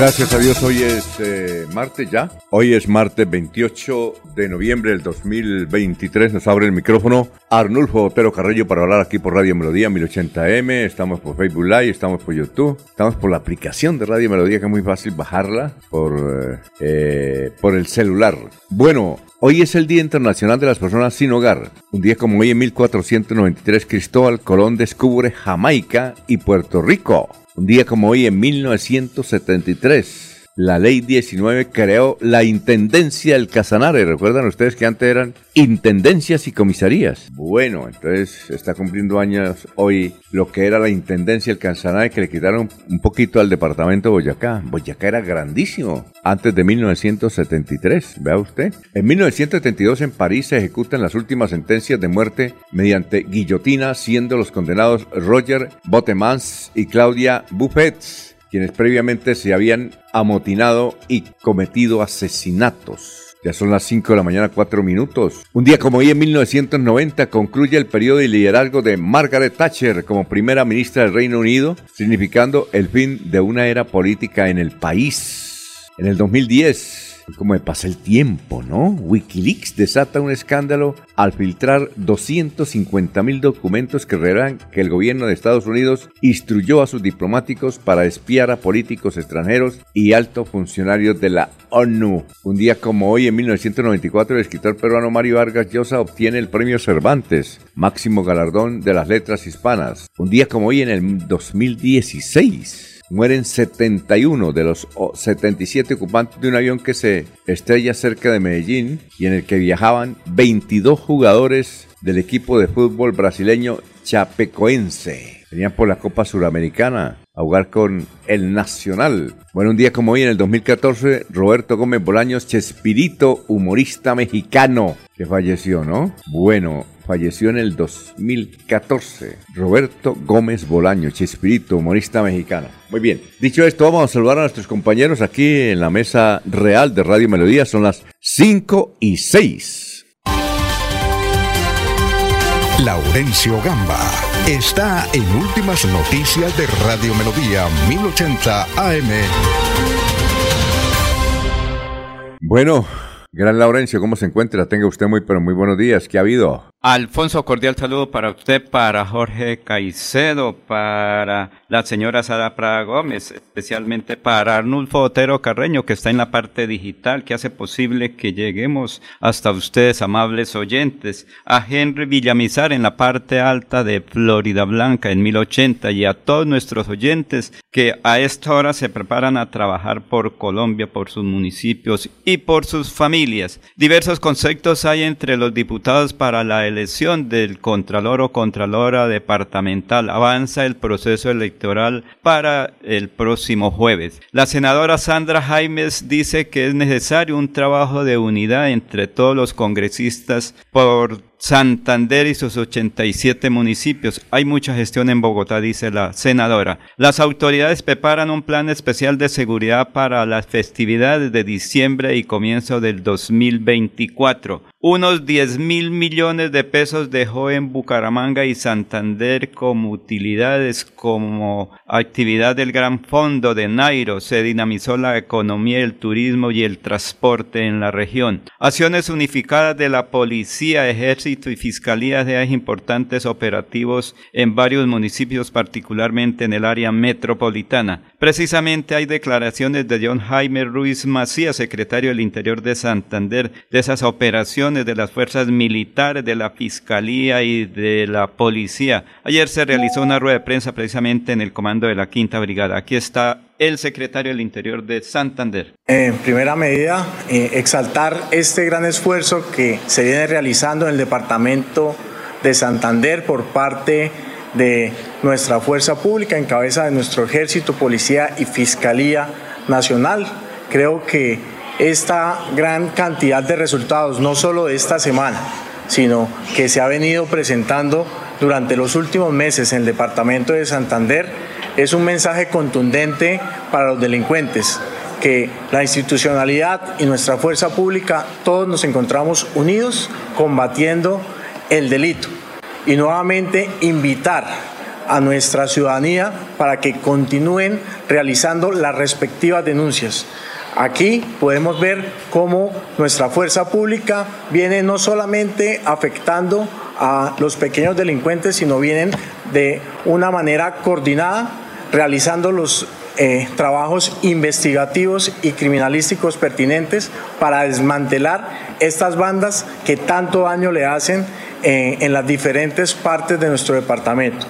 Gracias a Dios, hoy es eh, martes ya. Hoy es martes 28 de noviembre del 2023. Nos abre el micrófono Arnulfo Otero Carrillo para hablar aquí por Radio Melodía 1080M. Estamos por Facebook Live, estamos por YouTube, estamos por la aplicación de Radio Melodía que es muy fácil bajarla por, eh, por el celular. Bueno, Hoy es el Día Internacional de las Personas Sin Hogar. Un día como hoy en 1493 Cristóbal Colón descubre Jamaica y Puerto Rico. Un día como hoy, en 1973, la ley 19 creó la Intendencia del Casanare. ¿Recuerdan ustedes que antes eran intendencias y comisarías? Bueno, entonces está cumpliendo años hoy lo que era la Intendencia del Casanare que le quitaron un poquito al departamento de Boyacá. Boyacá era grandísimo antes de 1973, vea usted. En 1972 en París se ejecutan las últimas sentencias de muerte mediante guillotina, siendo los condenados Roger Botemans y Claudia Buffets quienes previamente se habían amotinado y cometido asesinatos. Ya son las 5 de la mañana, 4 minutos. Un día como hoy, en 1990, concluye el periodo de liderazgo de Margaret Thatcher como primera ministra del Reino Unido, significando el fin de una era política en el país. En el 2010, como me pasa el tiempo, ¿no? Wikileaks desata un escándalo al filtrar 250 mil documentos que revelan que el gobierno de Estados Unidos instruyó a sus diplomáticos para espiar a políticos extranjeros y altos funcionarios de la ONU. Un día como hoy, en 1994, el escritor peruano Mario Vargas Llosa obtiene el premio Cervantes, máximo galardón de las letras hispanas. Un día como hoy, en el 2016 mueren 71 de los 77 ocupantes de un avión que se estrella cerca de Medellín y en el que viajaban 22 jugadores del equipo de fútbol brasileño Chapecoense. Venían por la Copa Suramericana a jugar con el Nacional. Bueno, un día como hoy, en el 2014, Roberto Gómez Bolaños, Chespirito, humorista mexicano, que falleció, ¿no? Bueno, falleció en el 2014. Roberto Gómez Bolaño, Chespirito, humorista mexicano. Muy bien, dicho esto, vamos a saludar a nuestros compañeros aquí en la mesa real de Radio Melodía. Son las 5 y 6. Laurencio Gamba está en Últimas Noticias de Radio Melodía 1080 AM. Bueno, gran Laurencio, ¿cómo se encuentra? Tenga usted muy, pero muy buenos días. ¿Qué ha habido? Alfonso, cordial saludo para usted, para Jorge Caicedo, para la señora Sara Prada Gómez, especialmente para Arnulfo Otero Carreño, que está en la parte digital, que hace posible que lleguemos hasta ustedes, amables oyentes, a Henry Villamizar en la parte alta de Florida Blanca en 1080 y a todos nuestros oyentes que a esta hora se preparan a trabajar por Colombia, por sus municipios y por sus familias. Diversos conceptos hay entre los diputados para la elección del Contralor o Contralora departamental. Avanza el proceso electoral para el próximo jueves. La senadora Sandra Jaimes dice que es necesario un trabajo de unidad entre todos los congresistas por Santander y sus 87 municipios. Hay mucha gestión en Bogotá, dice la senadora. Las autoridades preparan un plan especial de seguridad para las festividades de diciembre y comienzo del 2024. Unos 10 mil millones de pesos dejó en Bucaramanga y Santander como utilidades, como actividad del Gran Fondo de Nairo. Se dinamizó la economía, el turismo y el transporte en la región. Acciones unificadas de la policía, ejército y fiscalía de importantes operativos en varios municipios, particularmente en el área metropolitana. Precisamente hay declaraciones de John Jaime Ruiz Macías, secretario del Interior de Santander, de esas operaciones de las fuerzas militares, de la fiscalía y de la policía. Ayer se realizó una rueda de prensa precisamente en el comando de la Quinta Brigada. Aquí está el secretario del Interior de Santander. En primera medida, eh, exaltar este gran esfuerzo que se viene realizando en el departamento de Santander por parte de nuestra fuerza pública en cabeza de nuestro ejército, policía y fiscalía nacional. Creo que esta gran cantidad de resultados, no solo de esta semana, sino que se ha venido presentando durante los últimos meses en el departamento de Santander, es un mensaje contundente para los delincuentes, que la institucionalidad y nuestra fuerza pública, todos nos encontramos unidos combatiendo el delito. Y nuevamente invitar a nuestra ciudadanía para que continúen realizando las respectivas denuncias. Aquí podemos ver cómo nuestra fuerza pública viene no solamente afectando a los pequeños delincuentes, sino vienen de una manera coordinada realizando los eh, trabajos investigativos y criminalísticos pertinentes para desmantelar estas bandas que tanto daño le hacen eh, en las diferentes partes de nuestro departamento.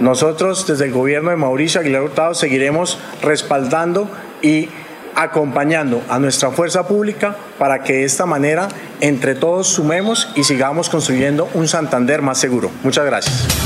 Nosotros desde el gobierno de Mauricio Aguilar Hurtado seguiremos respaldando y acompañando a nuestra fuerza pública para que de esta manera entre todos sumemos y sigamos construyendo un Santander más seguro. Muchas gracias.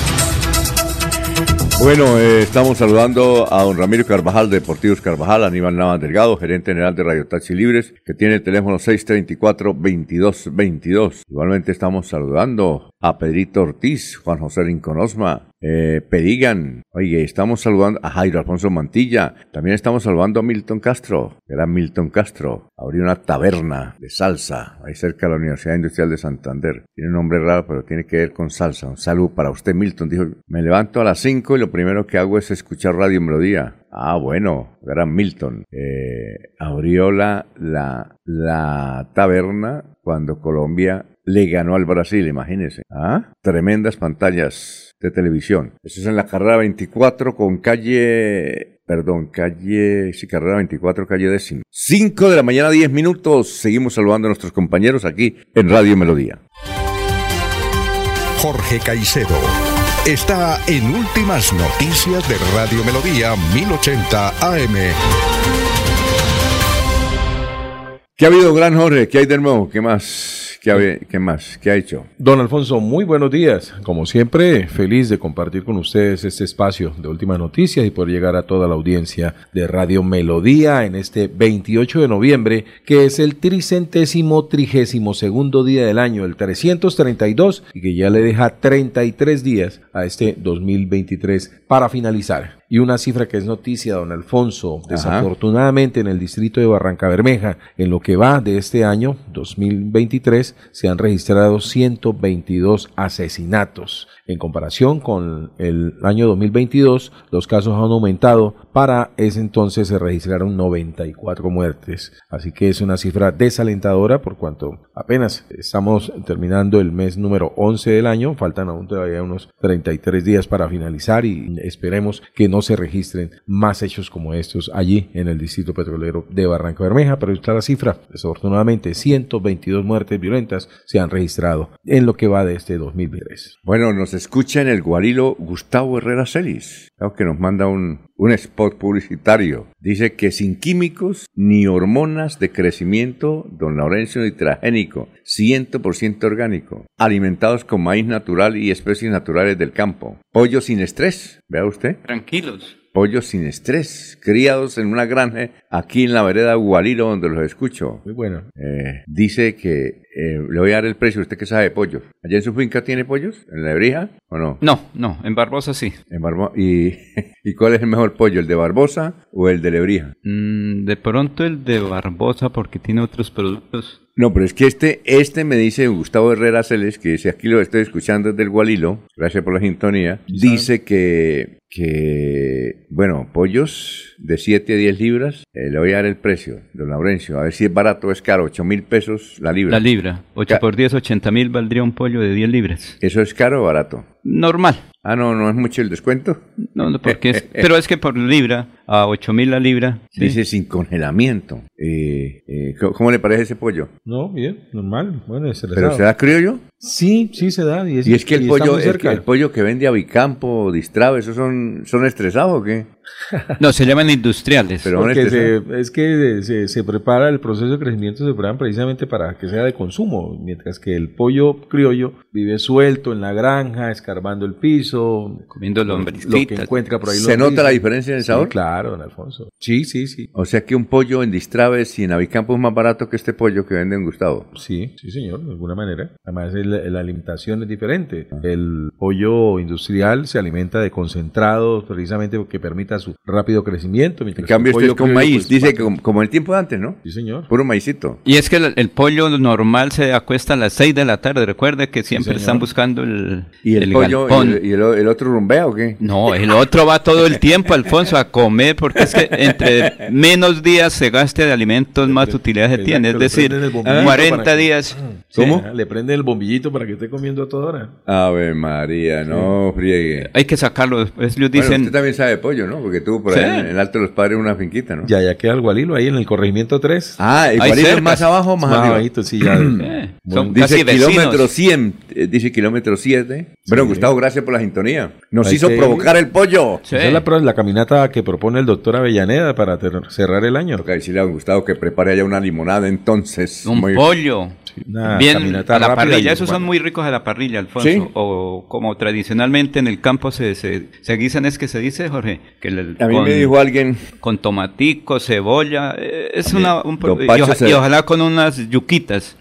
Bueno, eh, estamos saludando a don Ramiro Carvajal de Deportivos Carvajal, Aníbal Navas Delgado, gerente general de Radio Taxi Libres, que tiene el teléfono 634-2222. Igualmente estamos saludando a Pedrito Ortiz, Juan José Rinconosma, eh, Perigan. Oye, estamos saludando a Jairo Alfonso Mantilla. También estamos saludando a Milton Castro. Era Milton Castro. Abrió una taberna de salsa ahí cerca de la Universidad Industrial de Santander. Tiene un nombre raro, pero tiene que ver con salsa. Un saludo para usted, Milton. Dijo, me levanto a las 5 y lo primero que hago es escuchar Radio Melodía. Ah, bueno, gran Milton. Eh, abrió la, la, la taberna cuando Colombia le ganó al Brasil, imagínense. ¿Ah? Tremendas pantallas de televisión. Eso es en la carrera 24 con calle, perdón, calle, sí, carrera 24, calle décimo. 5 de la mañana, 10 minutos. Seguimos saludando a nuestros compañeros aquí en Radio Melodía. Jorge Caicedo está en Últimas Noticias de Radio Melodía 1080 AM. ¿Qué ha habido, gran Jorge? ¿Qué hay de nuevo? ¿Qué más? ¿Qué, más? ¿Qué ha hecho? Don Alfonso, muy buenos días. Como siempre, feliz de compartir con ustedes este espacio de últimas noticias y poder llegar a toda la audiencia de Radio Melodía en este 28 de noviembre, que es el tricentésimo trigésimo segundo día del año, el 332, y que ya le deja 33 días a este 2023 para finalizar. Y una cifra que es noticia, don Alfonso, desafortunadamente en el distrito de Barranca Bermeja, en lo que va de este año 2023, se han registrado 122 asesinatos. En comparación con el año 2022, los casos han aumentado. Para ese entonces se registraron 94 muertes. Así que es una cifra desalentadora por cuanto apenas estamos terminando el mes número 11 del año. Faltan aún todavía unos 33 días para finalizar y esperemos que no se registren más hechos como estos allí en el distrito petrolero de Barranca Bermeja. Pero está la cifra. Desafortunadamente, 122 muertes violentas se han registrado en lo que va de este 2023. Bueno, nos escucha en el guarilo Gustavo Herrera Celis, que nos manda un, un spot publicitario. Dice que sin químicos ni hormonas de crecimiento, don Laurencio nitragénico, 100% orgánico, alimentados con maíz natural y especies naturales del campo. Pollo sin estrés, vea usted. Tranquilos pollos sin estrés, criados en una granja aquí en la vereda Gualiro donde los escucho. Muy bueno. Eh, dice que eh, le voy a dar el precio, usted que sabe de pollos. ¿Allá en su finca tiene pollos? ¿En la Ebrija o no? No, no, en Barbosa sí. En ¿Y, ¿Y cuál es el mejor pollo, el de Barbosa o el de Lebrija? Mm, de pronto el de Barbosa porque tiene otros productos. No, pero es que este, este me dice Gustavo Herrera Celes, que dice aquí lo estoy escuchando desde el Gualilo, gracias por la sintonía, dice que que, bueno, pollos de 7 a 10 libras, eh, le voy a dar el precio, don Laurencio, a ver si es barato o es caro, 8 mil pesos la libra. La libra. 8 por 10, 80 mil valdría un pollo de 10 libras. ¿Eso es caro o barato? Normal. Ah, no, no es mucho el descuento. No, no porque es, pero es que por libra, a 8 mil la libra. sí. Dice sin congelamiento. Eh, eh, ¿cómo- ¿Cómo le parece ese pollo? No, bien, normal. Bueno, es ¿Pero se da criollo? Sí, sí se da. Y es, Y es que el pollo, el, cerca. el pollo que vende a Bicampo, Distrave, ¿esos son, son estresados o qué? No, se llaman industriales. Pero Porque se- es que se, se prepara el proceso de crecimiento, se preparan precisamente para que sea de consumo, mientras que el pollo criollo vive suelto en la granja, escarbando el piso, Comiendo lo que lombricitas. encuentra por ahí. ¿Se nota la diferencia en el Sí, sabor? claro, don Alfonso. Sí, sí, sí. O sea que un pollo en Distraves y en Avicampo es más barato que este pollo que vende en Gustavo. Sí, sí, señor, de alguna manera. Además, el- la alimentación es diferente. El pollo industrial se alimenta de concentrados precisamente porque su rápido crecimiento. En cambio, este es pollo con maíz. pues, Dice que como, como el tiempo de antes, ¿no? Sí, señor. Puro maicito. Y es que el, el pollo normal se acuesta a las 6 de la tarde. Recuerde que siempre están buscando el, ¿Y el, pollo galpón. y, el, y el- el otro rumbea o qué? No, el otro va todo el tiempo, Alfonso, a comer, porque es que entre menos días se gaste de alimentos, más utilidad se tiene. Es decir, prenden el bombillito 40 para que- días. ¿Cómo? Sí, le prende el bombillito para que esté comiendo a toda hora. Ave María, no friegue. Hay que sacarlo. Ellos Bueno, dicen, usted también sabe de pollo, ¿no? Porque tuvo por Sí. ahí en el Alto de los Padres una finquita, ¿no? Ya, ya queda el gualilo ahí en el corregimiento 3. Ah, Hay igualito es más abajo más, más arriba. abajito, sí, ya. eh, son Bueno, casi Dice vecinos. kilómetro 100, eh, dice kilómetro 7. Bueno, Gustavo, gracias por la sintonía. Nos hizo provocar el pollo. Sí. Esa es la, caminata que propone el doctor Avellaneda para ter- cerrar el año. Toca decirle a Gustavo que prepare allá una limonada entonces. Un Muy- pollo. Una Bien, a la parrilla. Esos son muy ricos a la parrilla, Alfonso. Sí. O como tradicionalmente en el campo se, se, se guisan, es que se dice, Jorge, que el- A mí con, me dijo alguien, con tomatico, cebolla, eh, es una... Un, y, Pacho oja- se- y ojalá con unas yuquitas,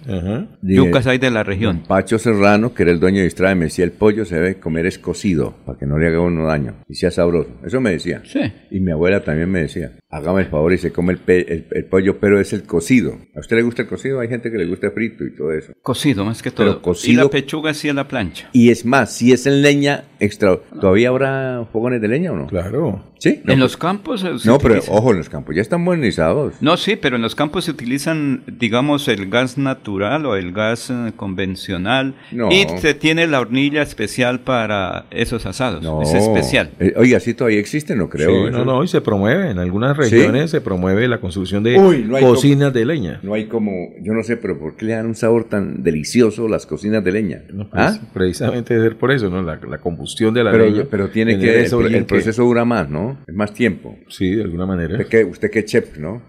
yucas hay de la don región. Pacho Serrano, que era el dueño de Distrae, me decía, el pollo se debe comer es cocido, para que no le haga uno daño, y sea sabroso. Eso me decía. Sí. Y mi abuela también me decía, hágame el favor y se come el, pe- el- el pollo, pero es el cocido. ¿A usted le gusta el cocido? Hay gente que le gusta frito y todo eso. Cocido, más que Pero todo. cocido- Y la pechuga sí a la plancha. Y es más, si es en leña, extra, ¿todavía habrá fogones de leña o no? Claro. Sí. No, en pues- los campos eh, se no pero ojo, en los campos ya están modernizados. No, sí, pero en los campos se utilizan, digamos, el gas natural o el gas eh, convencional. No. Y se tiene la hornilla especial para esos asados. No. Es especial. Eh, oiga, sí todavía existe, no creo. Sí, no, no, y se promueve. En algunas regiones se promueve la construcción de Uy, no cocinas de leña. No hay como, yo no sé, pero ¿por qué le dan un sabor tan delicioso las cocinas de leña? No, pues, ¿Ah? Precisamente debe ser por eso, ¿no? La, la combustión de la Pero, leña. pero tiene que, el, el que- proceso dura más, ¿no? Es más tiempo. Sí, de alguna manera. Usted que, usted que chef, ¿no?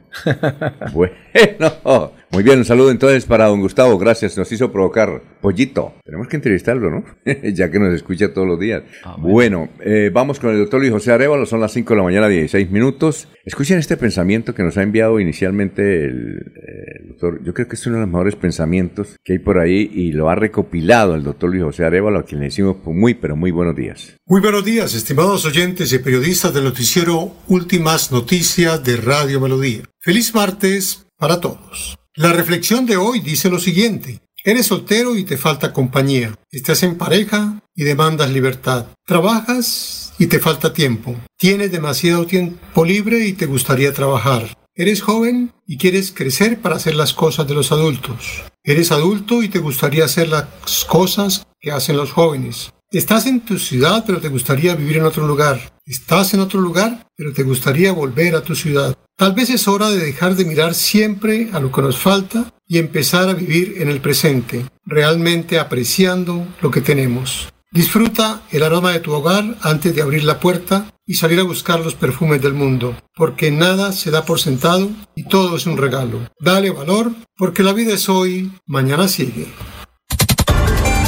Bueno, muy bien, un saludo entonces para don Gustavo, gracias, nos hizo provocar pollito. Tenemos que entrevistarlo, ¿no? ya que nos escucha todos los días. Ah, bueno, eh, vamos con el doctor Luis José Arevalo, son las 5 de la mañana, 16 minutos. Escuchen este pensamiento que nos ha enviado inicialmente el, eh, el doctor, yo creo que es uno de los mejores pensamientos que hay por ahí y lo ha recopilado el doctor Luis José Arevalo, a quien le decimos pues, muy, pero muy buenos días. Muy buenos días, estimados oyentes y periodistas del noticiero Últimas Noticias de Radio Melodía. Feliz martes para todos. La reflexión de hoy dice lo siguiente. Eres soltero y te falta compañía. Estás en pareja y demandas libertad. Trabajas y te falta tiempo. Tienes demasiado tiempo libre y te gustaría trabajar. Eres joven y quieres crecer para hacer las cosas de los adultos. Eres adulto y te gustaría hacer las cosas que hacen los jóvenes. Estás en tu ciudad pero te gustaría vivir en otro lugar. Estás en otro lugar pero te gustaría volver a tu ciudad. Tal vez es hora de dejar de mirar siempre a lo que nos falta y empezar a vivir en el presente, realmente apreciando lo que tenemos. Disfruta el aroma de tu hogar antes de abrir la puerta y salir a buscar los perfumes del mundo, porque nada se da por sentado y todo es un regalo. Dale valor, porque la vida es hoy, mañana sigue.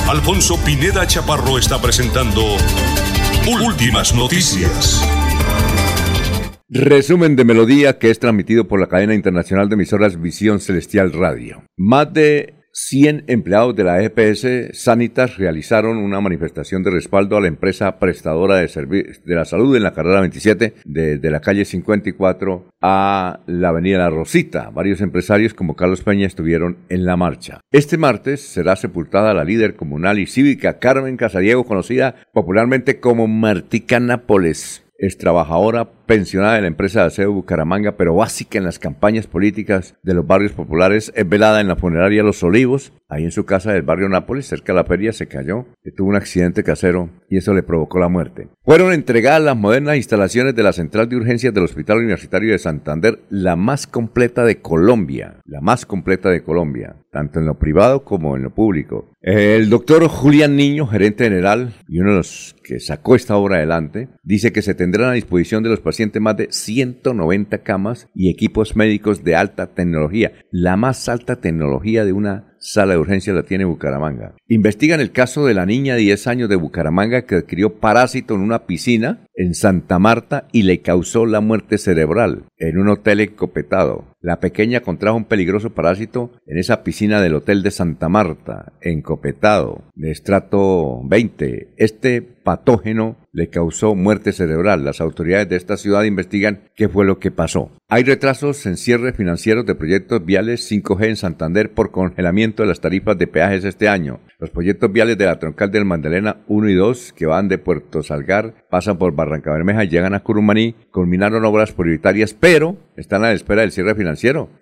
Alfonso Pineda Chaparro está presentando Últimas Noticias. Resumen de melodía que es transmitido por la cadena internacional de emisoras Visión Celestial Radio. Más de 100 empleados de la EPS Sanitas realizaron una manifestación de respaldo a la empresa prestadora de, de la salud en la carrera 27 de, de la calle 54 a la avenida La Rosita. Varios empresarios como Carlos Peña estuvieron en la marcha. Este martes será sepultada la líder comunal y cívica Carmen Casadiego, conocida popularmente como Martica Nápoles. es trabajadora pensionada de la empresa de aseo Bucaramanga, pero básica en las campañas políticas de los barrios populares, es velada en la funeraria Los Olivos, ahí en su casa del barrio Nápoles, cerca de la feria, se cayó, tuvo un accidente casero y eso le provocó la muerte. Fueron entregadas las modernas instalaciones de la central de urgencias del Hospital Universitario de Santander, la más completa de Colombia, la más completa de Colombia, tanto en lo privado como en lo público. El doctor Julián Niño, gerente general y uno de los que sacó esta obra adelante, dice que se tendrán a disposición de los más de 190 camas y equipos médicos de alta tecnología, la más alta tecnología de una sala de urgencia la tiene Bucaramanga. Investigan el caso de la niña de 10 años de Bucaramanga que adquirió parásito en una piscina en Santa Marta y le causó la muerte cerebral en un hotel encopetado. La pequeña contrajo un peligroso parásito en esa piscina del hotel de Santa Marta, encopetado, de estrato 20. Este patógeno le causó muerte cerebral. Las autoridades de esta ciudad investigan qué fue lo que pasó. Hay retrasos en cierres financieros de proyectos viales 5G en Santander por congelamiento de las tarifas de peajes este año. Los proyectos viales de la troncal del Magdalena 1 y 2, que van de Puerto Salgar, pasan por Barranca Bermeja y llegan a Curumaní, culminaron obras prioritarias, pero están a la espera del cierre financiero,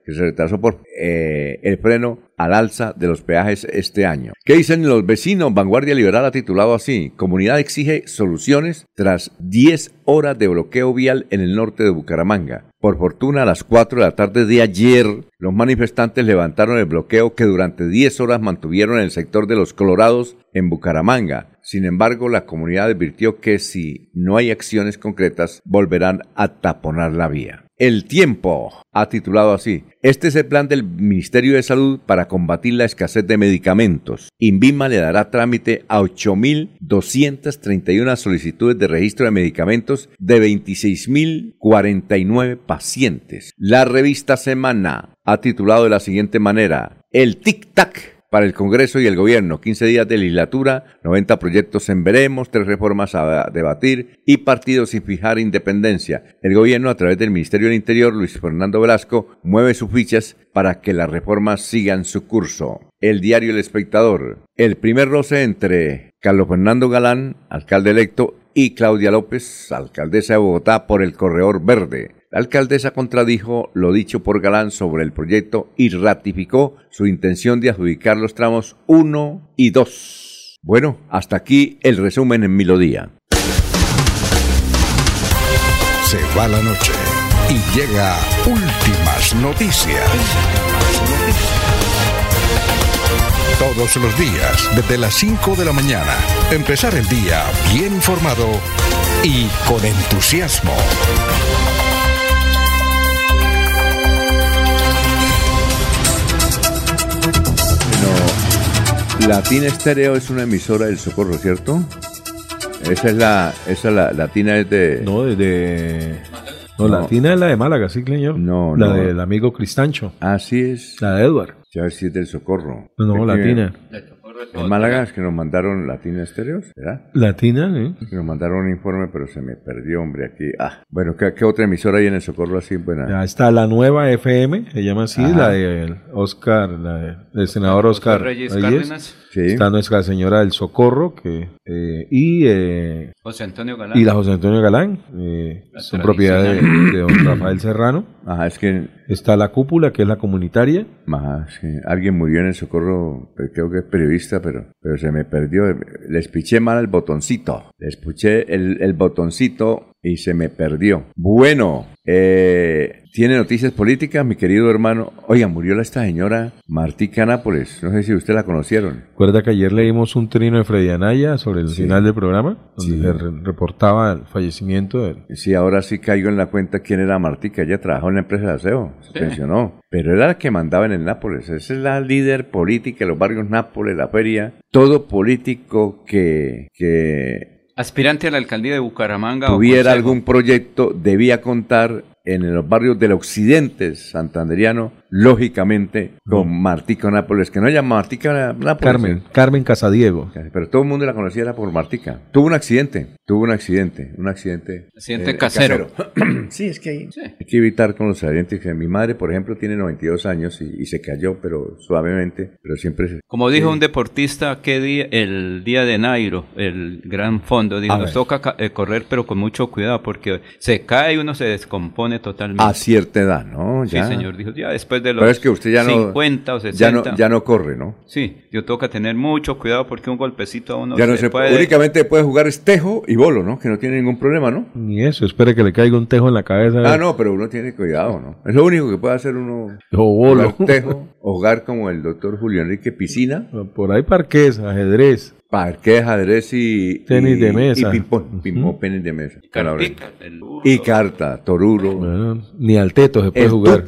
que se retrasó por eh, el freno al alza de los peajes este año. ¿Qué dicen los vecinos? Vanguardia Liberal ha titulado así, Comunidad exige soluciones tras 10 horas de bloqueo vial en el norte de Bucaramanga. Por fortuna, a las 4 de la tarde de ayer, los manifestantes levantaron el bloqueo que durante 10 horas mantuvieron en el sector de los Colorados en Bucaramanga. Sin embargo, la comunidad advirtió que si no hay acciones concretas, volverán a taponar la vía. El tiempo, ha titulado así. Este es el plan del Ministerio de Salud para combatir la escasez de medicamentos. INVIMA le dará trámite a 8.231 solicitudes de registro de medicamentos de 26.049 pacientes. La revista Semana ha titulado de la siguiente manera. El tic-tac para el Congreso y el Gobierno. 15 días de legislatura, 90 proyectos en veremos, tres reformas a debatir y partidos sin fijar independencia. El Gobierno, a través del Ministerio del Interior, Luis Fernando Velasco, mueve sus fichas para que las reformas sigan su curso. El diario El Espectador. El primer roce entre Carlos Fernando Galán, alcalde electo, y Claudia López, alcaldesa de Bogotá, por el Corredor Verde. La alcaldesa contradijo lo dicho por Galán sobre el proyecto y ratificó su intención de adjudicar los tramos 1 y 2. Bueno, hasta aquí el resumen en Melodía. Se va la noche y llega últimas noticias. Todos los días, desde las 5 de la mañana, empezar el día bien informado y con entusiasmo. Latina Estéreo es una emisora del Socorro, ¿cierto? Esa es la, esa la, Latina es de... No, de... No, Latina es la de Málaga, sí, señor. No, La del amigo Cristancho. Así es. La de Edward. Ya si es del Socorro. No, no, Latina. En Málaga es que nos mandaron Latina Estéreos, ¿verdad? Latina, ¿eh? Que nos mandaron un informe, pero se me perdió, hombre, aquí. Ah, bueno, ¿qué, otra emisora hay en el Socorro así? Buena. Ya está la nueva FM, se llama así, la de Oscar, la del senador Oscar Reyes, Reyes. Sí. Está nuestra señora del Socorro, que eh, y eh, José Antonio Galán. Y la José Antonio Galán, eh, son propiedad de, don Rafael Serrano. Ajá, es que está la cúpula, que es la comunitaria. Ajá, sí. Alguien murió en el Socorro, creo que es periodista, pero, pero se me perdió. Les piché mal el botoncito. Les piché el, el botoncito y se me perdió. Bueno, eh, tiene noticias políticas, mi querido hermano. Oiga, murió esta señora Martica Nápoles. No sé si usted la conocieron. Recuerda que ayer leímos un trino de Freddy Anaya sobre el final del programa, donde se reportaba el fallecimiento de él. Sí, ahora sí caigo en la cuenta quién era Martica. Ella trabajó en la empresa de aseo, se pensionó. Pero era la que mandaba en el Nápoles. Esa es la líder política de los barrios Nápoles, la feria. Todo político que, que aspirante a la alcaldía de Bucaramanga tuviera algún proyecto debía contar en los barrios del occidente santanderiano lógicamente, con Martica Nápoles, que no llama Martica Nápoles. Carmen, Carmen Casadiego. Pero todo el mundo la conocía era por Martica. Tuvo un accidente, tuvo un accidente, un accidente. Accidente eh, casero. sí, es que hay, hay, que evitar con los accidentes. Mi madre, por ejemplo, tiene 92 años y, se cayó, pero suavemente, pero siempre se... Como dijo un deportista, ¿qué día? El día de Nairo, el gran fondo, dijo, nos toca eh, correr, pero con mucho cuidado, porque se cae y uno se descompone totalmente. A cierta edad, ¿no? Ya. Sí, señor, dijo, ya después de los que usted ya no, 50 o 60. Ya no, ya no corre, ¿no? Sí, yo toca tener mucho cuidado porque un golpecito a uno ya no se, puede... Únicamente puede jugar estejo y bolo, ¿no? Que no tiene ningún problema, ¿no? Ni eso, espere que le caiga un tejo en la cabeza. Ah, no, pero uno tiene cuidado, ¿no? Es lo único que puede hacer uno. O bolo. Tejo, jugar como el doctor Julio Enrique Piscina. Por ahí parques, ajedrez. Parques, ajedrez y... Tenis de mesa. Y ping-pong, tenis de mesa. y carta, toruro. Bueno, ni al teto se puede jugar.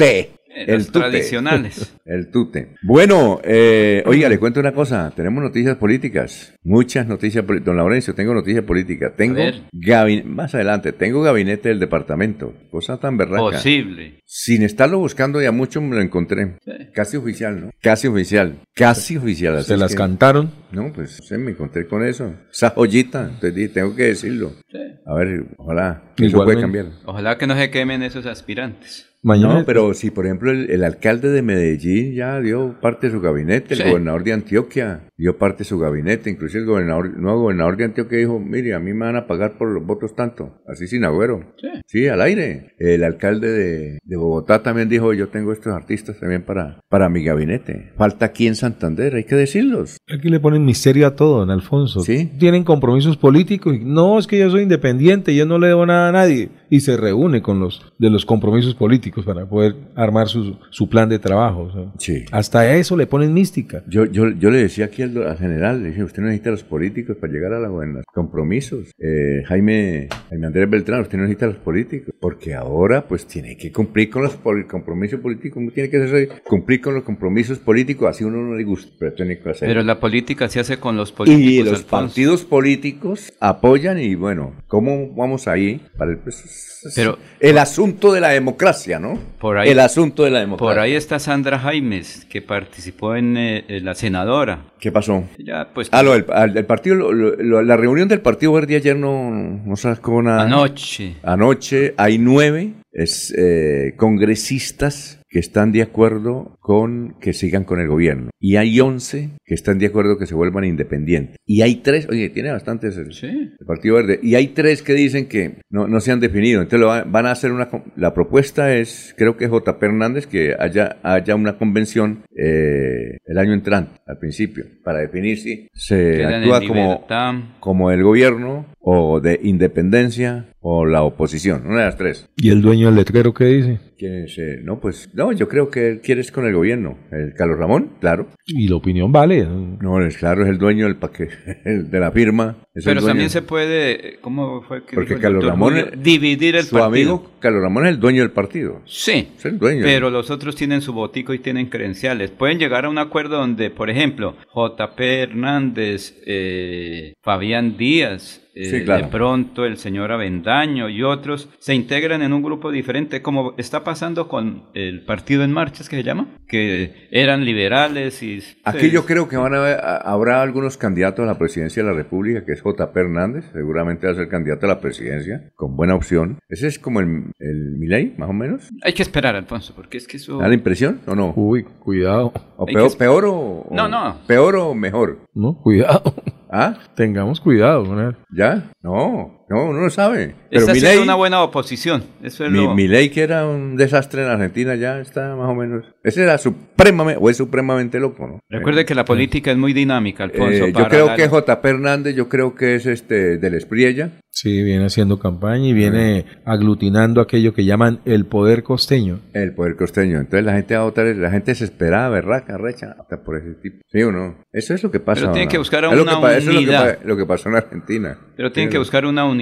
El tradicionales. El tute. Bueno, eh, oiga, le cuento una cosa. Tenemos noticias políticas. Muchas noticias políticas. Don Laurencio, tengo noticias políticas. Tengo gabinete, más adelante, tengo gabinete del departamento. Cosa tan berraca. Posible. Sin estarlo buscando ya mucho me lo encontré. Casi oficial, ¿no? Casi oficial. Casi oficial. ¿Se las cantaron? No, pues se me encontré con eso. Esa joyita. Entonces dije, tengo que decirlo. A ver, ojalá. Eso puede cambiar. Ojalá que no se quemen esos aspirantes. No, pero si por ejemplo el, alcalde de Medellín ya dio parte de su gabinete, el gobernador de Antioquia dio parte de su gabinete, incluso el gobernador, el nuevo gobernador de Antioquia dijo, mire, a mí me van a pagar por los votos tanto, así sin agüero. Sí. al aire. El alcalde de, Bogotá también dijo, yo tengo estos artistas también para, para mi gabinete. Falta aquí en Santander, hay que decirlos. Aquí le ponen misterio a todo, don Alfonso. Sí. Tienen compromisos políticos. Y, no, es que yo soy independiente, yo no le debo nada a nadie. Y se reúne con los de los compromisos políticos para poder armar su, su plan de trabajo. sí. Hasta eso le ponen mística. Yo, yo, yo le decía aquí al, general, le dije, usted no necesita los políticos para llegar a la buena. Compromisos. Eh, Jaime, Jaime Andrés Beltrán, usted no necesita los políticos. Porque ahora pues tiene que cumplir con los compromisos políticos. Tiene que hacer, cumplir con los compromisos políticos. Así uno no le gusta, pero tiene que hacer. Pero la política se hace con los políticos. Y los partidos políticos apoyan y bueno, ¿cómo vamos ahí? Para el, pues, pero, el asunto de la democracia, ¿no? Por ahí, el asunto de la democracia. Por ahí está Sandra Jaimes, que participó en eh, la senadora. ¿Qué pasó? Ya, pues. Ah, lo del partido, la reunión del Partido Verde ayer no, no sacó nada. Anoche. Anoche hay nueve es, eh, congresistas que están de acuerdo con que sigan con el gobierno. Y hay 11 que están de acuerdo que se vuelvan independientes. Y hay tres, oye, tiene bastantes el, el Partido Verde. Y hay tres que dicen que no, no se han definido. Entonces lo van a hacer una... La propuesta es, creo que J. Hernández, que haya, haya una convención eh, el año entrante, al principio, para definir si se actúa como, como el gobierno o de independencia o la oposición, una de las tres. ¿Y el dueño del letrero qué dice? Que no, pues, no, yo creo que él quiere es con el gobierno. El Carlos Ramón, claro. Y la opinión vale. No, es claro, es el dueño del paquete, de la firma. Pero también se puede, ¿cómo fue que Porque Carlos Ramón, dividir el su amigo Carlos Ramón es el dueño del partido. Sí, es el dueño. Pero los otros tienen su botico y tienen credenciales. Pueden llegar a un acuerdo donde, por ejemplo, JP Hernández, eh, Fabián Díaz, eh, de pronto el señor Avendaño y otros se integran en un grupo diferente, como está pasando con el Partido en Marcha, ¿es que se llama? Que eran liberales y... Aquí yo creo que van a habrá algunos candidatos a la presidencia de la República, que es JP Hernández, seguramente va a ser candidato a la presidencia, con buena opción. Ese es como el, el Milei, más o menos. Hay que esperar, Alfonso, porque es que eso... ¿Da la impresión o no? Uy, cuidado. ¿O peor, peor o, No, no. ¿Peor o mejor? No, cuidado. ¿Ah? Tengamos cuidado con él. No, no, uno lo sabe. Pero está una buena oposición. Eso es mi, mi, ley que era un desastre en Argentina, ya está más o menos. Ese era supremamente, o es supremamente loco, ¿no? Recuerde que la política es muy dinámica, Alfonso. Eh, yo creo que J. Hernández, yo creo que es este del Espriella. Sí, viene haciendo campaña y viene aglutinando aquello que llaman el poder costeño. El poder costeño. Entonces la gente va a votar, la gente se esperaba, berraca, recha, hasta por ese tipo. ¿Sí o no? Eso es lo que pasa. Pero tiene que buscar una unidad. Eso es lo que, pasó en Argentina. Pero tiene que buscar una unidad.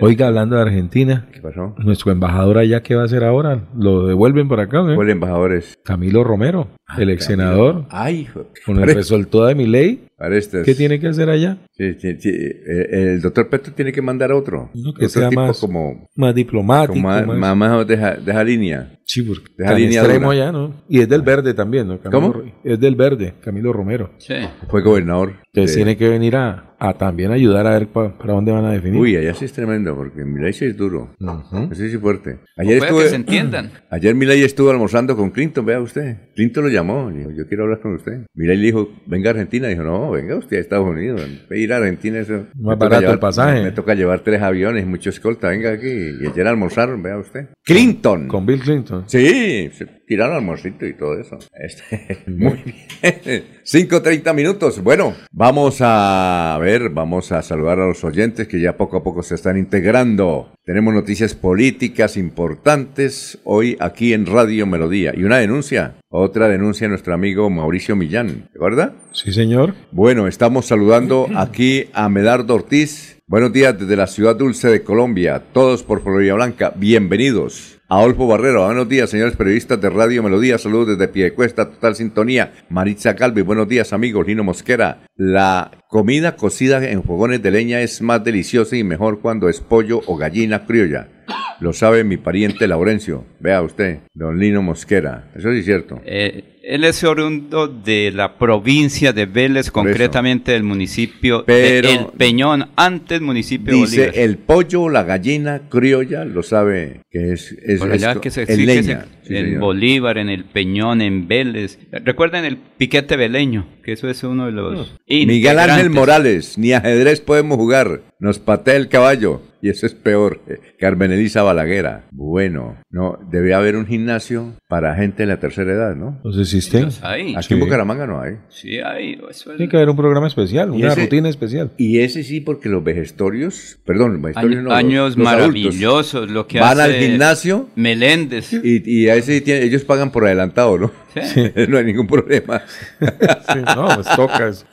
Oiga, hablando de Argentina. ¿Qué pasó? Nuestro embajador allá, ¿qué va a hacer ahora? ¿Lo devuelven por acá? ¿Cuál embajador es? Camilo Romero, ah, el ex senador. Ay, Con el resultado de mi ley para. ¿Qué tiene que hacer allá? Sí, sí, sí, eh, El, doctor Petro tiene que mandar a otro. Uno que otro sea tipo más- como, Más diplomático. como más, más- más- más de, esa, de esa línea. Sí, porque Deja línea extremo dura. ya, ¿no? Y es del verde también, ¿no? Camilo ¿Cómo? Es del verde, Camilo Romero. Sí. Fue gobernador. Entonces de- tiene que venir a, a también ayudar a ver pa- para dónde van a definir. Uy, allá sí es tremendo, porque Milei sí es duro. Ujú. Ese sí es fuerte. Ayer puede estuve, que se entiendan. ayer Milei estuvo almorzando con Clinton, vea usted. Clinton lo llamó, le dijo, yo quiero hablar con usted. Milei le dijo, venga a Argentina. Dijo, no, venga usted a Estados Unidos. Ir a Argentina eso. me toca barato el pasaje. Me toca llevar tres aviones, mucho escolta, venga aquí. Y ayer almorzaron, vea usted. Clinton. Con Bill Clinton. Sí, se tiraron almuercito y todo eso. Este, muy bien. 5.30 minutos. Bueno, vamos a ver, vamos a saludar a los oyentes que ya poco a poco se están integrando. Tenemos noticias políticas importantes hoy aquí en Radio Melodía. Y una denuncia, otra denuncia de nuestro amigo Mauricio Millán. ¿De acuerdo? Sí, señor. Bueno, estamos saludando aquí a Medardo Ortiz. Buenos días desde la ciudad dulce de Colombia. Todos por Florida Blanca. Bienvenidos. Adolfo Barrero, buenos días, señores periodistas de Radio Melodía. Saludos desde Piedecuesta, total sintonía. Maritza Calvi, buenos días, amigos. Lino Mosquera. La comida cocida en fogones de leña es más deliciosa y mejor cuando es pollo o gallina criolla. Lo sabe mi pariente Laurencio. Vea usted, don Lino Mosquera. Eso sí es cierto. Eh, él es oriundo de la provincia de Vélez, concretamente del municipio Pero- de El Peñón, antes municipio de Dice Bolívar. el pollo, la gallina criolla, lo sabe que es, es, Por allá es- que se en se-. Sí. Bolívar, en el Peñón, en Vélez. Recuerden el piquete veleño, que eso es uno de los. Miguel Ángel. Morales, ni ajedrez podemos jugar, nos patea el caballo. Y eso es peor. Eh, Carmen Elisa Balaguera. Bueno, no, debe haber un gimnasio para gente de la tercera edad, ¿no? Los existen. Los hay. Aquí en. Bucaramanga no hay. Sí, hay. Eso es- Tiene que haber un programa especial, ¿Y una ese- rutina especial. Y ese sí, porque los vegestorios, perdón, vegestorios Año- no, los- años los maravillosos. Lo que van hace al gimnasio Meléndez. y, y a ese tiene- ellos pagan por adelantado, ¿no? Sí. no hay ningún problema. Sí, no, pues toca. es-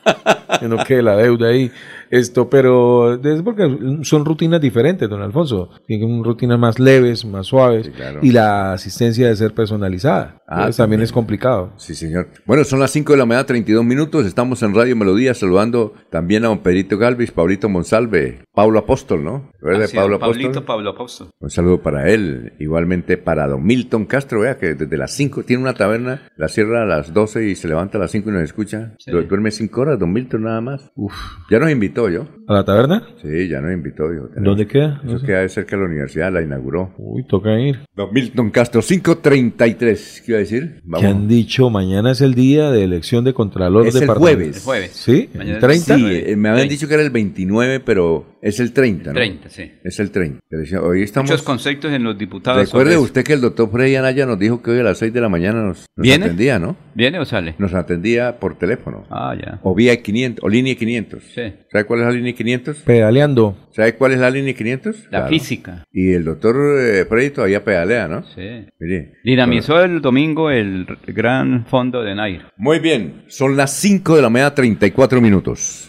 Que no quede la deuda ahí. Esto, pero es porque son rutinas diferentes, don Alfonso. Tienen rutinas más leves, más suaves. Sí, claro. Y la asistencia debe ser personalizada. Ah, Entonces también también. es complicado. Sí, señor. Bueno, son las 5 de la mañana, 32 minutos. Estamos en Radio Melodía saludando también a don Pedrito Galvis, Paulito Monsalve, Pablo Apóstol, ¿no? ¿Recuerda de Así, Pablo Pablito, Apóstol? Pablo Apóstol. Un saludo para él. Igualmente para don Milton Castro, vea que desde las 5 tiene una taberna, la cierra a las 12 y se levanta a las 5 y nos escucha. Sí. Duerme 5 horas, don Milton nada más. Uf. Ya nos invitó yo. ¿A la taberna? Sí, ya nos invitó. Dijo, ¿Dónde queda? No Eso sé. queda cerca de la universidad, la inauguró. Uy, toca ir. Don Milton Castro, 533. ¿Qué iba a decir? ¿Qué han dicho? Mañana es el día de elección de Contralor Es el departamental. jueves. El jueves. ¿Sí? Mañana ¿El 30? Sí, eh, me habían 30. dicho que era el 29, pero es el 30, ¿no? 30, sí. Es el 30. Pero decía, Hoy estamos... Muchos conceptos en los diputados. Recuerde usted que el doctor Frey Anaya nos dijo que hoy a las 6 de la mañana nos, nos ¿Viene? atendía, ¿no? ¿Viene o sale? Nos atendía por teléfono. Ah, ya. O vía 500, o línea 500. Sí. ¿Sabe cuál es la línea 500? Pedaleando. ¿Sabe cuál es la línea 500? La Claro. física. Y el doctor eh, Frey todavía pedalea, ¿no? Sí. Mire. Dinamizó el domingo el gran fondo de Nair. Muy bien, son las 5 de la mañana, 34 minutos.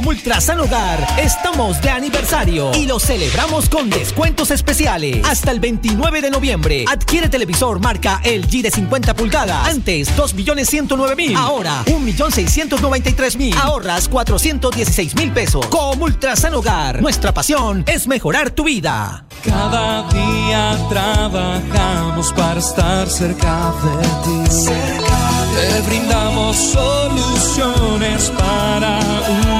Comultrasan Hogar estamos de aniversario y lo celebramos con descuentos especiales. Hasta el 29 de noviembre, adquiere televisor marca LG de 50 pulgadas. Antes 2.109.000, ahora 1.693.000. Ahorras 416.000 pesos. Comultrasan Hogar, nuestra pasión es mejorar tu vida. Cada día trabajamos para estar cerca de ti. Te brindamos soluciones para un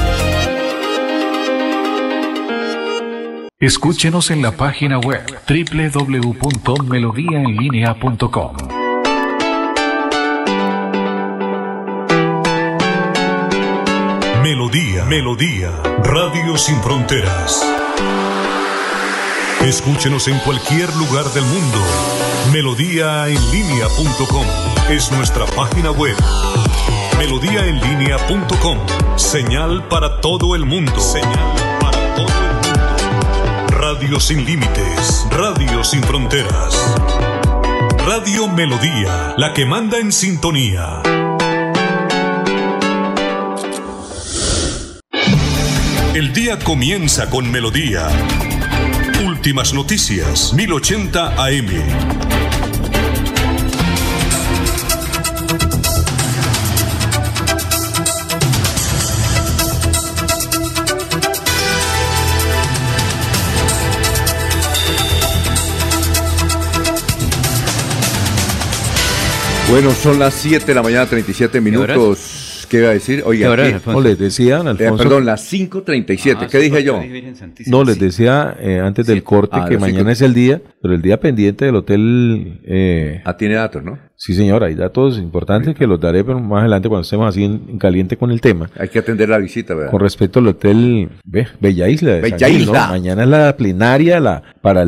Escúchenos en la página web www.melodiaenlinea.com. Melodía, Melodía, Radio Sin Fronteras. Escúchenos en cualquier lugar del mundo. Melodíaenlínea.com es nuestra página web. Melodíaenlínea.com, señal para todo el mundo. Señal Radio sin límites, Radio sin fronteras. Radio Melodía, la que manda en sintonía. El día comienza con melodía. Últimas noticias, 1080 AM. Bueno, son las 7 de la mañana, 37 minutos. ¿Qué iba a decir? Oiga, no, les decían, eh, Alfonso. perdón, las 5.37. Ah, ¿Qué dije yo? No, les decía eh, antes del corte ah, que mañana es el día, pero el día pendiente del hotel. Eh, ah, tiene datos, ¿no? Sí, señora, hay datos importantes que los daré pero más adelante cuando estemos así en, caliente con el tema. Hay que atender la visita, ¿verdad? Con respecto al hotel Bella Isla. Bella Isla. Mañana es la plenaria la, para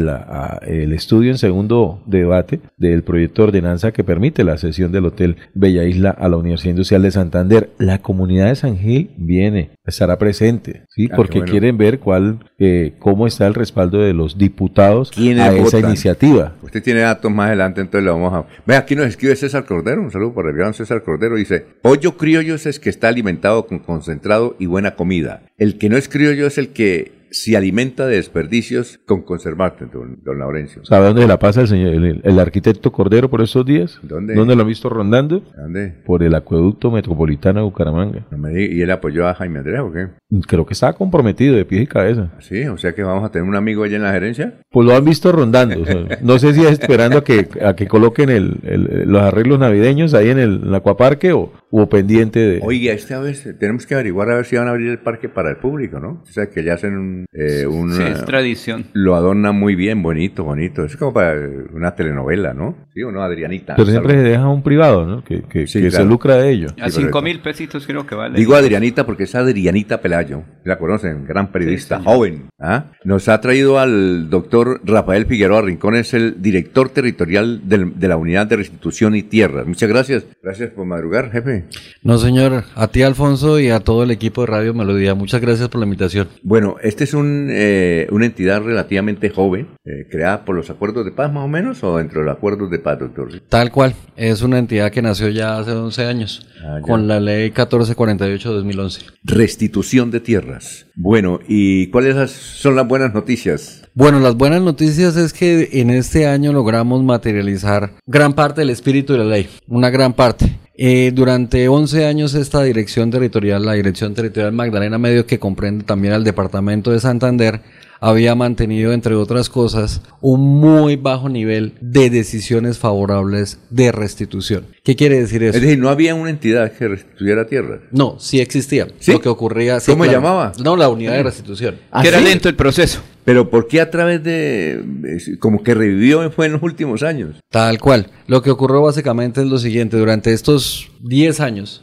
el estudio en segundo debate del proyecto de ordenanza que permite la sesión del hotel Bella Isla a la Universidad Industrial de Santander. La comunidad de San Gil viene, estará presente, ¿sí? Ah, porque quieren ver cuál, eh, cómo está el respaldo de los diputados a esa iniciativa. Usted tiene datos más adelante, entonces lo vamos a... Ve, aquí nos escribe César Cordero, un saludo para el gran César Cordero, dice, pollo criollo es que está alimentado con concentrado y buena comida. El que no es criollo es el que se alimenta de desperdicios con conservarte, don, don Laurencio. ¿Sabe dónde la pasa el, señor, el, arquitecto Cordero por estos días? ¿Dónde? ¿Dónde lo ha visto rondando? ¿Dónde? Por el acueducto metropolitano de Bucaramanga. ¿Y él apoyó a Jaime Andrea o qué? Creo que estaba comprometido de pies y cabeza. Sí, o sea que vamos a tener un amigo allá en la gerencia. Pues lo han visto rondando. no sé si es esperando a que, a que coloquen el, los arreglos navideños ahí en el, acuaparque o, o pendiente de... Oiga, esta vez tenemos que averiguar a ver si van a abrir el parque para el público, ¿no? O sea que ya hacen un eh, sí, es tradición. Lo adorna muy bien, bonito, bonito. Es como para una telenovela, ¿no? Sí o no, Adrianita. Pero siempre se deja un privado, ¿no? Que, que, se lucra de ello. A cinco mil pesitos creo que vale. Digo Adrianita porque es Adrianita Pelayo. La conocen, gran periodista, joven. ¿ah? Nos ha traído al doctor Rafael Figueroa Rincón, es el director territorial de la Unidad de Restitución y Tierras. Muchas gracias. Gracias por madrugar, jefe. No, señor. A ti, Alfonso, y a todo el equipo de Radio Melodía. Muchas gracias por la invitación. Bueno, este es un, eh, una entidad relativamente joven, eh, creada por los acuerdos de paz más o menos, o dentro de los acuerdos de paz, doctor. Tal cual, es una entidad que nació ya hace 11 años, ah, con la ley 1448 de 2011. Restitución de tierras. Bueno, ¿y cuáles son las buenas noticias? Bueno, las buenas noticias es que en este año logramos materializar gran parte del espíritu de la ley, una gran parte. Eh, durante 11 años esta dirección territorial, la dirección territorial Magdalena Medio, que comprende también al departamento de Santander, había mantenido, entre otras cosas, un muy bajo nivel de decisiones favorables de restitución. ¿Qué quiere decir eso? Es decir, no había una entidad que restituyera tierra. No, sí existía. Lo que ocurría. ¿Cómo llamaba? No, la unidad de restitución. ¿Ah, que era lento el proceso. Pero ¿por qué a través de... como que revivió fue en los últimos años? Tal cual. Lo que ocurrió básicamente es lo siguiente. Durante estos 10 años,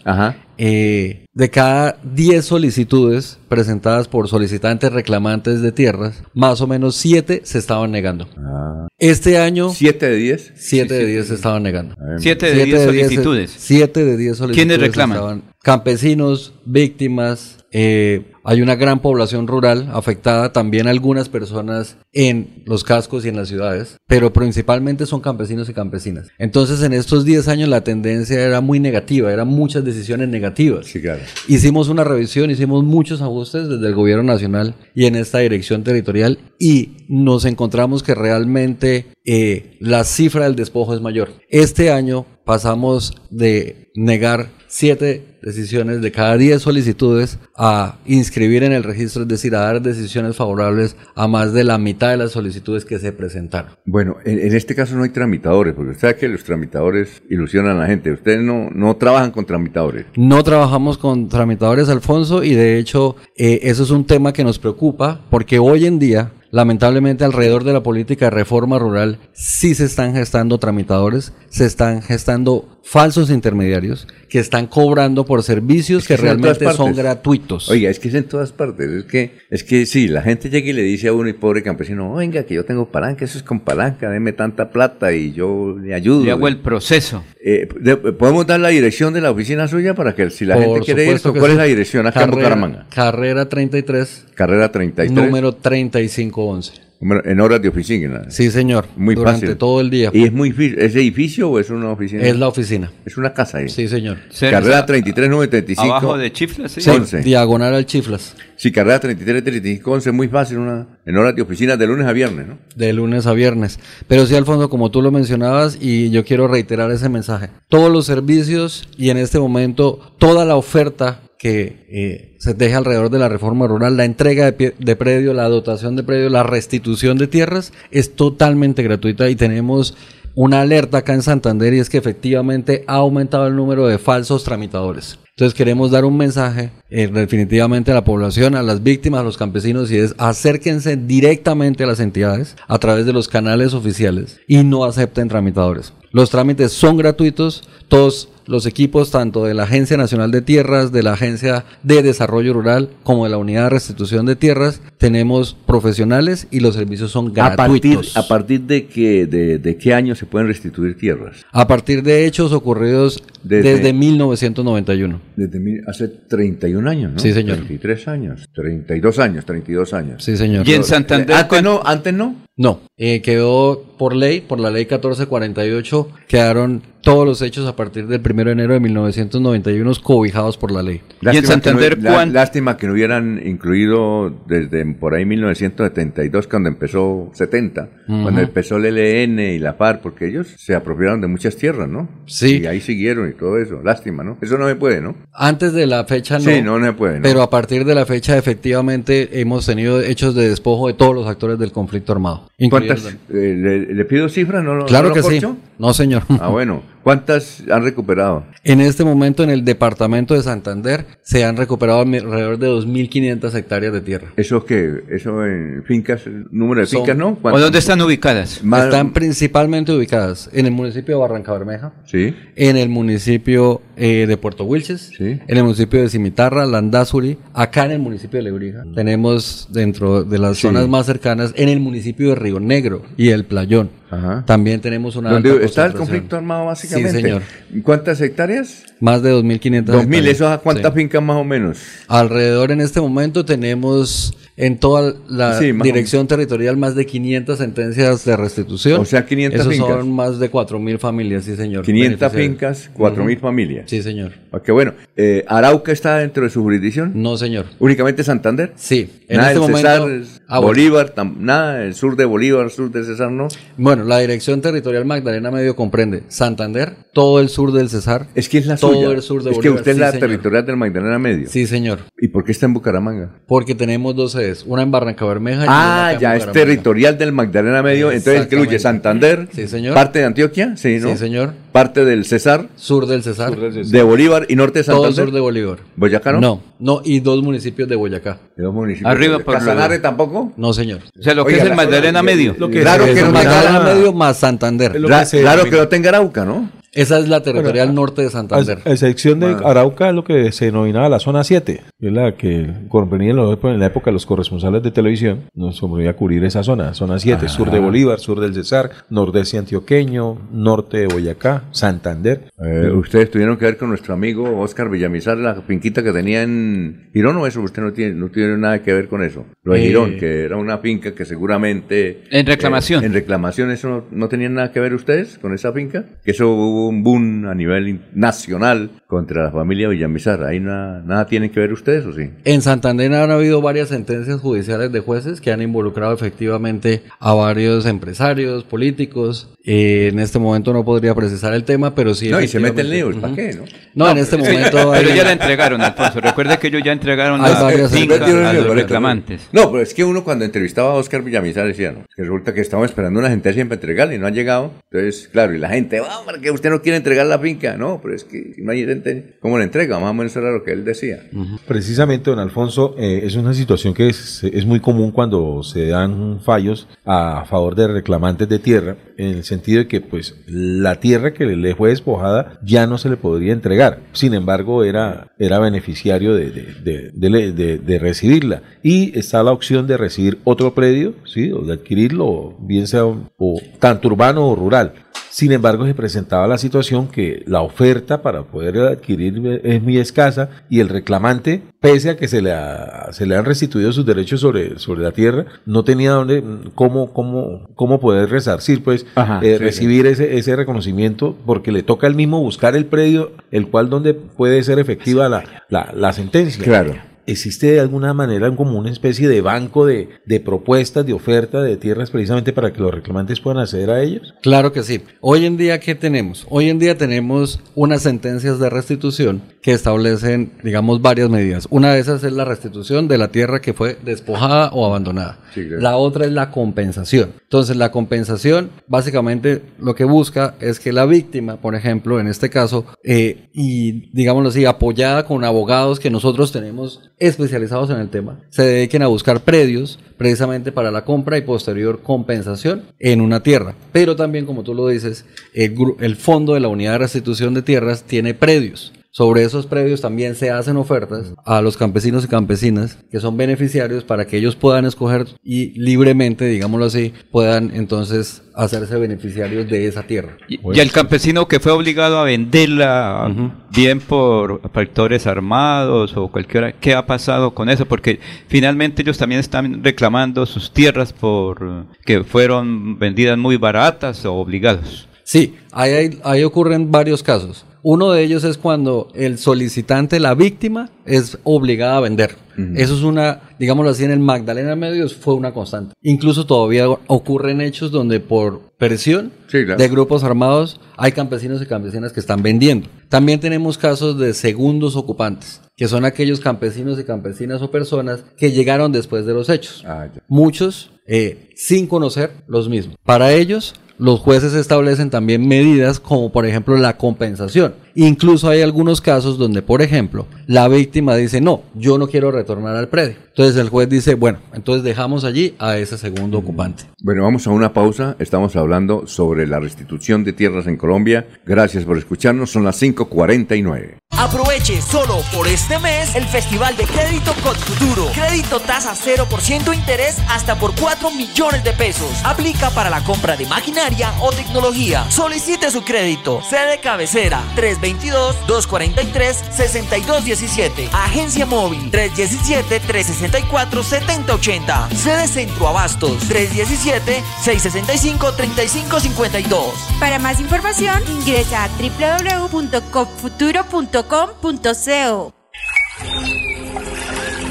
eh, de cada 10 solicitudes presentadas por solicitantes reclamantes de tierras, más o menos 7 se estaban negando. Ah. Este año... ¿7 de 10? 7 de 10 se estaban negando. 7 de 10 solicitudes. 7 de 10 solicitudes. ¿Quiénes reclaman? campesinos, víctimas, eh, hay una gran población rural afectada, también algunas personas en los cascos y en las ciudades, pero principalmente son campesinos y campesinas. Entonces en estos 10 años la tendencia era muy negativa, eran muchas decisiones negativas. Hicimos una revisión, hicimos muchos ajustes desde el gobierno nacional y en esta dirección territorial y nos encontramos que realmente eh, la cifra del despojo es mayor. Este año pasamos de negar siete decisiones de cada 10 solicitudes a inscribir en el registro, es decir, a dar decisiones favorables a más de la mitad de las solicitudes que se presentaron. Bueno, en, en este caso no hay tramitadores, porque usted sabe que los tramitadores ilusionan a la gente. Ustedes no, no trabajan con tramitadores. No trabajamos con tramitadores, Alfonso, y de hecho eh, eso es un tema que nos preocupa porque hoy en día lamentablemente alrededor de la política de reforma rural sí se están gestando tramitadores, se están gestando falsos intermediarios que están cobrando por servicios Es que, en realmente son gratuitos. Oiga, es que es en todas partes. Es que, es que sí, la gente llega y le dice a uno y pobre campesino, venga, que yo tengo palanca, eso es con palanca, deme tanta plata y yo le ayudo. Le hago el proceso. Eh, de- ¿Podemos dar la dirección de la oficina suya para que si la Por gente quiere ir? ¿Cuál sí. es la dirección acá en Carrera- Bucaramanga? Carrera 33, Carrera 33. número 3511. En horas de oficina. Sí, señor. Muy Durante fácil. todo el día. ¿Y es muy ¿Es edificio o es una oficina? Es la oficina. Es una casa ahí. Sí, señor. Carrera 33, 35. Abajo de Chiflas, sí. Sí, 11. diagonal al Chiflas. Sí, carrera 33, 35, 11, muy fácil, una, en horas de oficina de lunes a viernes, ¿no? De lunes a viernes. Pero sí, Alfonso, como tú lo mencionabas, y yo quiero reiterar ese mensaje. Todos los servicios y en este momento toda la oferta que eh, se deja alrededor de la reforma rural, la entrega de, de predio, la dotación de predio, la restitución de tierras, es totalmente gratuita y tenemos una alerta acá en Santander y es que efectivamente ha aumentado el número de falsos tramitadores. Entonces queremos dar un mensaje eh, definitivamente a la población, a las víctimas, a los campesinos y es acérquense directamente a las entidades a través de los canales oficiales y no acepten tramitadores. Los trámites son gratuitos, todos los equipos tanto de la Agencia Nacional de Tierras, de la Agencia de Desarrollo Rural, como de la Unidad de Restitución de Tierras, tenemos profesionales y los servicios son A partir, gratuitos. a partir de, que, de, de qué año se pueden restituir tierras? A partir de hechos ocurridos Desde- desde, 1991. Desde hace 31 años, ¿no? Sí, señor. 33 años, 32 años, 32 años. Sí, señor. Y en Santander, Antes no, antes no. No, eh, quedó por ley, por la ley 1448, quedaron todos los hechos a partir del 1 de enero de 1991 cobijados por la ley. Lástima Santander que no, lá- cuán- lástima que no hubieran incluido desde por ahí 1972, cuando empezó 70, cuando empezó el ELN y la FARC, porque ellos se apropiaron de muchas tierras, ¿no? Sí. Y ahí siguieron y todo eso. Lástima, ¿no? Eso no se puede, ¿no? Antes de la fecha no. Sí, no, no se puede. ¿no? Pero a partir de la fecha efectivamente hemos tenido hechos de despojo de todos los actores del conflicto armado. ¿Cuántas? eh, le, le pido cifras? ¿No, lo- Claro no lo que sí. corcho? No, señor. Ah, bueno. ¿Cuántas han recuperado? En este momento en el departamento de Santander se han recuperado alrededor de 2.500 hectáreas de tierra. ¿Eso qué? ¿Eso en fincas? ¿Número de Son- fincas, no? ¿O dónde están ubicadas? Más- Están principalmente ubicadas en el municipio de Barranca Bermeja, Sí. en el municipio eh, de Puerto Wilches, Sí. en el municipio de Cimitarra, Landazuri, acá en el municipio de Lebrija. Tenemos dentro de las Sí. zonas más cercanas en el municipio de Río Negro y el Playón. Ajá. También tenemos una ¿Dónde está el conflicto armado básicamente? Sí, señor. ¿Cuántas hectáreas? Más de 2.500 Dos mil, hectáreas. ¿eso a cuántas Sí. fincas más o menos? Alrededor en este momento tenemos en toda la Sí, dirección territorial más de 500 sentencias de restitución. O sea, 500 Esos fincas. son más de 4.000 familias, sí señor. 500 beneficiarias. fincas, 4.000 familias. Sí señor. Ok, bueno. Eh, ¿Arauca está dentro de su jurisdicción? No señor. ¿Únicamente Santander? Sí. En nada este momento... Cesar, Ah, bueno. Bolívar, tam- nada, el sur de Bolívar, sur de Cesar, no. Bueno, la dirección territorial Magdalena Medio comprende Santander, todo el sur del Cesar. Es que es la todo suya. el sur de es que Bolívar. usted es la señor. territorial del Magdalena Medio. Sí, señor. ¿Y por qué está en Bucaramanga? Porque tenemos dos sedes, una en Barranca Bermeja y una Ah, en ya es territorial del Magdalena Medio, entonces incluye. Santander, Sí, señor. parte de Antioquia, sí, ¿no? Sí, señor. Parte del Cesar, Sur del Cesar. de Bolívar y norte de Todo el Santander. sur de Bolívar. ¿Boyacá no? No, no, y dos municipios de Boyacá. De los municipios. Arriba de por Casanare lo- No, señor. O sea, lo que Oiga, es el Magdalena Medio. Lo que Claro se- que no tenga- Magdalena Medio más Santander. Que Claro que denomina- no tenga Arauca, ¿no? Esa es la territorial Bueno, norte de Santander. A excepción de Arauca, es lo que se denominaba la zona 7, que es la que comprendía en la en la época de los corresponsales de televisión, nos comprendía cubrir esa zona, zona 7, sur de Bolívar, sur del Cesar, nordeste antioqueño, norte de Boyacá, Santander. Eh, ustedes tuvieron que ver con nuestro amigo Oscar Villamizar, la finquita que tenía en Girón, o eso usted no tiene, no tiene nada que ver con eso. Lo de Eh, Girón, que era una finca que seguramente... En reclamación. eh, en reclamación, ¿eso no, no tenían nada que ver ustedes con esa finca? Que eso hubo hubo un boom a nivel nacional contra la familia Villamizar. ¿Ahí nada, nada tienen que ver ustedes o sí? En Santander han habido varias sentencias judiciales de jueces que han involucrado efectivamente a varios empresarios, políticos. Eh, en este momento no podría precisar el tema, pero sí. No, y se meten líos, ¿para qué? No, no, en este momento. Pero ya la entregaron, Alfonso. Recuerde que ellos ya entregaron a los reclamantes. No, pero es que uno cuando entrevistaba a Oscar Villamizar decía, no, que resulta que estamos esperando una sentencia para entregarla y no ha llegado. Entonces, claro, y la gente, vamos, oh, que usted no quiere entregar la finca. No, pero es que si no ¿cómo le entrega? Más o menos era lo que él decía. Precisamente, don Alfonso, eh, es una situación que es, es muy común cuando se dan fallos a favor de reclamantes de tierra, en el sentido de que pues la tierra que le fue despojada ya no se le podría entregar. Sin embargo, era, era beneficiario de, de recibirla. Y está la opción de recibir otro predio, ¿sí? o de adquirirlo, bien sea o, tanto urbano o rural. Sin embargo, se presentaba la situación que la oferta para poder adquirir es muy escasa y el reclamante, pese a que se le, se le han restituido sus derechos sobre, sobre la tierra, no tenía dónde, cómo, cómo, cómo poder resarcir, pues, eh, recibir Ese, ese reconocimiento, porque le toca al mismo buscar el predio, el cual donde puede ser efectiva la, la, la sentencia. Claro. ¿Existe de alguna manera como una especie de banco de, de, propuestas, de oferta de tierras precisamente para que los reclamantes puedan acceder a ellos? Claro que sí. Hoy en día, ¿qué tenemos? Hoy en día tenemos unas sentencias de restitución que establecen, digamos, varias medidas. Una de esas es la restitución de la tierra que fue despojada o abandonada. La otra es la compensación. Entonces, la compensación básicamente lo que busca es que la víctima, por ejemplo, en este caso, eh, y digámoslo así, apoyada con abogados que nosotros tenemos especializados en el tema se dediquen a buscar predios precisamente para la compra y posterior compensación en una tierra. Pero también, como tú lo dices, el, fondo de la unidad de restitución de tierras tiene predios. Sobre esos predios también se hacen ofertas a los campesinos y campesinas que son beneficiarios para que ellos puedan escoger y libremente, digámoslo así, puedan entonces hacerse beneficiarios de esa tierra. Y, el campesino que fue obligado a venderla, bien por factores armados o cualquiera, ¿qué ha pasado con eso? Porque finalmente ellos también están reclamando sus tierras por que fueron vendidas muy baratas o obligados. Sí, ahí, ahí ocurren varios casos. Uno de ellos es cuando el solicitante, la víctima, es obligada a vender. Eso es una, digámoslo así, en el Magdalena Medios fue una constante. Incluso todavía ocurren hechos donde por presión de grupos armados hay campesinos y campesinas que están vendiendo. También tenemos casos de segundos ocupantes, que son aquellos campesinos y campesinas o personas que llegaron después de los hechos. Ah, Muchos eh, sin conocer los mismos. Para ellos, los jueces establecen también medidas como por ejemplo la compensación. Incluso hay algunos casos donde, por ejemplo, la víctima dice, no, yo no quiero retornar al predio. Entonces el juez dice, bueno, entonces dejamos allí a ese segundo ocupante. Bueno, vamos a una pausa. Estamos hablando sobre la restitución de tierras en Colombia. Gracias por escucharnos. Son las 5.49. Aproveche solo por este mes el Festival de Crédito Futuro. Crédito tasa 0% interés hasta por 4 millones de pesos. Aplica para la compra de maquinaria o tecnología. Solicite su crédito. Sede cabecera 322-243-6217. Agencia móvil 317-364-7080. Sede Centro Abastos 317-665-3552. Para más información ingresa a www.copfuturo.com com.co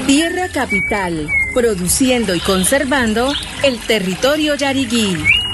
Tierra Capital, produciendo y conservando el territorio yariguí.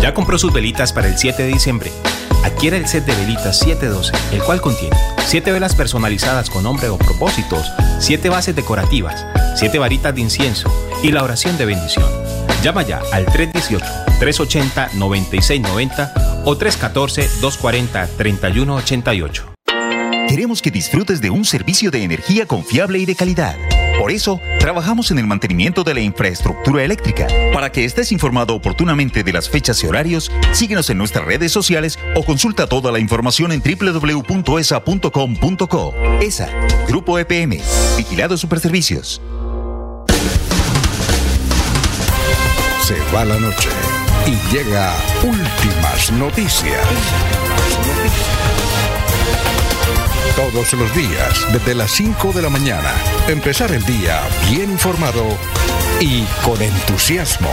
¿Ya compró sus velitas para el 7 de diciembre? Adquiere el set de velitas 712, el cual contiene 7 velas personalizadas con nombre o propósitos, 7 bases decorativas, 7 varitas de incienso y la oración de bendición. Llama ya al 318-380-9690 o 314-240-3188. Queremos que disfrutes de un servicio de energía confiable y de calidad. Por eso, trabajamos en el mantenimiento de la infraestructura eléctrica. Para que estés informado oportunamente de las fechas y horarios, síguenos en nuestras redes sociales o consulta toda la información en www.esa.com.co. ESA, Grupo EPM, Vigilado Superservicios. Se va la noche y llega últimas noticias. Todos los días, desde las 5 de la mañana, empezar el día bien informado y con entusiasmo.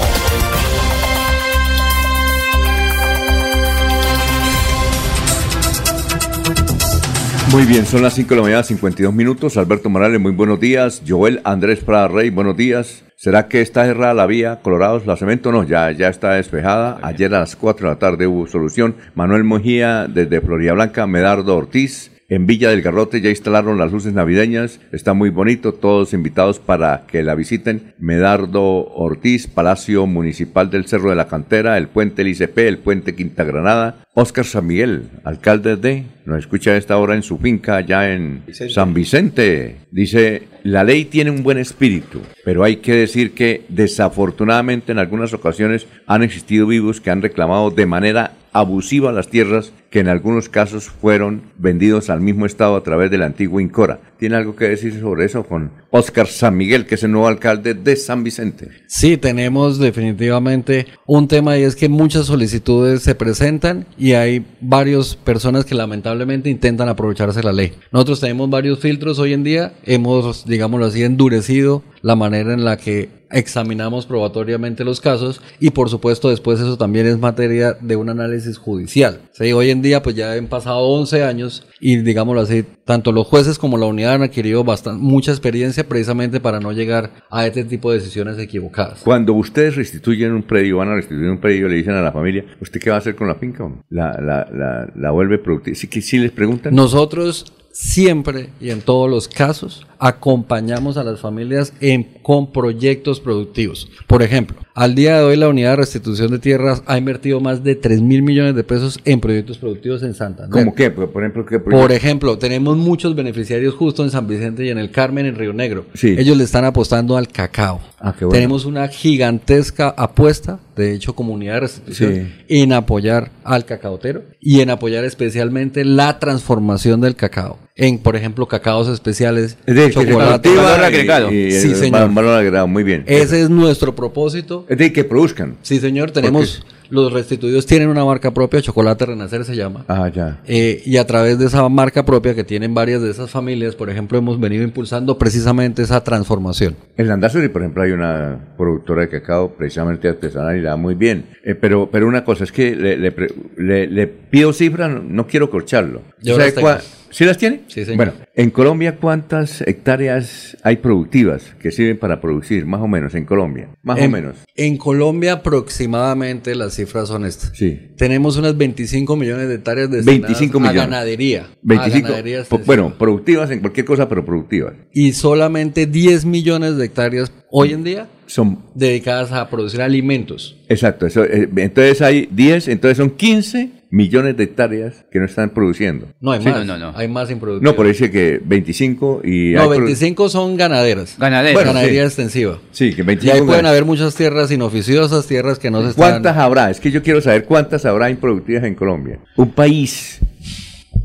Muy bien, son las 5 de la mañana, 52 minutos. Alberto Morales, muy buenos días. Joel Andrés Prada Rey, buenos días. ¿Será que está cerrada la vía Colorados, la cemento? No, ya, ya está despejada. Ayer a las 4 de la tarde hubo solución. Manuel Mojía, desde Florida Blanca, Medardo Ortiz, en Villa del Garrote ya instalaron las luces navideñas, está muy bonito, todos invitados para que la visiten. Medardo Ortiz, Palacio Municipal del Cerro de la Cantera, el Puente LICP, el Puente Quinta Granada. Oscar San Miguel, alcalde de, nos escucha a esta hora en su finca allá en San Vicente. Dice, la ley tiene un buen espíritu, pero hay que decir que desafortunadamente en algunas ocasiones han existido vivos que han reclamado de manera abusiva las tierras que en algunos casos fueron vendidos al mismo Estado a través del antiguo Incora. ¿Tiene algo que decir sobre eso con Oscar San Miguel, que es el nuevo alcalde de San Vicente? Sí, tenemos definitivamente un tema y es que muchas solicitudes se presentan y hay varias personas que lamentablemente intentan aprovecharse de la ley. Nosotros tenemos varios filtros hoy en día, hemos, digámoslo así, endurecido la manera en la que examinamos probatoriamente los casos y por supuesto después eso también es materia de un análisis judicial. Sí, hoy en día pues ya han pasado 11 años y digámoslo así, tanto los jueces como la unidad han adquirido bastante, mucha experiencia precisamente para no llegar a este tipo de decisiones equivocadas. Cuando ustedes restituyen un predio, van a restituir un predio, le dicen a la familia, ¿usted qué va a hacer con la finca? ¿La, la, la, la vuelve productiva? ¿Sí, ¿Sí les preguntan? Nosotros siempre y en todos los casos acompañamos a las familias en, con proyectos productivos. Por ejemplo, al día de hoy la unidad de restitución de tierras ha invertido más de 3 mil millones de pesos en proyectos productivos en Santander. ¿Cómo qué? Por ejemplo, ¿qué Por ejemplo, tenemos muchos beneficiarios justo en San Vicente y en el Carmen, en Río Negro. Sí. Ellos le están apostando al cacao. Ah, qué bueno. Tenemos una gigantesca apuesta, de hecho, como unidad de restitución, Sí. en apoyar al cacaotero y en apoyar especialmente la transformación del cacao. En, por ejemplo, cacaos especiales, Es decir, que se chocolate. cultiva y- y Sí, señor. val- valor agregado, muy bien. Ese es nuestro propósito. Es decir, que produzcan. Sí, señor, tenemos, los restituidos tienen una marca propia, Chocolate Renacer se llama. Ah, ya. Eh, y a través de esa marca propia que tienen varias de esas familias, por ejemplo, hemos venido impulsando precisamente esa transformación. En Landazuri, por ejemplo, hay una productora de cacao precisamente artesanal y la da muy bien. Eh, pero, pero una cosa es que le, le pre- le- le pido cifras, no, no quiero corcharlo. Yo ¿Sabe las tengo. cua- ¿Sí las tiene? Sí, señor. Bueno, en Colombia, ¿cuántas hectáreas hay productivas que sirven para producir, más o menos, en Colombia? Más o En- menos. En Colombia aproximadamente las cifras son estas. Sí. Tenemos unas 25 millones de hectáreas destinadas 25 a millones. ganadería. 25, A ganadería bueno, productivas en cualquier cosa, pero productivas. y solamente 10 millones de hectáreas hoy en día Son, dedicadas a producir alimentos. exacto, eso, eh, entonces hay 10, entonces son 15 millones de hectáreas que no están produciendo. No hay Sí. más. Hay más improductivas. No, pero dice que 25 y... No, hay produ- 25 son ganaderas. Ganaderas. Bueno, ganadería sí. extensiva. Sí, que Y 25... ahí pueden haber muchas tierras inoficiosas, tierras que no se están... ¿Cuántas habrá? Es que yo quiero saber cuántas habrá improductivas en Colombia. Un país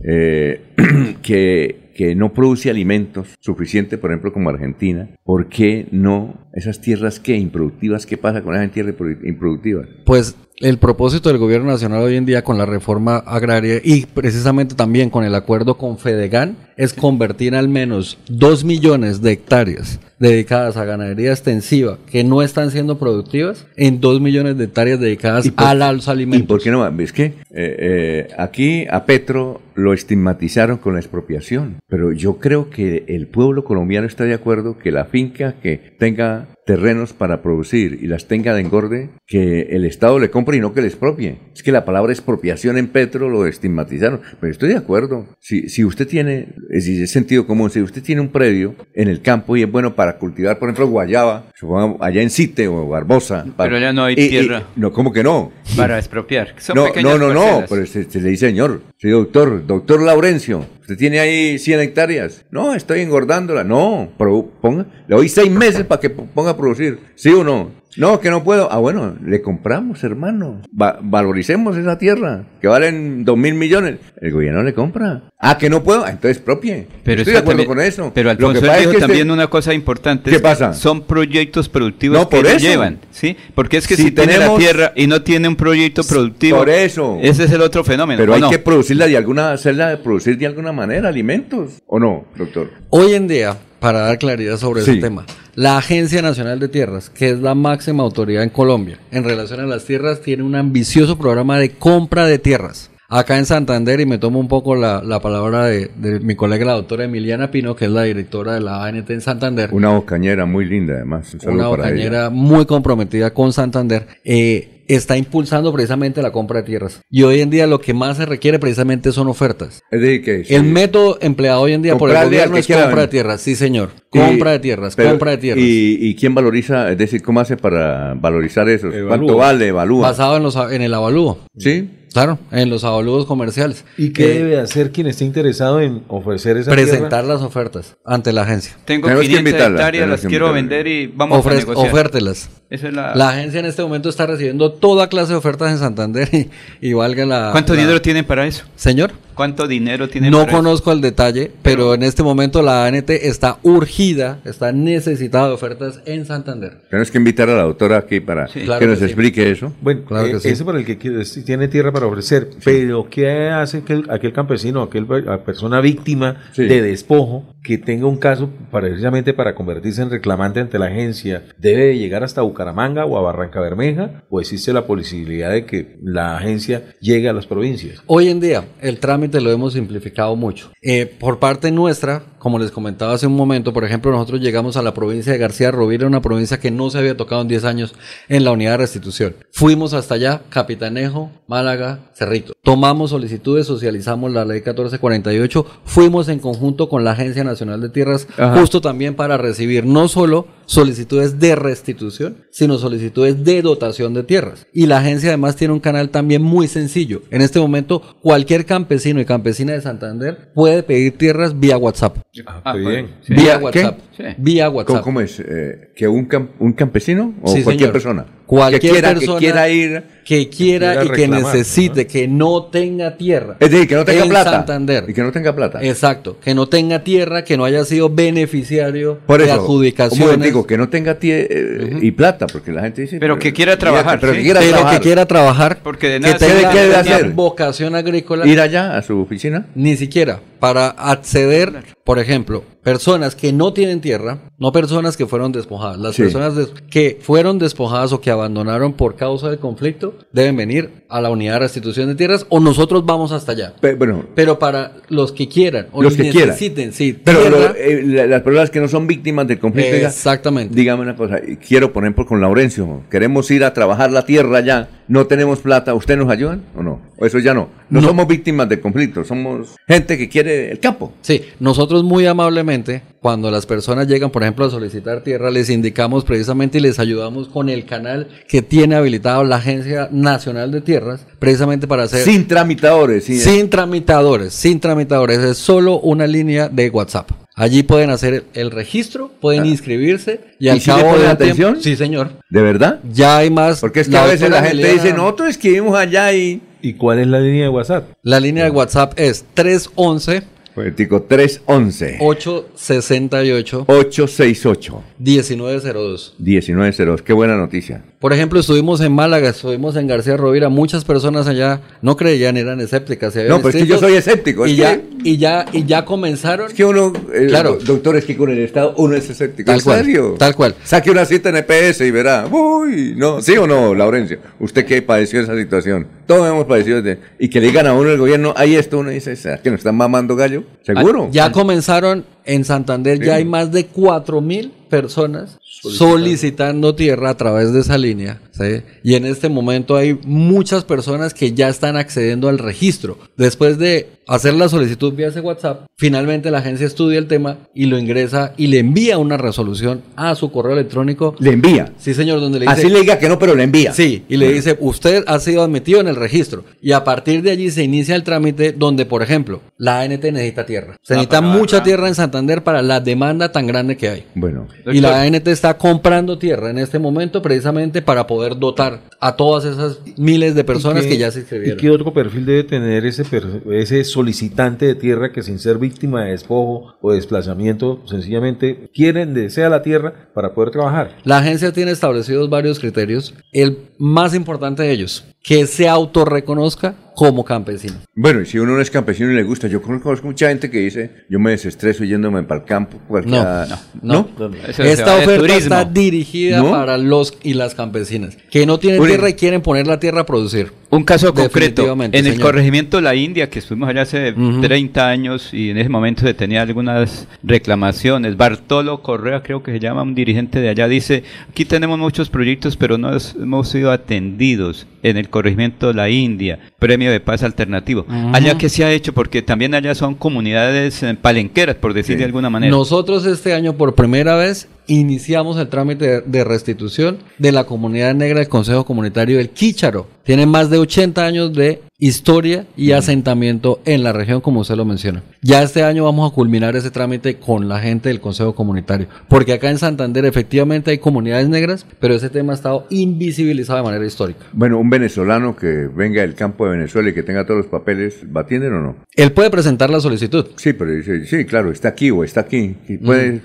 eh, que, que no produce alimentos suficiente, por ejemplo, como Argentina, ¿por qué no esas tierras que improductivas? ¿Qué pasa con esas tierras produ- improductivas? Pues el propósito del gobierno nacional hoy en día con la reforma agraria y precisamente también con el acuerdo con Fedegan es convertir al menos 2 millones de hectáreas dedicadas a ganadería extensiva que no están siendo productivas en 2 millones de hectáreas dedicadas por- a los alimentos. ¿Y por qué no? Es que eh, eh, aquí a Petro lo estigmatizaron con la expropiación, pero yo creo que el pueblo colombiano está de acuerdo que la finca que tenga terrenos para producir y las tenga de engorde, que el Estado le compre y no que le expropie. Es que la palabra expropiación en Petro lo estigmatizaron, pero estoy de acuerdo. Si, si usted tiene, es, es sentido común, si usted tiene un predio en el campo y es bueno para cultivar, por ejemplo, guayaba, supongo, allá en Cite o Barbosa. para- Pero ya no hay y- y- tierra. no, ¿cómo que no? Para expropiar. Son No, no, no, no, pero se, se le dice señor, sí, doctor, doctor Laurencio, usted tiene ahí 100 hectáreas. No, estoy engordándola. No, pro- ponga, le doy seis meses para que po- ponga producir. ¿Sí o no? No, que no puedo. Ah, bueno, le compramos, hermano. Va- valoricemos esa tierra, que valen dos mil millones. El gobierno le compra. Ah, que no puedo. Ah, entonces propie. Pero estoy de acuerdo también- con eso. Pero Lo Alfonso que pasa es dijo que este- también una cosa importante. ¿Qué es que pasa? Son proyectos productivos No, que por lo eso. llevan, ¿sí? Porque es que Si si, tiene la tenemos- tierra y no tiene un proyecto productivo, Por eso. ese es el otro fenómeno. Pero ¿o hay no? que producirla de alguna, hacerla producir de alguna manera, alimentos. ¿O no, doctor? Hoy en día, para dar claridad sobre Sí. ese tema, la Agencia Nacional de Tierras, que es la máxima autoridad en Colombia en relación a las tierras, tiene un ambicioso programa de compra de tierras. Acá en Santander, y me tomo un poco la, la palabra de, de mi colega la doctora Emiliana Pino, que es la directora de la ANT en Santander, Una bocañera muy linda, además. Un una para ella. bocañera muy comprometida con Santander, eh, está impulsando precisamente la compra de tierras. Y hoy en día lo que más se requiere precisamente son ofertas. Es decir, que sí. El método empleado hoy en día por el gobierno es compra de tierras, sí señor. Y- Compra de tierras, pero- compra de tierras. ¿y, y quién valoriza? Es decir, ¿cómo hace para valorizar eso? Evalúa. ¿Cuánto vale? Evalúa. Basado en, los, en el avalúo. ¿Sí? Claro, en los avalúos comerciales. ¿Y qué Eh, debe hacer quien esté interesado en ofrecer esa Presentar tierra? las ofertas ante la agencia. Tengo Tenemos que 500 invitarla, hectáreas, las que quiero vender y vamos a negociar. ofértelas. Esa es la... La agencia en este momento está recibiendo toda clase de ofertas en Santander y, y valga la... ¿Cuánto la- dinero tienen para eso? Señor, ¿Cuánto dinero tienen no para eso? conozco el detalle, pero en este momento la ANT está urgida, está necesitada de ofertas en Santander. Tenemos que invitar a la doctora aquí para Sí. que Claro nos que sí. explique eso. Bueno, Claro eh, que sí. ese para el que quiere- tiene tierra para ofrecer. Pero ¿qué hace aquel, aquel campesino, aquel la persona víctima Sí. de despojo que tenga un caso precisamente para convertirse en reclamante ante la agencia? ¿Debe llegar hasta Bucaramanga o a Barranca Bermeja? ¿O existe la posibilidad de que la agencia llegue a las provincias? Hoy en día el trámite lo hemos simplificado mucho. Eh, por parte nuestra, como les comentaba hace un momento, por ejemplo, nosotros llegamos a la provincia de García Rovira, una provincia que no se había tocado en 10 años en la unidad de restitución. Fuimos hasta allá, Capitanejo, Málaga, Cerrito. Tomamos solicitudes, socializamos la ley 1448, fuimos en conjunto con la Agencia Nacional de Tierras, Ajá. justo también para recibir no solo solicitudes de restitución, sino solicitudes de dotación de tierras. Y la agencia además tiene un canal también muy sencillo. En este momento, cualquier campesino y campesina de Santander puede pedir tierras vía WhatsApp. Ah, Ah, bien. sí. Vía ¿Qué? WhatsApp. Sí. Vía ¿Cómo, WhatsApp. cómo es? Eh, ¿Que un, un campesino o Sí, cualquier señor. persona? Cualquier que quiera, persona que quiera ir. que quiera Quiera y que necesite, que no tenga tierra. Es decir, que no tenga en plata. Santander. Y que no tenga plata. Exacto, que no tenga tierra, que no haya sido beneficiario Por de eso, un adjudicaciones. momentico, que no tenga tie- eh, y plata, porque la gente dice... Pero que quiera trabajar, Pero ¿sí? que quiera pero trabajar. que quiera trabajar, Porque de que nada tenga, sirve. ¿Qué debe tenga hacer? vocación agrícola, Ir allá a su oficina. ni siquiera para acceder, por ejemplo, personas que no tienen tierra, no personas que fueron despojadas, las Sí. personas des- que fueron despojadas o que abandonaron por causa del conflicto deben venir a la unidad de restitución de tierras o nosotros vamos hasta allá. Pe- bueno, Pero para los que quieran o Los que quieran. necesiten, sí, pero tierra, lo- eh, la- las personas que no son víctimas del conflicto... diga, exactamente. Dígame una cosa, quiero poner por con Laurencio, queremos ir a trabajar la tierra ya, no tenemos plata, ¿usted nos ayudan o no? O eso ya no. No, No. somos víctimas del conflicto, somos gente que quiere el campo. Sí, nosotros muy amablemente, cuando las personas llegan, por ejemplo, a solicitar tierra, les indicamos precisamente y les ayudamos con el canal que tiene habilitado la Agencia Nacional de Tierras, precisamente para hacer... Sin tramitadores. Sin, sin tramitadores, sin tramitadores, es solo una línea de WhatsApp. Allí pueden hacer el registro, pueden inscribirse y Ah. ¿Y al si cabo de atención? sí señor, ¿De verdad? ya hay más. Porque es que a veces la gente dice, nosotros escribimos allá y... ¿Y cuál es la línea de WhatsApp? La línea de WhatsApp es 311 Político 311 868 868 1902. 1902. Qué buena noticia. Por ejemplo, estuvimos en Málaga, estuvimos en García Rovira, muchas personas allá no creían, eran escépticas. se No, pues es que yo soy escéptico. Y es ya, que- y ya, y ya comenzaron. Es que uno, eh, Claro. do- doctor, es que con el Estado uno es escéptico. Tal ¿En cual, serio? tal cual. Saque una cita en EPS y verá. Uy, no. ¿Sí o no, Laurencio? Usted que padeció esa situación. Todos hemos padecido de... Y que le digan a uno el gobierno, ahí esto, uno dice, ¿será que nos están mamando gallo? ¿Seguro? Ya comenzaron en Santander, Sí. ya hay más de 4 mil personas solicitando. tierra a través de esa línea. ¿Sí? Y en este momento hay muchas personas que ya están accediendo al registro. Después de hacer la solicitud vía ese WhatsApp, finalmente la agencia estudia el tema y lo ingresa y le envía una resolución a su correo electrónico. Le envía. Sí, señor, donde le dice. Así le diga que no, pero le envía. Sí, y le dice, usted ha sido admitido en el registro. Y a partir de allí se inicia el trámite donde, por ejemplo, la ANT necesita tierra. Se Ah, necesita mucha tierra en Santander para la demanda tan grande que hay. Bueno. Y la ANT está comprando tierra en este momento precisamente para poder dotar a todas esas miles de personas ¿Y que ya se ¿Y inscribieron. qué otro perfil debe tener ese, ese solicitante de tierra que sin ser víctima de despojo o desplazamiento, sencillamente quieren, desea la tierra para poder trabajar? La agencia tiene establecidos varios criterios. El más importante de ellos, que se autorreconozca como campesino. Bueno, y si uno no es campesino y le gusta, yo conozco mucha gente que dice, yo me desestreso yéndome para el campo. cualquier- No, no, ¿No? Esta oferta está dirigida ¿No? para los y las campesinas que no tienen Uri. tierra y quieren poner la tierra a producir. Un caso concreto, en el corregimiento La India, que estuvimos allá hace 30 años y en ese momento se tenía algunas reclamaciones. Bartolo Correa, creo que se llama un dirigente de allá, dice, aquí tenemos muchos proyectos, pero no hemos sido atendidos en el corregimiento La India, premio de paz alternativo. Allá que se ha hecho, porque también allá son comunidades eh, palenqueras, por decir de alguna manera. Nosotros este año por primera vez iniciamos el trámite de- de restitución de la comunidad negra del Consejo Comunitario del Quícharo. Tiene más de 80 años de historia y asentamiento en la región, como usted lo menciona. Ya este año vamos a culminar ese trámite con la gente del Consejo Comunitario, porque acá en Santander efectivamente hay comunidades negras, pero ese tema ha estado invisibilizado de manera histórica. Bueno, un venezolano que venga del campo de Venezuela y que tenga todos los papeles, ¿va a atienden o no? Él puede presentar la solicitud. Sí, pero dice, sí, claro, está aquí o está aquí. ¿Y puede,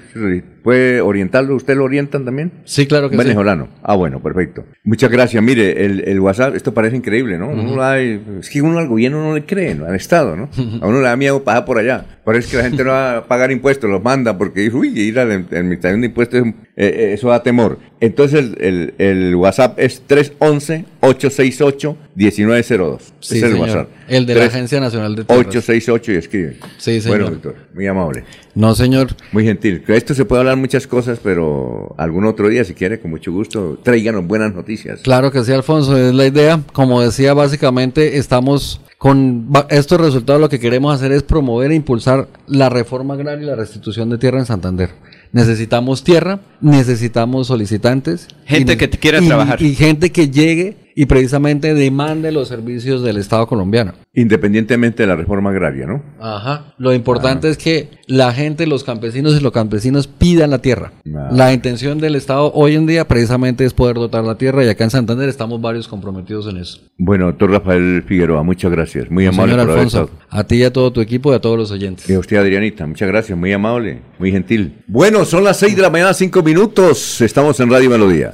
puede orientarlo? ¿Usted lo orientan también? Sí, claro que sí. Venezolano. Ah, bueno, perfecto. Muchas gracias. Mire, el, el WhatsApp, esto parece increíble, ¿no? Uno da- es que uno al gobierno no le cree, ¿no? al Estado, ¿no? A uno le da miedo pasar por allá. Parece que la gente no va a pagar impuestos, los manda porque dice, uy, ir a la administración de impuestos, eh, eh, eso da temor. Entonces, el, el- WhatsApp es 311-868-1902. Sí, es el señor. WhatsApp. El de la Agencia Nacional de Tierras. 868 y escribe. Sí, señor. Bueno, doctor, muy amable. No, señor. Muy gentil. Esto se puede hablar muchas cosas, pero algún otro día, si quiere, con mucho gusto, tráiganos buenas noticias. Claro que sí, Alfonso, es la idea. Como decía, básicamente estamos con estos resultados, lo que queremos hacer es promover e impulsar la reforma agraria y la restitución de tierra en Santander. Necesitamos tierra, necesitamos solicitantes. Gente y- que quiera y- trabajar. Y gente que llegue y precisamente demande los servicios del Estado colombiano. Independientemente de la reforma agraria, ¿no? Ajá. Lo importante es que la gente, los campesinos y los campesinos pidan la tierra. Ah. La intención del Estado hoy en día precisamente es poder dotar la tierra y acá en Santander estamos varios comprometidos en eso. Bueno, doctor Rafael Figueroa, muchas gracias. Muy amable Señor por Alfonso, a ti y a todo tu equipo y a todos los oyentes. Y a usted, Adrianita, muchas gracias, muy amable, muy gentil. Bueno, son las 6 de la mañana, 5 minutos. Estamos en Radio Melodía.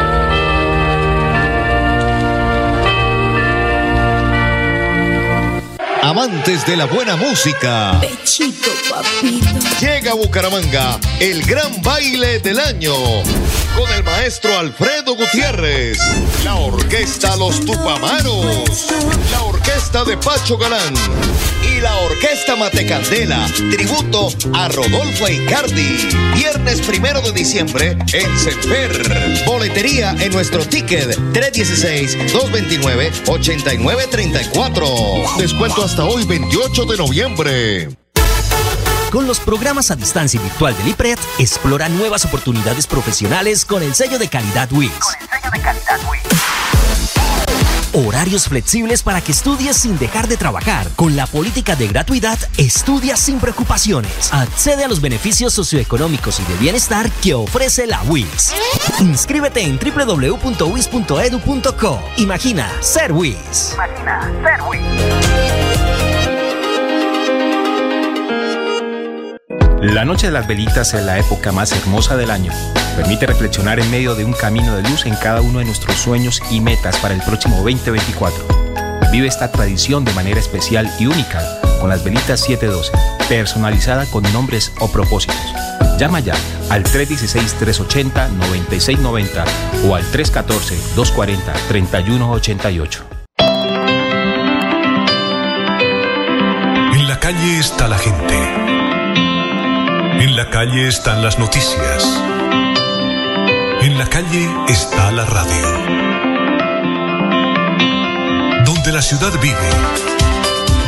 Amantes de la buena música. Pechito, papito. Llega a Bucaramanga el gran baile del año con el maestro Alfredo Gutiérrez, la orquesta Los Tupamaros, la orquesta de Pacho Galán y la orquesta Matecandela, tributo a Rodolfo Icardi. Viernes primero de diciembre en Semper. Boletería en nuestro ticket 316-229-8934. Descuento hasta hoy 28 de noviembre. Con los programas a distancia y virtual del IPRED, explora nuevas oportunidades profesionales con el sello de calidad WIS. Horarios flexibles para que estudies sin dejar de trabajar. Con la política de gratuidad, estudia sin preocupaciones. Accede a los beneficios socioeconómicos y de bienestar que ofrece la WIS. Inscríbete en www.wis.edu.co. Imagina ser WIS. Imagina ser La noche de las velitas es la época más hermosa del año. Permite reflexionar en medio de un camino de luz en cada uno de nuestros sueños y metas para el próximo 2024. Vive esta tradición de manera especial y única con las velitas 712, personalizada con nombres o propósitos. Llama ya al 316-380-9690 o al 314-240-3188. En la calle está la gente. En la calle están las noticias. La calle está la radio. Donde la ciudad vive,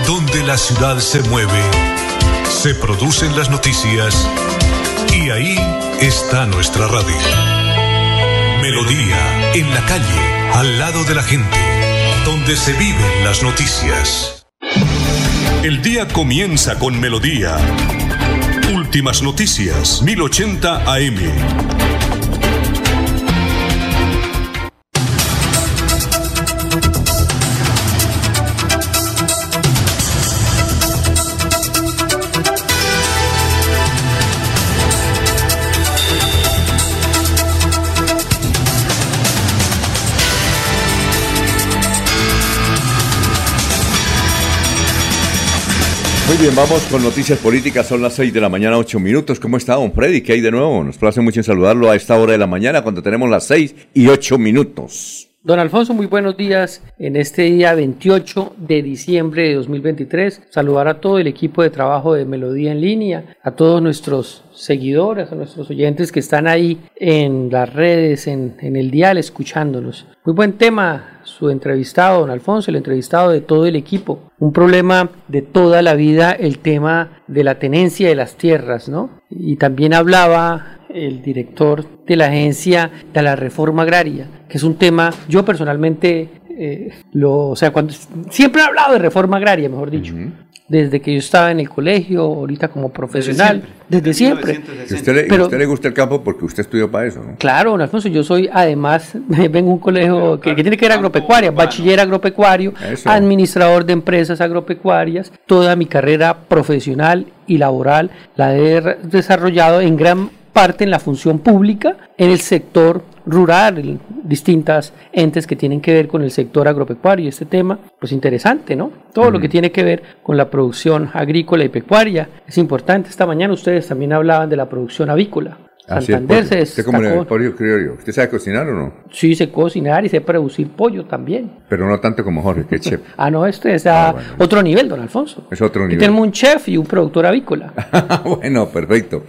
donde la ciudad se mueve, se producen las noticias y ahí está nuestra radio. Melodía, en la calle, al lado de la gente, donde se viven las noticias. El día comienza con Melodía. Últimas noticias, 1080 AM. Muy bien, vamos con noticias políticas. Son las 6 de la mañana, 8 minutos. ¿Cómo está, don Freddy? ¿Qué hay de nuevo? Nos place mucho en saludarlo a esta hora de la mañana cuando tenemos las 6 y 8 minutos. Don Alfonso, muy buenos días. En este día 28 de diciembre de 2023, saludar a todo el equipo de trabajo de Melodía en línea, a todos nuestros seguidores, a nuestros oyentes que están ahí en las redes, en, el dial, escuchándonos. Muy buen tema su entrevistado, don Alfonso, el entrevistado de todo el equipo. Un problema de toda la vida, el tema de la tenencia de las tierras, ¿no? Y también hablaba el director de la agencia de la reforma agraria, que es un tema, yo personalmente, eh, lo, o sea, cuando siempre he hablado de reforma agraria, mejor dicho. Desde que yo estaba en el colegio, ahorita como profesional, desde siempre. Y usted, le, Pero- usted le gusta el campo porque usted estudió para eso, ¿no? Claro, don Alfonso, yo soy además, vengo a un colegio que, que tiene que ver agropecuaria, bachiller agropecuario, Eso. administrador de empresas agropecuarias, toda mi carrera profesional y laboral la he desarrollado en gran parte en la función pública, en el sector rural, en distintas entes que tienen que ver con el sector agropecuario. Y este tema, pues interesante, ¿no? Todo lo que tiene que ver con la producción agrícola y pecuaria es importante. Esta mañana ustedes también hablaban de la producción avícola. Así es, Santander se. Usted como en el destacó. pollo criollo. ¿Usted sabe cocinar o no? Sí, sé cocinar y sé producir pollo también. Pero no tanto como Jorge, que es chef. Ah, no, este es a otro nivel, don Alfonso. Es otro nivel. tenemos un chef y un productor avícola. bueno, perfecto.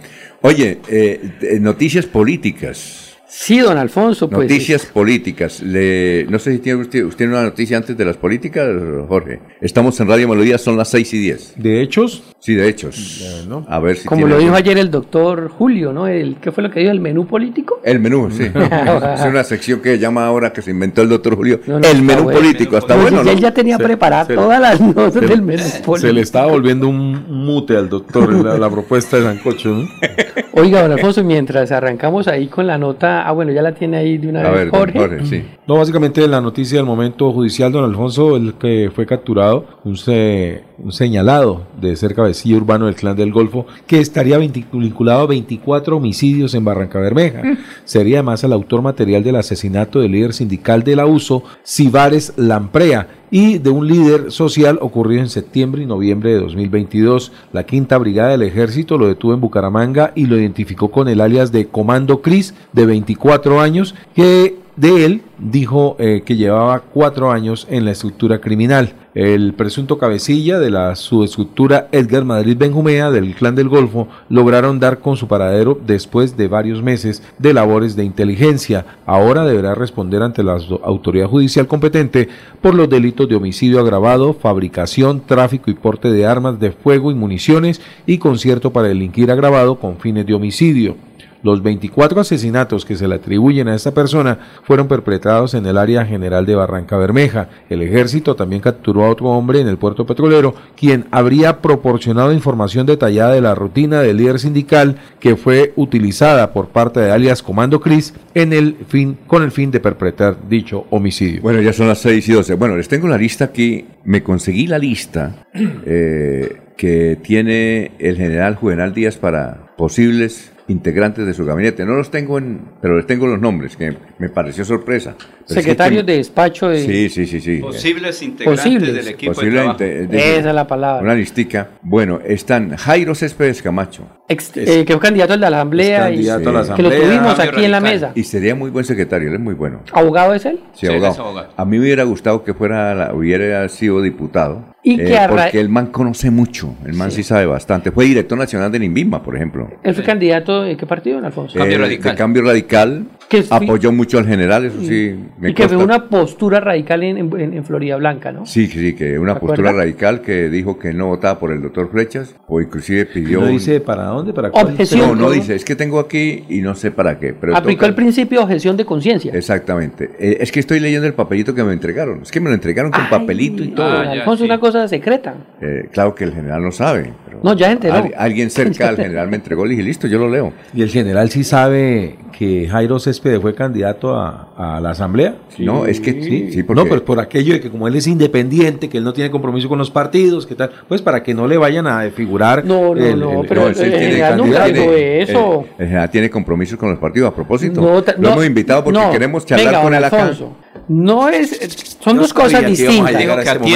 Oye, eh, eh, noticias políticas. Sí, don Alfonso, pues. Noticias políticas. Le, no sé si tiene usted, usted una noticia antes de las políticas, Jorge. Estamos en Radio Melodía, son las 6 y 10. ¿De hechos? Sí, de hechos. A ver si Como lo dijo ayer el doctor Julio, ¿no? El, ¿Qué fue lo que dijo? ¿El menú político? El menú, sí. es una sección que llama ahora que se inventó el doctor Julio. No, no, el menú bueno. político. Está bueno, él ya tenía preparadas todas las notas del menú político. Se le estaba volviendo un mute al doctor la, la propuesta de Sancocho. ¿no? Oiga, don Alfonso, mientras arrancamos ahí con la nota, ah, bueno, ya la tiene ahí de una A vez ver, Jorge. Jorge, sí. No, básicamente la noticia del momento judicial, don Alfonso, el que fue capturado, un, se- un señalado de ser cabecilla urbano del clan del Golfo, que estaría vinculado a 24 homicidios en Barranca Bermeja. Sería además el autor material del asesinato del líder sindical del abuso, Cibares Lamprea, y de un líder social ocurrido en septiembre y noviembre de 2022. La quinta brigada del ejército lo detuvo en Bucaramanga y lo identificó con el alias de Comando Cris, de 24 años, que de él dijo eh, que llevaba cuatro años en la estructura criminal. El presunto cabecilla de la subestructura Edgar Madrid Benjumea del Clan del Golfo lograron dar con su paradero después de varios meses de labores de inteligencia. Ahora deberá responder ante la au- autoridad judicial competente por los delitos de homicidio agravado, fabricación, tráfico y porte de armas de fuego y municiones y concierto para delinquir agravado con fines de homicidio. Los 24 asesinatos que se le atribuyen a esta persona fueron perpetrados en el área general de Barranca Bermeja. El ejército también capturó a otro hombre en el puerto petrolero, quien habría proporcionado información detallada de la rutina del líder sindical que fue utilizada por parte de alias Comando Cris en el fin, con el fin de perpetrar dicho homicidio. Bueno, ya son las 6 y 12. Bueno, les tengo la lista aquí. Me conseguí la lista eh, que tiene el general Juvenal Díaz para posibles integrantes de su gabinete. No los tengo en, pero les tengo los nombres, que me pareció sorpresa. Pero es que Secretarios de despacho de... Sí, sí, sí, sí. Posibles integrantes Posibles. del equipo Posible de trabajo. inte- de- Esa es la palabra. Una listica. Bueno, están Jairo Céspedes Camacho. Ex- eh, que fue candidato al de la Asamblea y a la que lo Asamblea. tuvimos aquí en la mesa. Y sería muy buen secretario, él es muy bueno. ¿Abogado es él? Sí, abogado. A mí me hubiera gustado que fuera, la- hubiera sido diputado. Y que porque el man conoce mucho, el man sí. sabe bastante. Fue director nacional del INVIMA, por ejemplo. Él fue candidato de qué partido, Alfonso? Eh, De Cambio Radical. Que apoyó mucho al general, eso sí. Me y que fue consta. una postura radical en, en- en Florida Blanca, ¿no? Sí, sí, que una ¿Se postura acuerda? radical que dijo que no votaba por el doctor Flechas, o inclusive pidió... ¿No dice para dónde? ¿Para cuál? Objeción. No, no dice, es que tengo aquí y no sé para qué. Pero Aplicó toca- el principio de objeción de conciencia. Exactamente. Eh, es que estoy leyendo el papelito que me entregaron. Es que me lo entregaron con papelito y todo. Don Alfonso, una cosa secreta. Eh, claro que el general no sabe. Pero No, ya se enteró. al- alguien cerca al general me entregó, le dije, listo, yo lo leo. ¿Y el general sí sabe que Jairo Céspedes fue candidato a, a la asamblea? No, es que sí, sí, porque- No, pues por aquello de que como él es independiente, que él no tiene compromiso con los partidos, que tal, pues para que no le vayan a figurar. No, no, no, pero él sí el tiene general nunca dijo El- eso. El, general tiene compromisos con los partidos. A propósito, No, ta- lo no, hemos invitado porque no, queremos charlar venga, con él acá. Alfonso, No es, son Yo dos cosas distintas.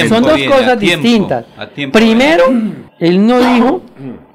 son dos cosas tiempo, distintas. a tiempo. Primero, él no dijo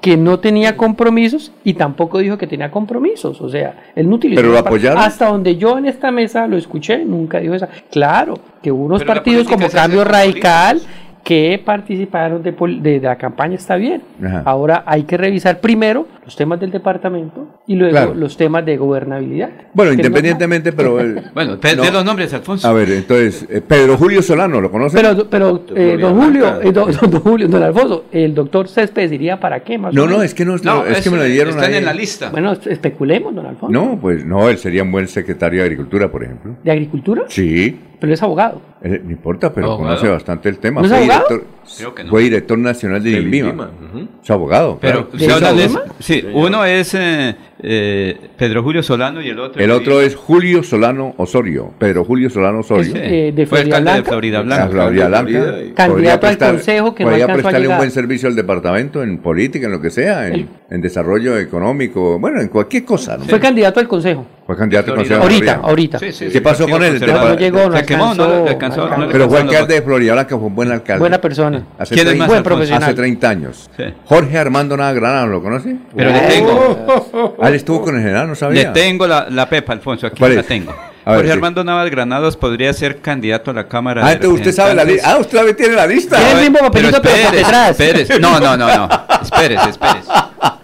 que no tenía compromisos y tampoco dijo que tenía compromisos. O sea, él no utilizó. Pero lo apoyaron. Hasta donde yo en esta mesa lo escuché, nunca dijo esa. Claro, que hubo unos Pero partidos como Cambio Radical que participaron de, pol- de- de la campaña, está bien. Ajá. Ahora hay que revisar primero los temas del departamento y luego Claro. los temas de gobernabilidad. Bueno, no- independientemente, pero... el- Bueno, no. de los nombres, Alfonso. A ver, entonces, eh, Pedro Julio Solano, ¿lo conoce? Pero, pero eh, don Julio, eh, don, don Julio, don Alfonso, el doctor Céspedes diría para qué más. o No, menos? no, es que no, No, es que me lo eso, dieron están ahí. en la lista. Bueno, especulemos, don Alfonso. No, pues no, él sería un buen secretario de Agricultura, por ejemplo. ¿De agricultura? Sí, Pero es abogado. eh, no importa, pero ¿Abogado? conoce bastante el tema. ¿No es Fue abogado? director, Creo que no. fue director nacional de INVIMA. Ujú. Es abogado. Pero claro. se habla de- Solano? Sí, uno es eh, eh, Pedro Julio Solano y el otro El otro es Julio Solano Osorio. Pedro Julio Solano Osorio. Eh, de Fue Florida alcalde de Blanca. Florida La Blanca. Florida Blanca. Florida y- Candidato al consejo que no podría a prestarle un llegar. buen servicio al departamento en política, en lo que sea, en, desarrollo económico, bueno, en cualquier cosa. ¿no? Fue candidato al consejo. Fue candidato al Florida. de Ahorita, Florida. ahorita. Sí, sí, ¿Qué sí, pasó con él? No llegó, no Se quemó, no le alcanzó, alcanzó. no le Pero fue alcanzó alcalde los de Florida Blanca, fue un buen alcalde. Buena persona. Hace ¿Quién es 30 más, Buen profesional. Hace 30 años. Sí. Jorge Armando Nava Granado, ¿lo conoce? Pero le tengo, Ah, él estuvo con el general, no le sabía. tengo la, la pepa, Alfonso, aquí ¿Cuál la es? tengo. A ver, Jorge sí. Armando Navas Granados podría ser candidato a la Cámara Ah, de entonces usted sabe la lista. Ah, usted también tiene la lista. Tiene el mismo papelito, pero espérese, detrás. espérese. No, no, no, no. Espérese, espérese.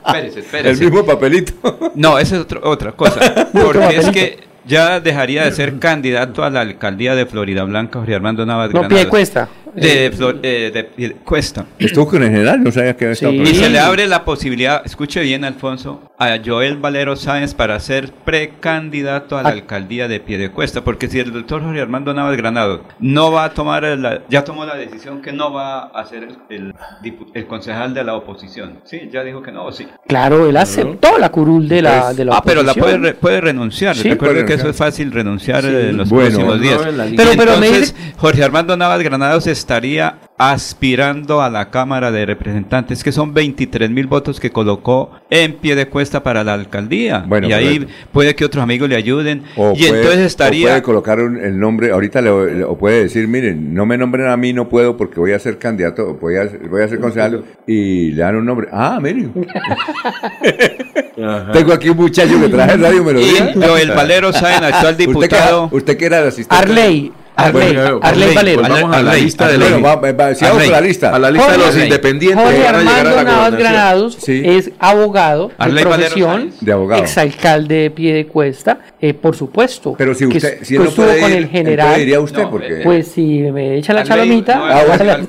Espérese, espérese. El mismo papelito. No, esa es otro- otra cosa. Porque es que ya dejaría de ser candidato a la alcaldía de Florida Blanca, Jorge Armando Navas No, Granados. pie cuesta. De, Flor- eh, de Piedecuesta. Estuvo con el general, no sabía que había estado Sí. Y se le abre la posibilidad, escuche bien Alfonso, a Joel Valero Sáenz para ser precandidato a la Ah. alcaldía de Piedecuesta, porque si el doctor Jorge Armando Navas Granado no va a tomar, la, ya tomó la decisión que no va a ser el, el dipu- el concejal de la oposición. Sí, ya dijo que no, sí. Claro, él aceptó la curul de la, de la ah, pero la puede, oposición. re- puede renunciar. Sí. Recuerde Puede que eso es fácil renunciar Sí. eh, en los Bueno, próximos no días. Y Pero- pero me entonces, Jorge Armando Navas Granados estaría aspirando a la Cámara de Representantes, que son 23 mil votos que colocó en pie de cuesta para la alcaldía. Bueno, y ahí correcto. puede que otros amigos le ayuden. O y puede- entonces o estaría... puede colocar un- el nombre, ahorita le, le- o puede decir, miren, no me nombren a mí, no puedo porque voy a ser candidato, voy a, voy a ser concejal y le dan un nombre. Ah, miren. Tengo aquí un muchacho que traje Radio Melodía. Y Joel Valero Sáenz, actual ¿Usted, diputado... que, usted que era el asistente. Arley, Arley, Bueno, Arley pues Valero. Vamos a la Arley, lista de los Arley. de independientes Jorge Armando Navas. Granados Sí. es abogado de Arley profesión. De abogado. exalcalde de Piedecuesta, eh, por supuesto. Pero si usted, si que estuvo con ir, el general. entonces iría usted No, porque... Pues si me echa la Arley, chalomita, no, ah, bueno,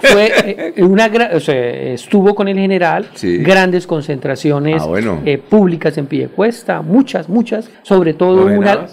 fue eh, una gra- o sea, estuvo con el general, Sí. grandes concentraciones Ah, bueno. eh, públicas en Piedecuesta, muchas, muchas, sobre todo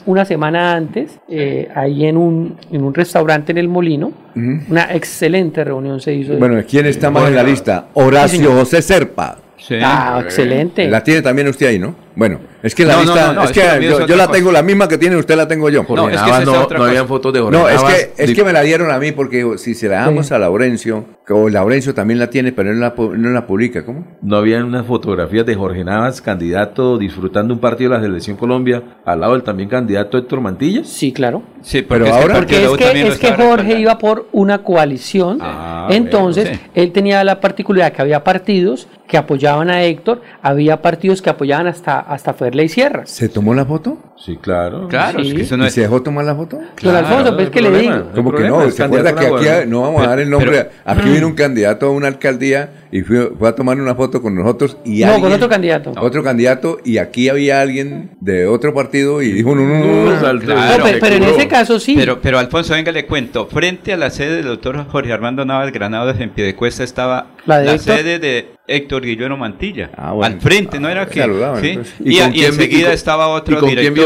una semana antes, eh, ahí en un, en un restaurante en el Molino, una excelente reunión se hizo. Bueno, ¿quién está más en la lista? Horacio. José Serpa. Sí. ah, excelente. La tiene también usted ahí, ¿no? Bueno, es que la No, lista, no, no, es es que que yo, la cosa. tengo la misma que tiene usted, la tengo yo. No, es que no, no habían fotos de Jorge No, es Navas. que, es que me la dieron a mí porque si se la damos a Laurencio, o Laurencio también la tiene, pero él no la, no la publica, ¿cómo? No habían unas fotografías de Jorge Navas, candidato, disfrutando un partido de la Selección Colombia, al lado del también candidato Héctor Mantilla. Sí, claro. Sí, Pero que ahora- Porque es que, es que Jorge iba por una coalición, Ah, entonces bueno, sí. él tenía la particularidad que había partidos que apoyaban a Héctor, había partidos que apoyaban hasta, hasta Ferley Sierra. ¿Se tomó la foto? Sí, claro. Claro, es Sí. que eso no ¿Y es... se dejó tomar la foto? Don Alfonso, pues no es que le digo. Como que no, es se acuerda que a aquí no vamos a dar el nombre. pero- aquí vino un candidato a una alcaldía y fue, fue a tomar una foto con nosotros y No, alguien- con otro candidato. Otro candidato y aquí había alguien de otro partido y dijo no, no, no, no, no. Claro. Pero, pero en ese caso sí. Pero, pero Alfonso, venga, le cuento. Frente a la sede del doctor Jorge Armando Navas Granados en Piedecuesta estaba La la, de Héctor. sede de Héctor Guillermo Mantilla. Ah, bueno. Al frente, no era Ah, que. ¿sí? entonces. Y, y quién- enseguida con- estaba otro ¿Y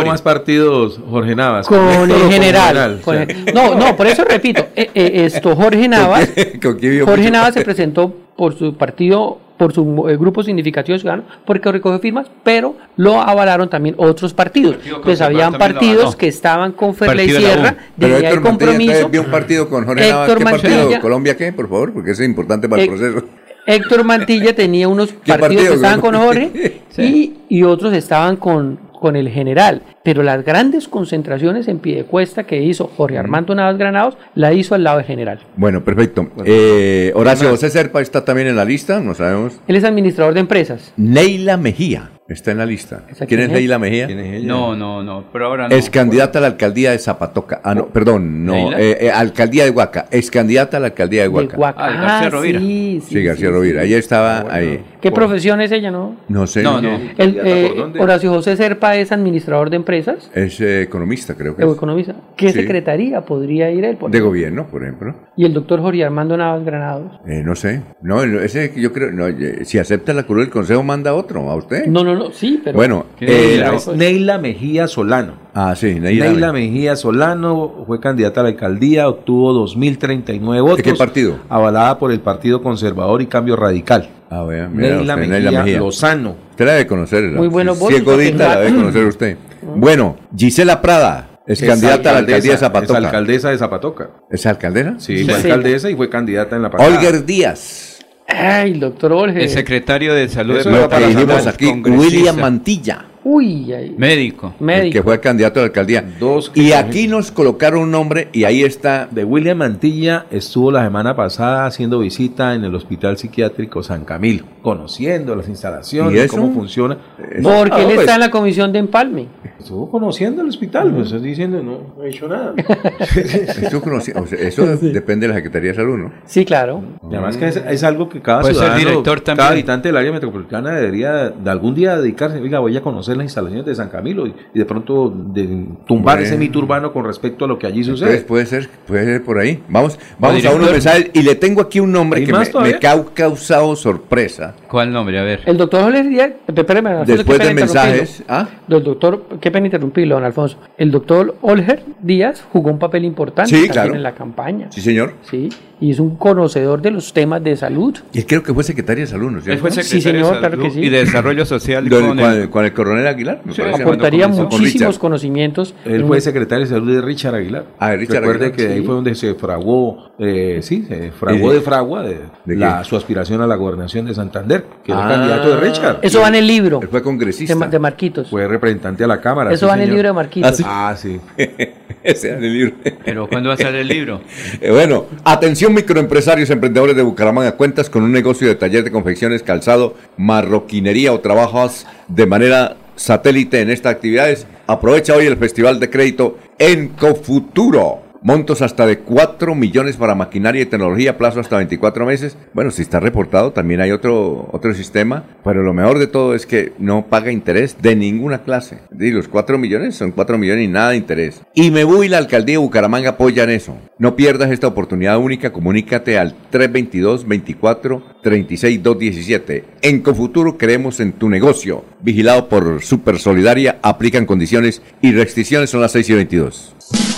más partidos Jorge Navas? con el con general. O con sea, el- no, no, por eso repito, eh, eh, esto Jorge Navas, ¿Con quién vio Jorge? Navas se presentó por su partido, por su eh, grupo significativo ciudadano, porque recogió firmas, pero lo avalaron también otros partidos. Partido Pues habían partidos que estaban con Ferley Partido de. Sierra, Héctor el Mantilla compromiso. vio un partido con Jorge Héctor Navas. ¿Qué partido? Mantilla. ¿Colombia qué? Por favor, porque es importante para el proceso. Héctor Mantilla tenía unos partidos partido, que estaban con Jorge y, y otros estaban con, con el general. Pero las grandes concentraciones en Piedecuesta que hizo Jorge Armando Navas Granados, la hizo al lado del general. Bueno, perfecto. Eh, Horacio José Serpa está también en la lista, no sabemos. Él es administrador de empresas. Neila Mejía está en la lista. ¿Esa ¿Quién es quién es? Neila Mejía? ¿Quién es ella? No, no, no, pero ahora no. Es candidata a la alcaldía de Zapatoca. Ah, no, perdón, no. Eh, eh, alcaldía de Huaca. Es candidata a la alcaldía de De Huaca. Ah, de García Rovira. sí, sí, Sí, García sí, Rovira. sí. Ella estaba ahí. ¿Qué profesión es ella, no? No sé. No, no. El, ¿Candidata eh, por dónde? Horacio José Serpa es administrador de empresas Es eh, economista, creo que es. economista. ¿Qué Sí. secretaría podría ir él? por De gobierno, por ejemplo. Y el doctor Jorge Armando Navas Granados. Eh, no sé. No, ese que yo creo. No, eh, si acepta la curul, el consejo manda otro. ¿A usted? No, no, no, sí, pero... Bueno, ¿Qué eh? Es Neila Mejía Solano. ah, sí, Neila. Neila Mejía Solano fue candidata a la alcaldía, obtuvo 2.039 votos. ¿De qué partido? Avalada por el Partido Conservador y Cambio Radical. Ah, vea, mira Neila, usted, Mejía Neila Mejía. Lozano. Usted la debe conocer. la- Muy buenos si votos es godita, la debe conocer usted. Bueno, Gisela Prada es, candidata a la alcaldía de Es Zapatoca. alcaldesa de Zapatoca. ¿Es alcaldesa? Sí, Sí. fue alcaldesa y fue candidata en la pasada. Olger Díaz. Ay, el doctor Olge. El secretario de salud Eso de Lo que dijimos aquí, William Mantilla. Uy, ay, Médico. el médico. que fue candidato a la alcaldía. Dos y aquí nos colocaron un nombre y ahí está. De William Mantilla estuvo la semana pasada haciendo visita en el Hospital Psiquiátrico San Camilo, conociendo las ¿Y instalaciones, eso? cómo funciona. Porque Ah, él pues, está en la comisión de empalme. Estuvo conociendo el hospital, pues estoy diciendo, no, no he hecho nada. O sea, eso depende de la Secretaría de Salud, ¿no? Sí, claro. Y además que es, es algo que cada Puede ser ciudadano, director también. cada habitante del área metropolitana debería de algún día dedicarse, oiga, voy a conocer las instalaciones de San Camilo y, y de pronto de tumbar Bueno. ese mito urbano con respecto a lo que allí Entonces sucede. puede ser, puede ser por ahí. Vamos, vamos a director. unos mensajes y le tengo aquí un nombre ¿Hay que más me, me ha causado sorpresa. ¿Cuál nombre? A ver. El doctor Jorge Díaz, espérame, Alfonso, Después de mensajes. ¿ah? Del doctor, qué pena interrumpirlo, don Alfonso. El doctor Olger Díaz jugó un papel importante Sí, también claro. en la campaña. Sí, señor. Sí, y es un conocedor de los temas de salud. Y creo que fue secretaria de Salud, ¿no es fue Sí, secretario señor, de claro Salud que sí. y de Desarrollo Social con con, el- el, con el coronel Aguilar. me Sí, parece, Aportaría muchísimos conocimientos. Él fue secretario de salud de Richard Aguilar. Ah, de Richard Recuerde Aguilar, que ahí fue donde se fraguó, eh, sí, se fraguó Eh, de fragua de, ¿de la- su aspiración a la gobernación de Santander, que era Ah. candidato de Richard. Eso va en el libro Él fue congresista. de, Ma- de Marquitos. Fue representante a la Cámara. Eso sí, va en el libro de Marquitos. Ah, sí. Ese era el libro. Pero ¿cuándo va a salir el libro? Eh, bueno, atención microempresarios, emprendedores de Bucaramanga, cuentas con un negocio de taller de confecciones, calzado, marroquinería o trabajas de manera satélite en estas actividades. Aprovecha hoy el Festival de Crédito en Cofuturo. Montos hasta de 4 millones para maquinaria y tecnología, plazo hasta 24 meses. Bueno, si está reportado, también hay otro, otro sistema, pero lo mejor de todo es que no paga interés de ninguna clase. Y los 4 millones son 4 millones y nada de interés. Y me voy la alcaldía de Bucaramanga apoyan eso. No pierdas esta oportunidad única, comunícate al 322 24 36 217. En Confuturo creemos en tu negocio. Vigilado por Super Solidaria, aplican condiciones y restricciones, son las 6 y 22.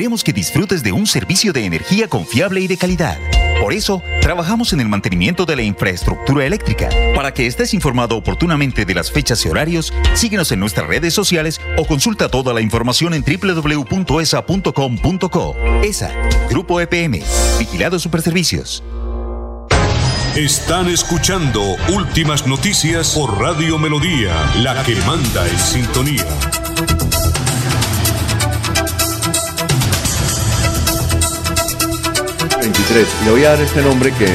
Queremos que disfrutes de un servicio de energía confiable y de calidad. Por eso, trabajamos en el mantenimiento de la infraestructura eléctrica. Para que estés informado oportunamente de las fechas y horarios, síguenos en nuestras redes sociales o consulta toda la información en www.esa.com.co. ESA, Grupo EPM, Vigilado Superservicios. Están escuchando Últimas Noticias por Radio Melodía, la que manda en sintonía. 23. Le voy a dar este nombre que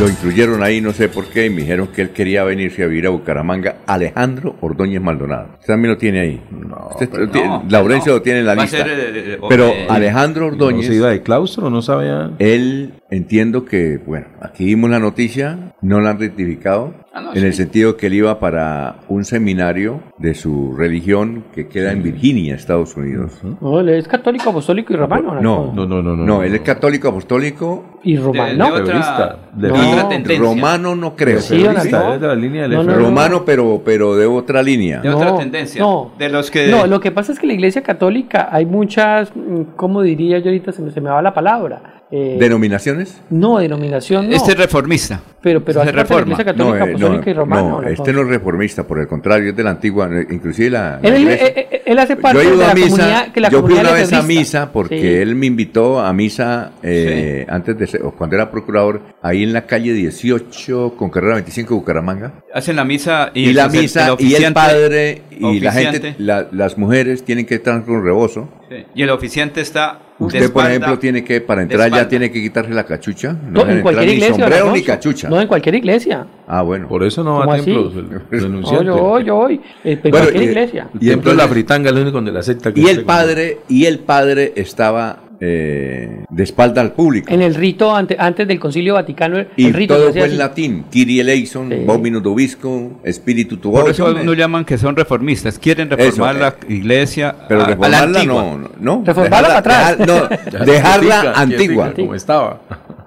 lo incluyeron ahí, no sé por qué, y me dijeron que él quería venirse a vivir a Bucaramanga. Alejandro Ordóñez Maldonado. Usted también lo tiene ahí. Usted pero lo tiene- no, Laurencio no. lo tiene en la Va lista. ser, eh, eh, pero eh, Alejandro Ordóñez. ¿No se iba de claustro? ¿No sabía? Él entiendo que, bueno, aquí vimos la noticia, no la han rectificado, Ah, no, en el sentido que él iba para un seminario de su religión que queda en Virginia, Estados Unidos. No, él es católico, apostólico y romano. No, no, no, no, no, él es católico apostólico Y romano. de otra- de y otra tendencia. romano no creo. Sí, la línea No, no, no. romano, pero, pero de otra línea. De otra tendencia. No, De los que. no, lo que pasa es que la iglesia católica hay muchas, mm, ¿cómo diría yo ahorita? Se me, se me va la palabra. Eh, ¿Denominaciones? no, denominación no. Este es reformista. pero pero la reforma. iglesia católica, eh, apostólica y romana. no, este no es reformista, por el contrario, es de la antigua, eh, inclusive la... la Él, hace parte yo he de la a misa, comunidad que la yo fui una vez a misa porque Sí. él me invitó a misa eh, antes de ser, cuando era procurador, ahí en la calle 18 con carrera 25 Bucaramanga. Hacen la misa y, Y, la misa y el padre y la gente, la- las mujeres tienen que estar con rebozo. sí, Y el oficiante está. Usted, por ejemplo, tiene que, para entrar ya tiene que quitarse la cachucha. No, No, en entrar cualquier ni iglesia. sombrero ni cachucha. No, en cualquier iglesia. Ah, bueno. Por eso no va ¿Cómo a templos yo voy. Eh, en cualquier y- iglesia. El templo de la fritanga es el único donde la acepta. Y el padre, y el padre estaba eh, de espalda al público. En el rito ante- antes del Concilio Vaticano, el Y rito todo fue en latín. Kyrie eleison, Sí. Dominus Dobisco, Espíritu tu Por eso no llaman que son reformistas. Quieren reformar Eso, la iglesia Pero a- a la reformarla antigua. no, no, no. Reformarla Dejarla- para atrás. dejar- no, dejarla antigua. Como estaba.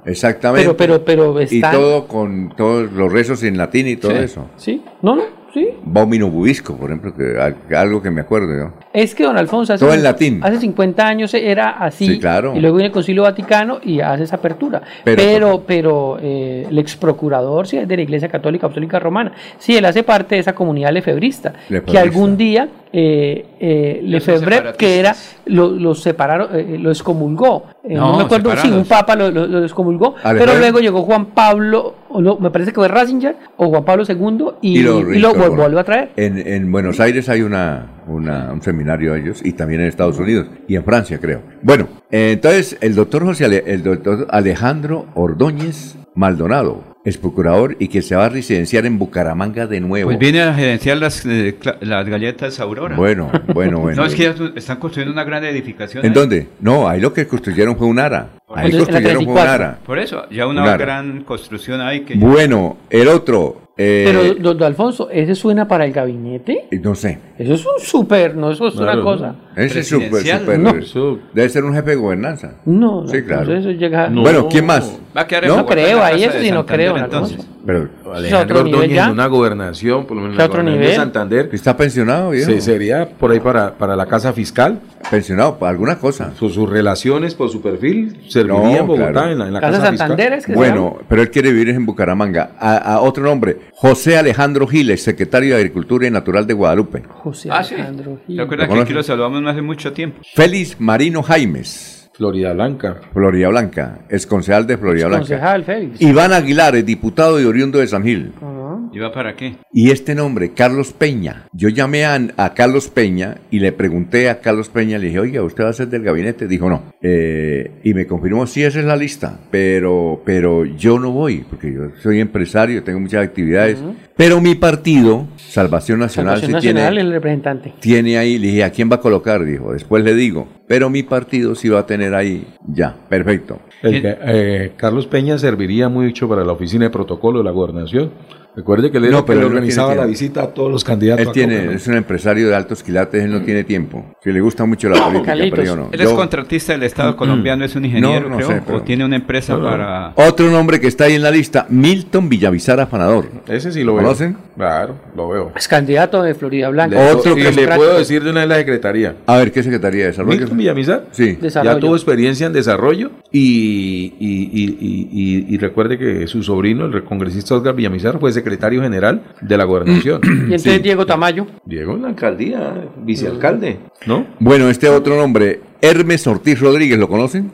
Exactamente. Pero, pero, pero y está. todo con todos los rezos en latín y todo Sí. eso. Sí, no, no, sí. Bubisco, por ejemplo, que al- algo que me acuerdo yo. Es que don Alfonso hace, Todo en latín. hace 50 años era así. Sí, claro. Y luego viene el Concilio Vaticano y hace esa apertura. Pero- Pero, pero, eh, el ex procurador sí, es de la Iglesia Católica Apostólica Romana. Sí, él hace parte de esa comunidad lefebrista. Que Lefebrista. algún día eh, eh, Lefebvre, que era, lo, lo separaron, eh, lo excomulgó. Eh, no, No, me acuerdo, sí, separados. un papa lo, lo- lo excomulgó. Pero luego llegó Juan Pablo, o no, me parece que fue Ratzinger, o Juan Pablo II, y, y lo, volvió a traer. En, en Buenos Aires hay una, una- un seminario de ellos y también en Estados Unidos y en Francia, creo. Bueno, eh, entonces el doctor José Ale- el doctor Alejandro Ordóñez Maldonado, es procurador y que se va a residenciar en Bucaramanga de nuevo. Pues viene a gerenciar las, eh, las galletas Aurora. Bueno, bueno, bueno. No, es que están construyendo una gran edificación. ¿En ahí. dónde? No, ahí lo que construyeron fue un ara. Ahí eso, en la construyeron un 34. ara. Por eso, ya una Un gran construcción ahí que Bueno, el otro, eh, Pero, don don Alfonso, ¿ese suena para el gabinete? no sé. Eso es un súper, no, eso es una Claro. cosa. Ese es súper, súper. No. Eso- Debe ser un jefe de gobernanza. No, no, Sí, claro. entonces eso llega... No. Bueno, ¿quién más? va a quedar No creo, ahí eso sí no creo, entonces. Pero Alejandro otro nivel Ordóñez en una gobernación, por lo menos en ¿Qué la otro gobernación de nivel? Santander, está pensionado, viejo. se- sería por ahí para, para la casa fiscal. Pensionado para alguna cosa. Por sus relaciones, por su perfil, serviría No, en Bogotá, claro. en la, en la Casa casa, Santander fiscal. es que Bueno, pero él quiere vivir en Bucaramanga. A, a otro nombre, José Alejandro Giles, secretario de Agricultura y Natural de Guadalupe. José Ah, sí. Alejandro Gil. ¿Te acuerdas ¿Lo que aquí lo saludamos no hace mucho tiempo? Félix Marino Jaimes, Florida Blanca. Florida Blanca, ex concejal de Florida Blanca. Concejal Félix. Iván Aguilar, es diputado y oriundo de San Gil. Ajá. ¿Iba para qué? Y este nombre, Carlos Peña. Yo llamé a, a Carlos Peña y le pregunté a Carlos Peña, le dije, oiga, ¿usted va a ser del gabinete? Dijo, no. Eh, y me confirmó, sí, esa es la lista, pero, pero yo no voy, porque yo soy empresario, tengo muchas actividades. Pero mi partido, Salvación Nacional, Salvación sí Nacional, tiene, el representante. tiene ahí, le dije, ¿a quién va a colocar? Dijo, después le digo, pero mi partido sí va a tener ahí, ya, perfecto. El eh, Carlos Peña serviría mucho para la oficina de protocolo de la gobernación. Recuerde que él era No, pero le él no organizaba tiene la visita a todos los candidatos. Él tiene, ¿no? es un empresario de altos quilates, él no tiene tiempo. Que le gusta mucho la política, Carlitos, pero yo no. ¿Él es Yo- contratista del Estado colombiano? ¿Es un ingeniero, No, no creo? sé, pero- ¿O tiene una empresa para...? Otro nombre que está ahí en la lista, Milton Villavizar Afanador. Ese sí lo veo. ¿Conocen? Claro, lo veo. Es candidato de Florida Blanca. Le- Otro y que le puedo decir de una de la secretaría. A ver, ¿qué Secretaría de Desarrollo? Milton Villamizar. Sí. Desarrollo. Ya tuvo experiencia en desarrollo y, y, y- y- y- y recuerde que su sobrino, el congresista Oscar Villamizar, fue secretario general de la gobernación. Y entonces Diego Tamayo. Diego en la alcaldía, vicealcalde, ¿no? Bueno, este otro nombre, Hermes Ortiz Rodríguez, ¿lo conocen?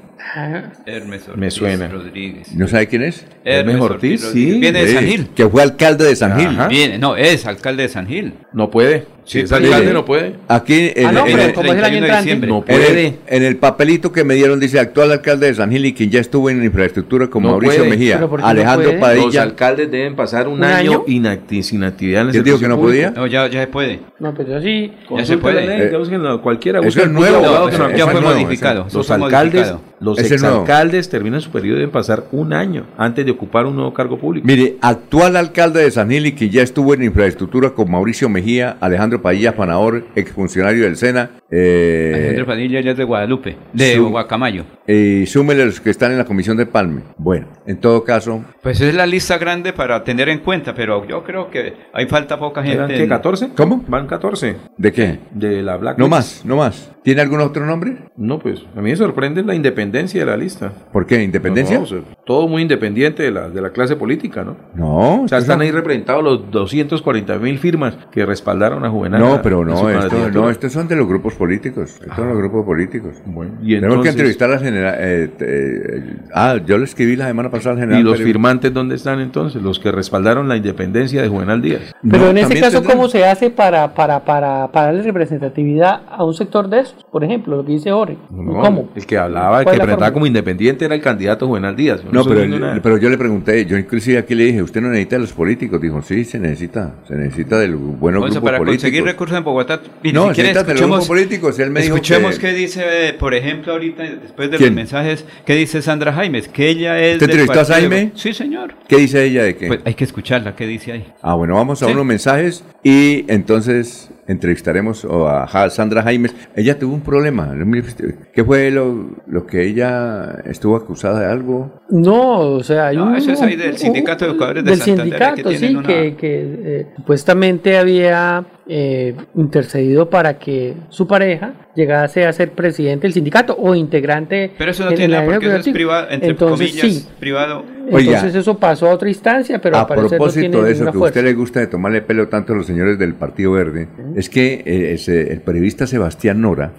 Hermes Ortiz Me suena. Rodríguez. ¿No sabe quién es? Hermes Ortiz, sí. Viene de San Gil. Que fue alcalde de San Gil. Viene, no, es alcalde de San Gil. No puede. Si Sí, es alcalde, no puede. Aquí en, Ah, no, en pero el, como es el año 31 de entrante. diciembre. No en puede. el- en el papelito que me dieron dice actual alcalde de San Gil y quien ya estuvo en infraestructura como No Mauricio puede. Mejía, ¿Pero por qué no Alejandro puede? Los Padilla. alcaldes deben pasar un, ¿Un año, año? inacti- sin actividad en el ¿Quién dijo servicio que no público. podía? No, ya, ya se puede. No, pero yo sí. Ya se puede. la ley, Eh, cualquiera eso es el nuevo, abogado No, que eso- no ya fue modificado. Los alcaldes, los exalcaldes terminan su periodo deben pasar un año antes de ocupar un nuevo cargo público. Mire, actual alcalde de San Gil y quien ya estuvo en infraestructura con Mauricio Mejía, Alejandro Padilla Fanador, exfuncionario del SENA. Eh, Alejandro Padilla ya es de Guadalupe, de Su- Guacamayo. y súmele los que están en la comisión de Palme. Bueno, en todo caso, Pues es la lista grande para tener en cuenta, pero yo creo que hay falta poca gente. ¿Eran qué, en- 14? ¿Cómo? Van 14 ¿de qué? de la Black No más, no más. ¿Tiene algún otro nombre? No, pues a mí me sorprende la independencia de la lista. ¿Por qué? ¿Independencia? No, no, o sea, todo muy independiente de la, de la clase política, ¿no? No, O sea, están es- ahí representados los 240 mil firmas que respaldaron a No, pero no, esto, no, estos son de los grupos políticos. Estos son los grupos políticos. Bueno, y Tenemos que entrevistar al general. eh, eh, ah, yo le escribí la semana pasada al general. ¿Y los Pérez. firmantes dónde están entonces? Los que respaldaron la independencia de Juvenal Díaz. Pero No, en ese caso, tendrán. ¿cómo se hace para, para, para, para darle representatividad a un sector de esos? Por ejemplo, lo que dice Ore. No, ¿Cómo? El que hablaba, el ¿Cuál que presentaba como independiente era el candidato Juvenal Díaz. Yo No, pero, el- pero yo le pregunté, yo inclusive aquí le dije, usted no necesita de los políticos. Dijo, sí, se necesita, se necesita del buenos O sea, grupos para políticos. Conseguir recursos en Bogotá. y No, si escuchemos, políticos. Él me dijo escuchemos que- qué dice, por ejemplo, ahorita, después de ¿Quién? los mensajes, qué dice Sandra Jaimes, que ella es. ¿Te entrevistó a Jaime? Sí, señor. ¿Qué dice ella de qué? Pues hay que escucharla, qué dice ahí. Ah, bueno, vamos a Sí. unos mensajes y entonces entrevistaremos a Sandra Jaimes. Ella tuvo un problema. ¿Qué fue lo, lo que ella estuvo acusada de algo? No, o sea, hay No, un, eso es ahí del un- Sindicato de Educadores de del Santander, sindicato, que sí, una- que, que, eh, supuestamente había eh, intercedido para que su pareja llegase a ser presidente del sindicato o integrante. Pero eso no en tiene la nada, porque eso es privado, entre Entonces, comillas, sí. privado. Oiga. Entonces eso pasó a otra instancia, pero a no tiene propósito de eso, que a usted le gusta de tomarle pelo tanto a los señores del Partido Verde, es que eh, ese- el periodista Sebastián Nora,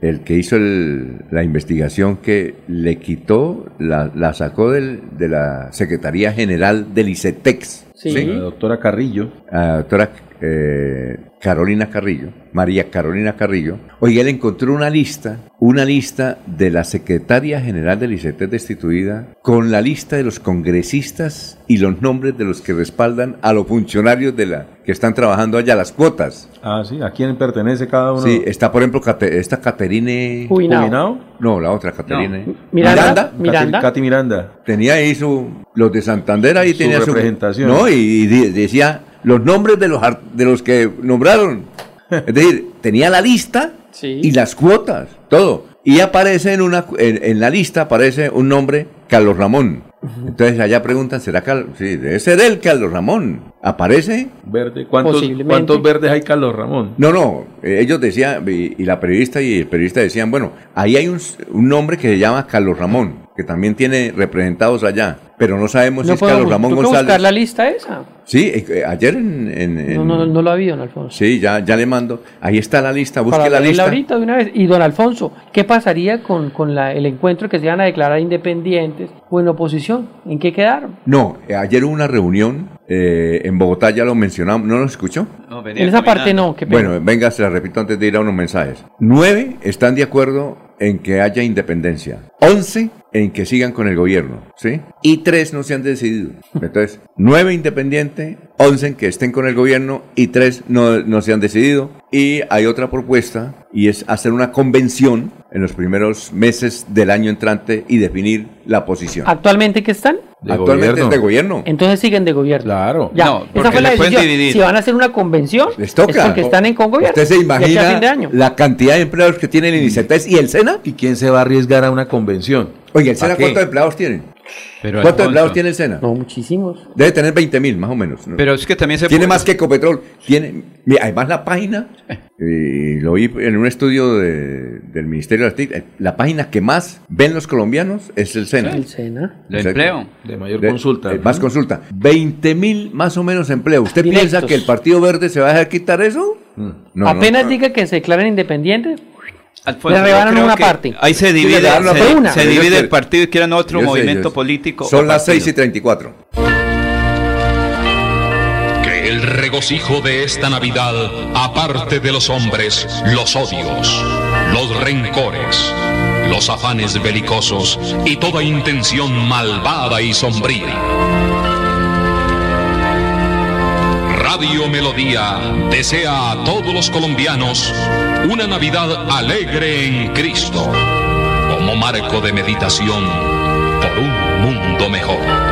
el que hizo el- la investigación que le quitó, la, la sacó del- de la Secretaría General del ICETEX. Sí. La doctora Carrillo. a doctora eh, Carolina Carrillo, María Carolina Carrillo, oye, él encontró una lista, una lista de la secretaria general del ICETEX destituida, con la lista de los congresistas y los nombres de los que respaldan a los funcionarios de la que están trabajando allá, las cuotas. Ah, sí. ¿A quién pertenece cada uno? Sí, está por ejemplo Cate- esta Caterine... ¿Jubilado? No, la otra Caterine. Miranda, Katy- Miranda. Katy Miranda. Tenía ahí su... Los de Santander ahí Su tenía su... representación. No, y, decía los nombres de los, ar- de los que nombraron. Es decir, tenía la lista Sí. y las cuotas, todo. Y aparece en, una, en, en la lista, aparece un nombre, Carlos Ramón. Entonces allá preguntan, ¿será Carlos? Sí, debe ser él, Carlos Ramón. ¿Aparece? Verde. ¿Cuántos. ¿Cuántos verdes hay, Carlos Ramón? No, no, eh, ellos decían, y, y la periodista y el periodista decían, bueno, ahí hay un nombre que se llama Carlos Ramón. Que también tiene representados allá, pero no sabemos si es Carlos Ramón ¿Tú puedes González. buscar la lista esa? Sí, eh, eh, ayer en... en- en- No, no, no lo ha habido, don Alfonso. Sí, ya, ya le mando. Ahí está la lista, busque Para la lista. ahorita de una vez. Y don Alfonso, ¿qué pasaría con, con la- el encuentro que se van a declarar independientes o en oposición? ¿En qué quedaron? No, eh, ayer hubo una reunión eh, en Bogotá, ya lo mencionamos, ¿no lo escuchó? En esa parte no, qué pena. Bueno, venga, se la repito antes de ir a unos mensajes. Nueve están de acuerdo en que haya independencia. Once en que sigan con el gobierno, ¿sí? Y tres no se han decidido. Entonces, nueve independientes, once en que estén con el gobierno y tres no, no se han decidido. Y hay otra propuesta y es hacer una convención en los primeros meses del año entrante y definir la posición. ¿Actualmente qué están? Actualmente es de gobierno. Entonces siguen de gobierno. Claro. Ya, No, esa fue la decisión. Si van a hacer una convención, Les toca. es porque están en congobierno. ¿Usted se imagina año. la cantidad de empleados que tiene el INICETES y el SENA? ¿Y quién se va a arriesgar a una convención? Oye, ¿el ¿Pa SENA cuántos empleados tiene? Pero, ¿Cuántos empleados tiene el SENA? No, muchísimos. Debe tener 20 mil, más o menos. ¿no? Pero es que también se Tiene puede- más que Ecopetrol. Tiene, mira, además la página, y lo vi en un estudio de- del Ministerio de las TIC, eh, la página que más ven los colombianos es el SENA. El SENA. De empleo. De mayor consulta. eh, más consulta. 20 mil más o menos empleos. ¿Usted Directos. piensa que el Partido Verde se va a dejar quitar eso? No, no. Apenas diga que se declaren independientes, Alfonso, le regalan una parte. Ahí se divide, se. Una. divide el partido y quieren otro yo movimiento sé. político. Son las partido. 6 y 34. Que el regocijo de esta Navidad aparte de los hombres los odios, los rencores, los afanes belicosos y toda intención malvada y sombría. Radio Melodía desea a todos los colombianos una Navidad alegre en Cristo, como marco de meditación por un mundo mejor.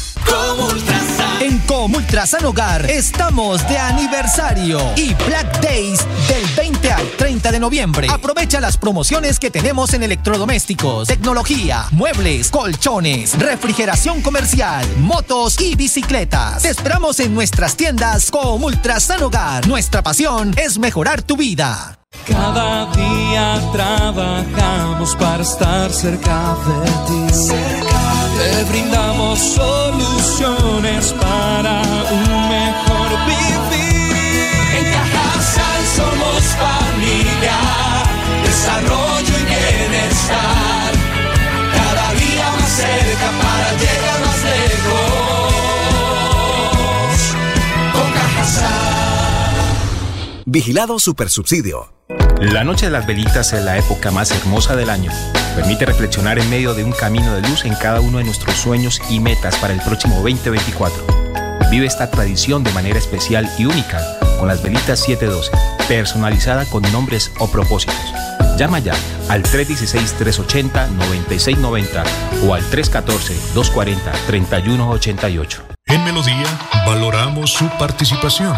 En Comultrasan Hogar estamos de aniversario y Black Days del 20 al 30 de noviembre. Aprovecha las promociones que tenemos en electrodomésticos, tecnología, muebles, colchones, refrigeración comercial, motos y bicicletas. Te esperamos en nuestras tiendas Comultrasan Hogar. Nuestra pasión es mejorar tu vida. Cada día trabajamos para estar cerca de ti. Te brindamos soluciones para un mejor vivir. En Cajasal somos familia, desarrollo y bienestar. Vigilado Supersubsidio. La noche de las velitas es la época más hermosa del año. Permite reflexionar en medio de un camino de luz en cada uno de nuestros sueños y metas para el próximo 2024. Vive esta tradición de manera especial y única con las velitas 712, personalizada con nombres o propósitos. Llama ya al 316-380-9690 o al 314-240-3188. En Melodía valoramos su participación.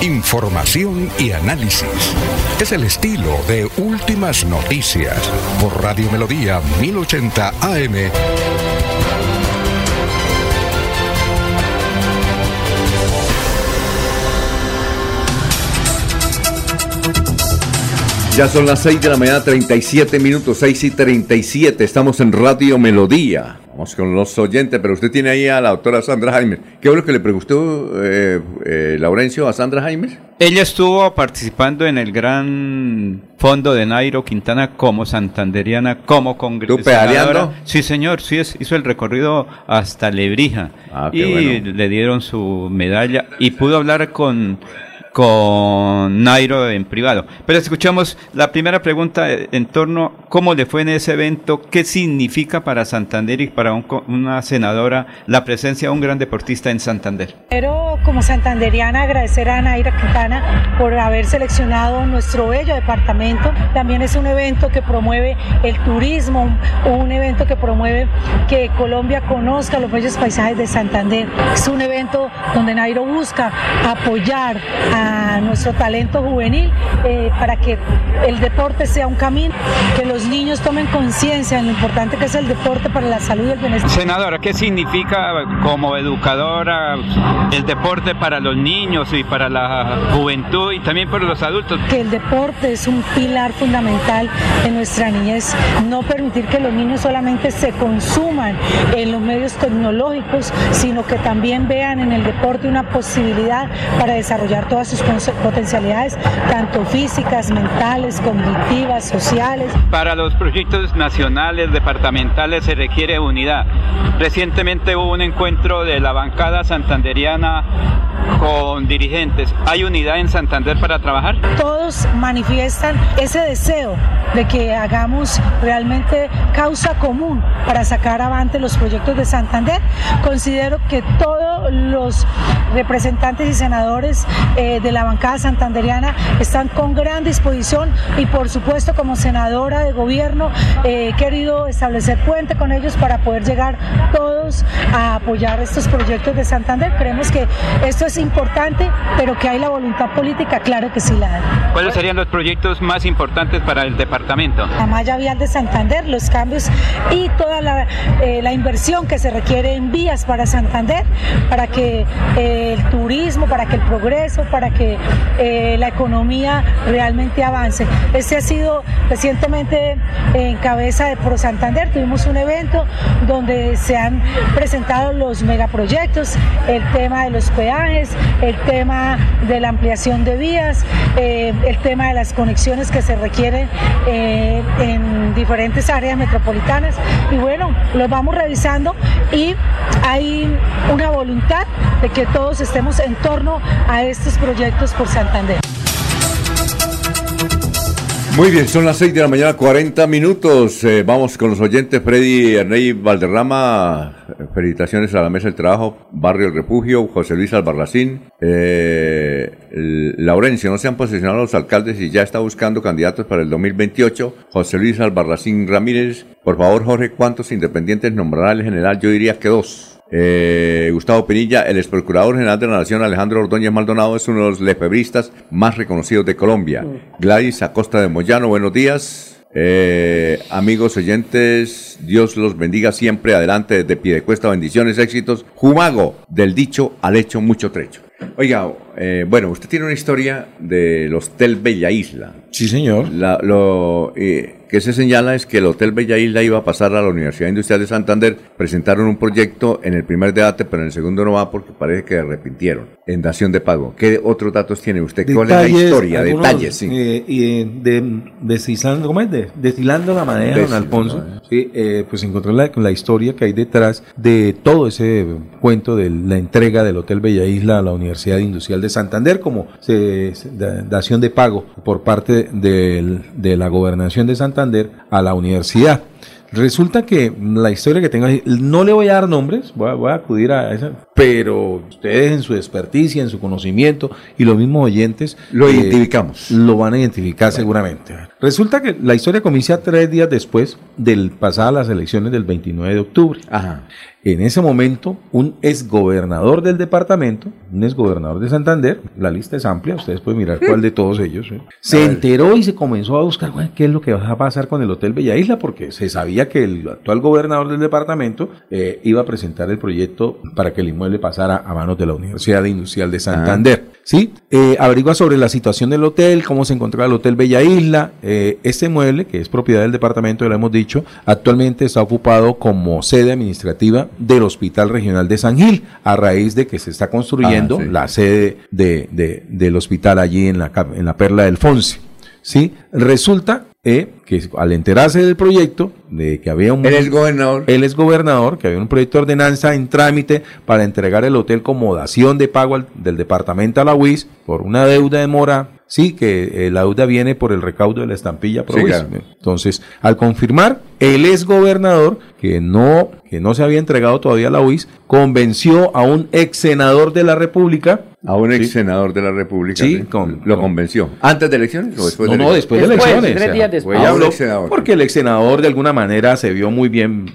Información y análisis. Es el estilo de Últimas Noticias por Radio Melodía 1080 AM. Ya son las 6 de la mañana, 37 minutos, 6 y 37. Estamos en Radio Melodía. Vamos con los oyentes, pero usted tiene ahí a la doctora Sandra Jaime. ¿Qué fue lo que le preguntó eh, eh, Laurencio a Sandra Jaime? Ella estuvo participando en el gran fondo de Nairo Quintana como santanderiana, como congresista. Sí, señor, sí, es, hizo el recorrido hasta Lebrija. Ah, y le dieron su medalla y pudo hablar con con Nairo en privado. Pero escuchamos la primera pregunta en torno a cómo le fue en ese evento, qué significa para Santander y para una senadora la presencia de un gran deportista en Santander. Pero como santanderiana agradecer a Nairo Quintana por haber seleccionado nuestro bello departamento. También es un evento que promueve el turismo, un evento que promueve que Colombia conozca los bellos paisajes de Santander. Es un evento donde Nairo busca apoyar a nuestro talento juvenil eh, para que el deporte sea un camino, que los niños tomen conciencia en lo importante que es el deporte para la salud y el bienestar. Senadora, ¿qué significa como educadora el deporte para los niños y para la juventud y también para los adultos? Que el deporte es un pilar fundamental de nuestra niñez, no permitir que los niños solamente se consuman en los medios tecnológicos, sino que también vean en el deporte una posibilidad para desarrollar todas sus potencialidades, tanto físicas, mentales, cognitivas, sociales. Para los proyectos nacionales, departamentales, se requiere unidad. Recientemente hubo un encuentro de la bancada santanderiana con dirigentes. ¿Hay unidad en Santander para trabajar? Todos manifiestan ese deseo de que hagamos realmente causa común para sacar avante los proyectos de Santander. Considero que todos los representantes y senadores eh, de la bancada santanderiana están con gran disposición y por supuesto como senadora de gobierno eh, he querido establecer puente con ellos para poder llegar todos a apoyar estos proyectos de Santander. Creemos que esto es importante, pero que hay la voluntad política, claro que sí la hay. ¿Cuáles serían los proyectos más importantes para el departamento? La malla vial de Santander, los cambios y toda la, eh, inversión que se requiere en vías para Santander, para que eh, el turismo, para que el progreso, para que eh, la economía realmente avance. Este ha sido recientemente en cabeza de Pro Santander, tuvimos un evento donde se han presentado los megaproyectos, el tema de los peajes, el tema de la ampliación de vías, eh, el tema de las conexiones que se requieren eh, en diferentes áreas metropolitanas. Y bueno, los vamos revisando y hay una voluntad de que todos estemos en torno a estos proyectos por Santander. Muy bien, son las 6 de la mañana, 40 minutos. Eh, vamos con los oyentes. Freddy Erney Valderrama, felicitaciones a la mesa del trabajo. Barrio El Refugio, José Luis Albarracín. Eh, Laurencio, no se han posicionado los alcaldes y ya está buscando candidatos para el 2028. José Luis Albarracín Ramírez. Por favor, Jorge, ¿cuántos independientes nombrará el general? Yo diría que dos. Eh, Gustavo Pinilla, el ex procurador general de la Nación, Alejandro Ordóñez Maldonado, es uno de los lefebristas más reconocidos de Colombia. Gladys Acosta de Moyano, buenos días. Eh, amigos oyentes, Dios los bendiga siempre. Adelante desde cuesta bendiciones, éxitos. Jumago, del dicho al hecho, mucho trecho. Oiga, eh, bueno, usted tiene una historia del Hostel Bella Isla. Sí, señor. lo, que se señala es que el Hotel Bella Isla iba a pasar a la Universidad Industrial de Santander. Presentaron un proyecto en el primer debate, pero en el segundo no va porque parece que arrepintieron en dación de pago. ¿Qué otros datos tiene usted? ¿Cuál es la historia? Detalles, sí. Eh, y de, destilando, ¿cómo es? destilando la manera, don Alfonso. Sí, eh, pues encontró la, la historia que hay detrás de todo ese cuento de la entrega del Hotel Bella Isla a la Universidad Industrial de Santander como se, dación de pago por parte de la gobernación de Santander a la universidad. Resulta que la historia que tengo no le voy a dar nombres, voy a, acudir a esa, pero ustedes en su experticia, en su conocimiento y los mismos oyentes lo eh, identificamos. Lo van a identificar seguramente. Resulta que la historia comienza tres días después del pasadas las elecciones del 29 de octubre. En ese momento un exgobernador del departamento, un exgobernador de Santander, la lista es amplia, ustedes pueden mirar cuál de todos ellos, ¿eh? se enteró y se comenzó a buscar bueno, qué es lo que va a pasar con el Hotel Bella Isla, porque se sabía que el actual gobernador del departamento eh, iba a presentar el proyecto para que el inmueble pasara a manos de la Universidad Industrial de Santander. ¿sí? Eh, averigua sobre la situación del hotel, cómo se encontraba el Hotel Bella Isla. Eh, este inmueble, que es propiedad del departamento, ya lo hemos dicho, actualmente está ocupado como sede administrativa del Hospital Regional de San Gil, a raíz de que se está construyendo Ah, sí. la sede de, de- del hospital allí en la, en la Perla del Fonse. ¿sí? Resulta eh, que al enterarse del proyecto, de que había un... Él es gobernador. Él es gobernador, que había un proyecto de ordenanza en trámite para entregar el hotel como dación de pago al- del departamento a la UIS por una deuda de mora. Sí, que eh, la deuda viene por el recaudo de la estampilla pro Sí, claro. Entonces, al confirmar, el ex gobernador, que no, que no se había entregado todavía a la UIS, convenció a un ex senador de la República. A un ex senador de la República. Sí, con- lo con- convenció. ¿Antes de elecciones o después no, de no, elecciones? después, de Después, elecciones. tres o sea, días después. fue y un habló, ex senador. porque el ex senador de alguna manera se vio muy bien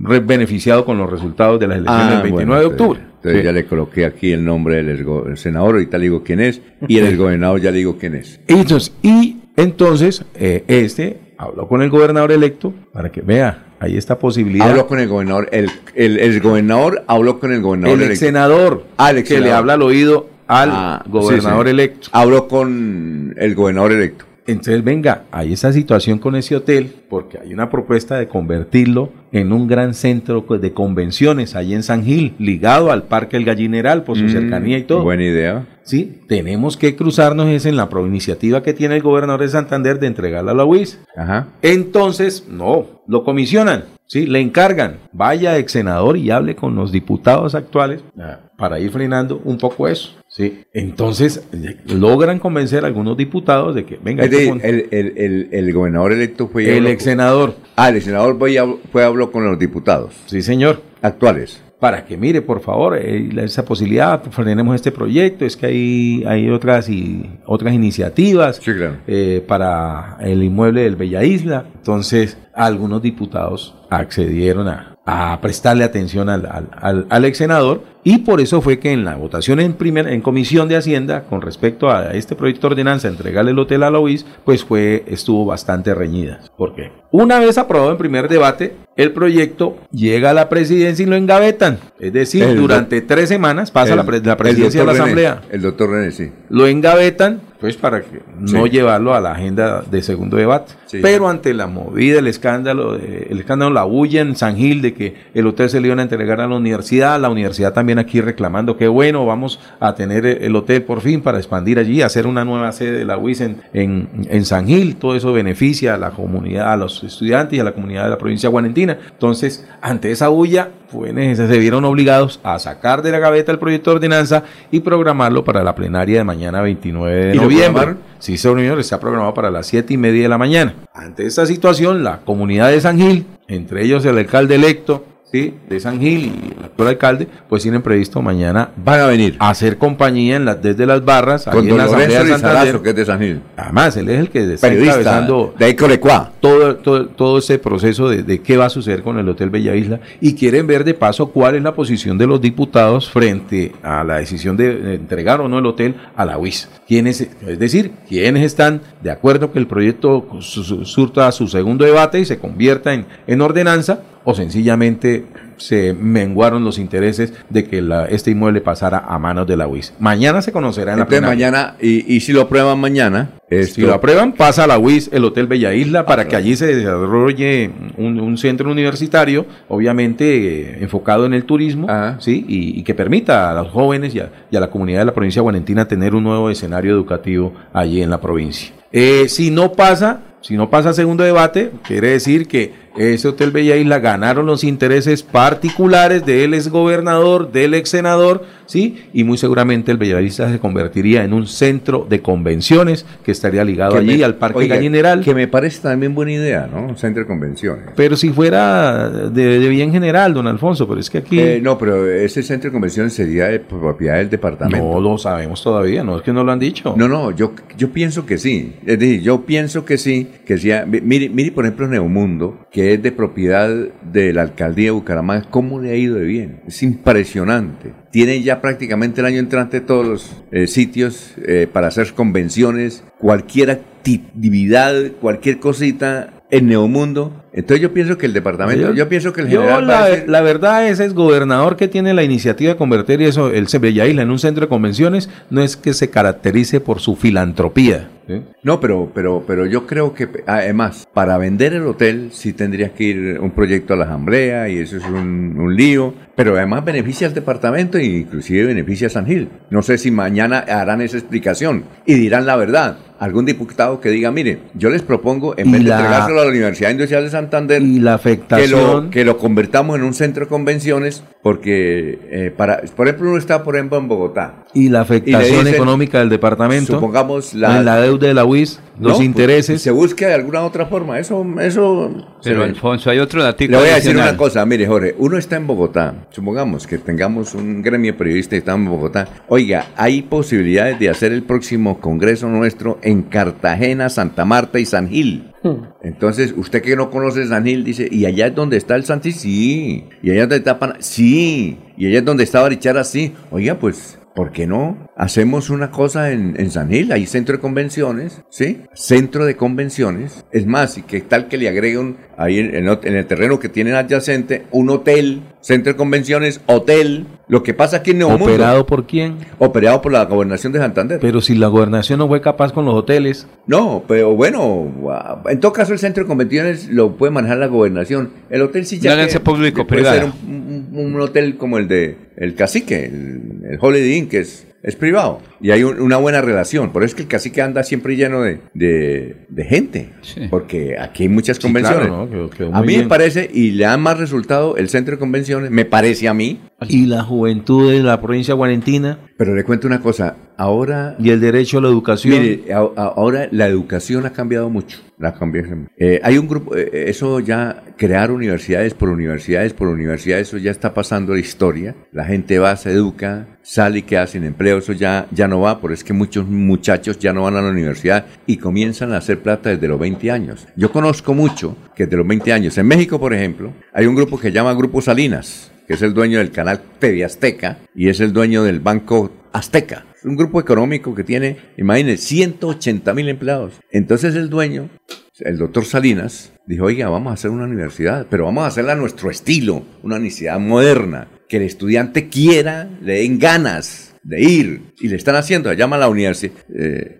beneficiado con los resultados de las elecciones Ah, del 29 bueno, de octubre. Entonces Sí. ya le coloqué aquí el nombre del el senador, ahorita le digo quién es, y el gobernador ya le digo quién es. Y entonces, y entonces eh, este habló con el gobernador electo para que vea, hay esta posibilidad. Habló con el gobernador, el, el, el gobernador habló con el gobernador el ex electo. senador Ah, el ex que le senador. habla al oído al Ah, gobernador sí, sí. electo. Habló con el gobernador electo. Entonces, venga, hay esa situación con ese hotel, porque hay una propuesta de convertirlo en un gran centro pues, de convenciones ahí en San Gil, ligado al Parque El Gallineral por su Mm, cercanía y todo. Buena idea. Sí, tenemos que cruzarnos es en la iniciativa que tiene el gobernador de Santander de entregarla a la UIS. Ajá. Entonces, no, lo comisionan, sí, le encargan, vaya ex senador y hable con los diputados actuales para ir frenando un poco eso. Sí, entonces eh, logran convencer a algunos diputados de que venga, Es decir, el, el, el, el gobernador electo fue y el ex senador, Ah, el senador fue y habló, fue y habló con los diputados sí señor, actuales. para que mire, por favor, eh, esa posibilidad, frenemos este proyecto, es que hay, hay otras, y, otras iniciativas Sí, claro. eh, para el inmueble del Bella Isla. Entonces, algunos diputados accedieron a, a prestarle atención al, al, al- al ex senador y por eso fue que en la votación en, primer, en comisión de Hacienda con respecto a este proyecto de ordenanza, entregarle el hotel a la UIS, pues fue, estuvo bastante reñida. ¿Por qué? Una vez aprobado en primer debate, el proyecto llega a la presidencia y lo engavetan. Es decir, El durante tres semanas pasa El- la, pre- la el presidencia de la René, Asamblea el doctor René, sí. lo engavetan, pues para que no llevarlo a la agenda de segundo debate. Sí. Pero ante la movida, el escándalo, de- el escándalo, la bulla en San Gil de que el hotel se le iban a entregar a la universidad, la universidad también aquí reclamando que bueno, vamos a tener el hotel por fin para expandir allí, hacer una nueva sede de la UIS en, en, en San Gil, todo eso beneficia a la comunidad, a los estudiantes y a la comunidad de la provincia Entonces, ante esa bulla, neces- se vieron obligados a sacar de la gaveta el proyecto de ordenanza y programarlo para la plenaria de mañana 29 de ¿Y noviembre. Sí, señor, está programado para las 7 y media de la mañana. Ante esta situación, la comunidad de San Gil, entre ellos el alcalde electo, ¿sí? de San Gil y el actual alcalde, pues tienen previsto mañana Van a venir. a hacer compañía en las, desde las barras, Con en la Asamblea de Santander. Que es de San Gil. Además, él es el que está encabezando de Colecua. todo, todo, todo este proceso de, de qué va a suceder con el Hotel Bella Isla y quieren ver de paso cuál es la posición de los diputados frente a la decisión de, entregar o no el hotel a la UIS. ¿Quiénes, es decir, quiénes están de acuerdo que el proyecto su- su- surta su segundo debate y se convierta en, en ordenanza o sencillamente se menguaron los intereses de que la- este inmueble pasara a manos de la UIS. Mañana se conocerá en la Entonces plenaria. mañana, y, y si lo prueban mañana, esto- Si lo aprueban, pasa a la UIS, el Hotel Bella Isla, para que allí se desarrolle un, un centro universitario, obviamente eh, enfocado en el turismo, ¿sí? Y, y que permita a los jóvenes y a, y a la comunidad de la provincia de Guarentina tener un nuevo escenario educativo allí en la provincia. Eh, si no pasa, si no pasa segundo debate, quiere decir que ese Hotel Bella Isla ganaron los intereses particulares del ex gobernador, del ex senador, ¿sí? Y muy seguramente el Bellavista se convertiría en un centro de convenciones que estaría ligado allí me- al Parque oiga, Gallineral. Que me parece también buena idea, ¿no? Un centro de convenciones. Pero si fuera de, de bien general, don Alfonso, pero es que aquí... Eh, no, pero ese centro de convenciones sería de propiedad del departamento. No lo sabemos todavía, no es que no lo han dicho. No, no, yo, yo pienso que sí. Es decir, yo pienso que sí, que sea. mi- Mire, mire, por ejemplo, Neomundo, que es de propiedad de la alcaldía de Bucaramanga, ¿cómo le ha ido de bien? Es impresionante. Tiene ya prácticamente el año entrante todos los eh, sitios eh, para hacer convenciones, cualquier actividad, cualquier cosita en Neomundo. Entonces yo pienso que el departamento, yo, pienso que el general la, verdad ese es gobernador que tiene la iniciativa de convertir eso, el Sevilla Isla en un centro de convenciones, no es que se caracterice por su filantropía. ¿sí? No, pero, pero, pero yo creo que además, para vender el hotel sí tendría que ir un proyecto a la asamblea y eso es un, un lío, pero además beneficia al departamento e inclusive beneficia a San Gil. No sé si mañana harán esa explicación y dirán la verdad. Algún diputado que diga, mire, yo les propongo, en vez de la- entregárselo a la Universidad Industrial de Santander, Y la que afectación... lo, que lo convertamos en un centro de convenciones, porque, eh, para, por ejemplo, uno está, por ejemplo, en Bogotá. y la afectación dicen, económica del departamento, supongamos la- en la deuda de la UIS, los No, pues, intereses. Se busque de alguna otra forma. Eso, eso. Pero Alfonso, hay otro datico Le voy a decir una cosa, mire, Jorge, uno está en Bogotá, supongamos que tengamos un gremio periodista y estamos en Bogotá. Oiga, hay posibilidades de hacer el próximo congreso nuestro en Cartagena, Santa Marta y San Gil. Entonces, usted que no conoce San Gil dice, ¿y allá es donde está el Santi? Sí. ¿Y allá es donde está Pana? Sí. ¿Y allá es donde está Barichara? Sí. Oiga, pues, ¿por qué no? Hacemos una cosa en, San Gil, hay centro de convenciones, ¿sí? Centro de convenciones. Es más, y qué tal que le agreguen ahí en, en ot- en el terreno que tienen adyacente un hotel, centro de convenciones, hotel. Lo que pasa aquí en Neomundo. ¿Operado por quién? Operado por la gobernación de Santander. Pero si la gobernación no fue capaz con los hoteles, No, pero bueno, en todo caso el centro de convenciones lo puede manejar la gobernación. El hotel sí ya que- público-privada. puede ser un, un- un hotel como el de el Cacique, el, el Holiday Inn, que es, es privado. Y hay un- una buena relación. Por eso es que el Cacique anda siempre lleno de, de- de gente. Porque aquí hay muchas Sí, convenciones. claro, ¿no? Quedó- quedó a mí bien. me parece, y le da más resultado el centro de convenciones, me parece a mí. Y la juventud de la provincia guarentina, Pero le cuento una cosa, ahora y el derecho a la educación. Mire, a- a- ahora la educación ha cambiado mucho. La ha cambiado. Eh, hay un grupo, eh, eso ya, crear universidades por universidades por universidades, eso ya está pasando la historia. La gente va, se educa, sale y queda sin empleo, eso ya, ya no va, por es que muchos muchachos ya no van a la universidad y comienzan a hacer plata desde los 20 años. Yo conozco mucho que desde los 20 años, en México, por ejemplo, hay un grupo que se llama Grupo Salinas, que es el dueño del canal TV Azteca y es el dueño del Banco Azteca. Un grupo económico que tiene, imagínense, 180 mil empleados. Entonces el dueño, el doctor Salinas, dijo, oiga, vamos a hacer una universidad, pero vamos a hacerla a nuestro estilo, una universidad moderna, que el estudiante quiera, le den ganas de ir. Y le están haciendo, se llama la universidad,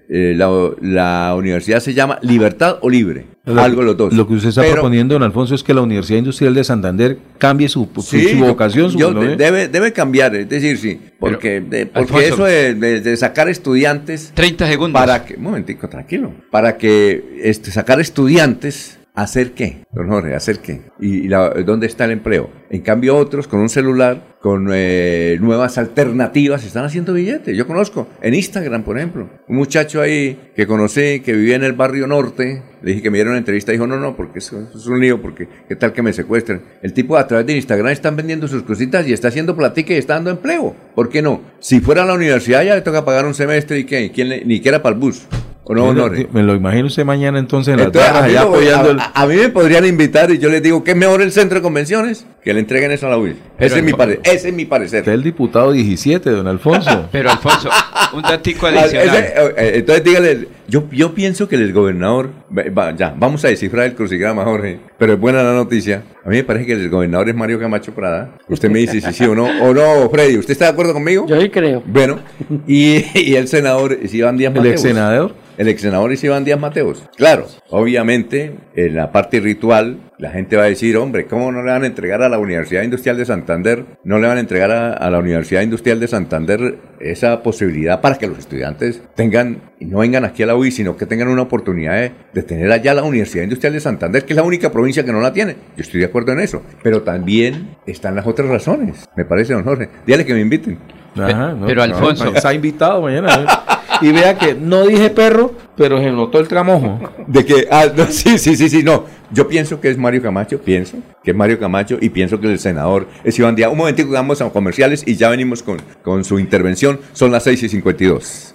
la, la universidad se llama Libertad o Libre. Lo- algo los dos. Lo que usted está Pero- proponiendo, don Alfonso, es que la Universidad Industrial de Santander cambie su, su- Sí, su yo- vocación, su yo- ¿no? debe, debe cambiar, es decir, sí, porque, de- porque Alfonso. eso de, de- de sacar estudiantes... 30 segundos. Para que, un momentico, tranquilo, para que este, sacar estudiantes, ¿hacer qué, don Jorge? ¿Hacer qué? ¿Y, dónde está el empleo? En cambio otros con un celular, con eh, nuevas alternativas, están haciendo billetes. Yo conozco, en Instagram, por ejemplo, un muchacho ahí que conocí, que vivía en el barrio norte, le dije que me diera una entrevista, dijo, no, no, porque eso, es un lío, porque qué tal que me secuestren. El tipo a través de Instagram están vendiendo sus cositas y está haciendo platica y está dando empleo. ¿Por qué no? Si fuera a la universidad ya le toca pagar un semestre y qué, ¿Quién le- ni siquiera para el bus. ¿O no, me, lo, Honore? me lo imagino usted mañana entonces en las Entonces, allá apoyando a- a mí me podrían invitar y yo les digo que es mejor el centro de convenciones que le entreguen eso a la UIS. Ese es, mi pare- ese es mi parecer. Usted es el diputado 17, don Alfonso. Pero Alfonso, un datico adicional. ese- eh, entonces dígale, yo, yo pienso que el gobernador, va, ya, vamos a descifrar el crucigrama, Jorge, pero es buena la noticia. A mí me parece que el gobernador es Mario Camacho Prada. Usted me dice si sí o no, o no, Freddy, ¿usted está de acuerdo conmigo? Yo sí creo. Bueno, y, y el senador es Iván Díaz ¿El Mateos. ex senador? El ex senador es Iván Díaz Mateos. Claro, obviamente, en la parte ritual, la gente va a decir, hombre, ¿cómo no le van a entregar a la Universidad Industrial de Santander, no le van a entregar a, a la Universidad Industrial de Santander esa posibilidad para que los estudiantes tengan, y no vengan aquí a la UI, sino que tengan una oportunidad de, de tener allá la Universidad Industrial de Santander, que es la única provincia que no la tiene? Yo estoy de acuerdo en eso, pero también están las otras razones, me parece, don Jorge. Dígale que me inviten. Ajá, no, pero no, Alfonso- Está invitado mañana. ¿eh? Y vea que no dije perro, pero se notó el tramojo. De que, ah, no, sí, sí, sí, sí, no. Yo pienso que es Mario Camacho, pienso que es Mario Camacho y pienso que el senador es Iván Díaz. Un momentico, vamos a comerciales y ya venimos con, con su intervención. Son las 6 y 52.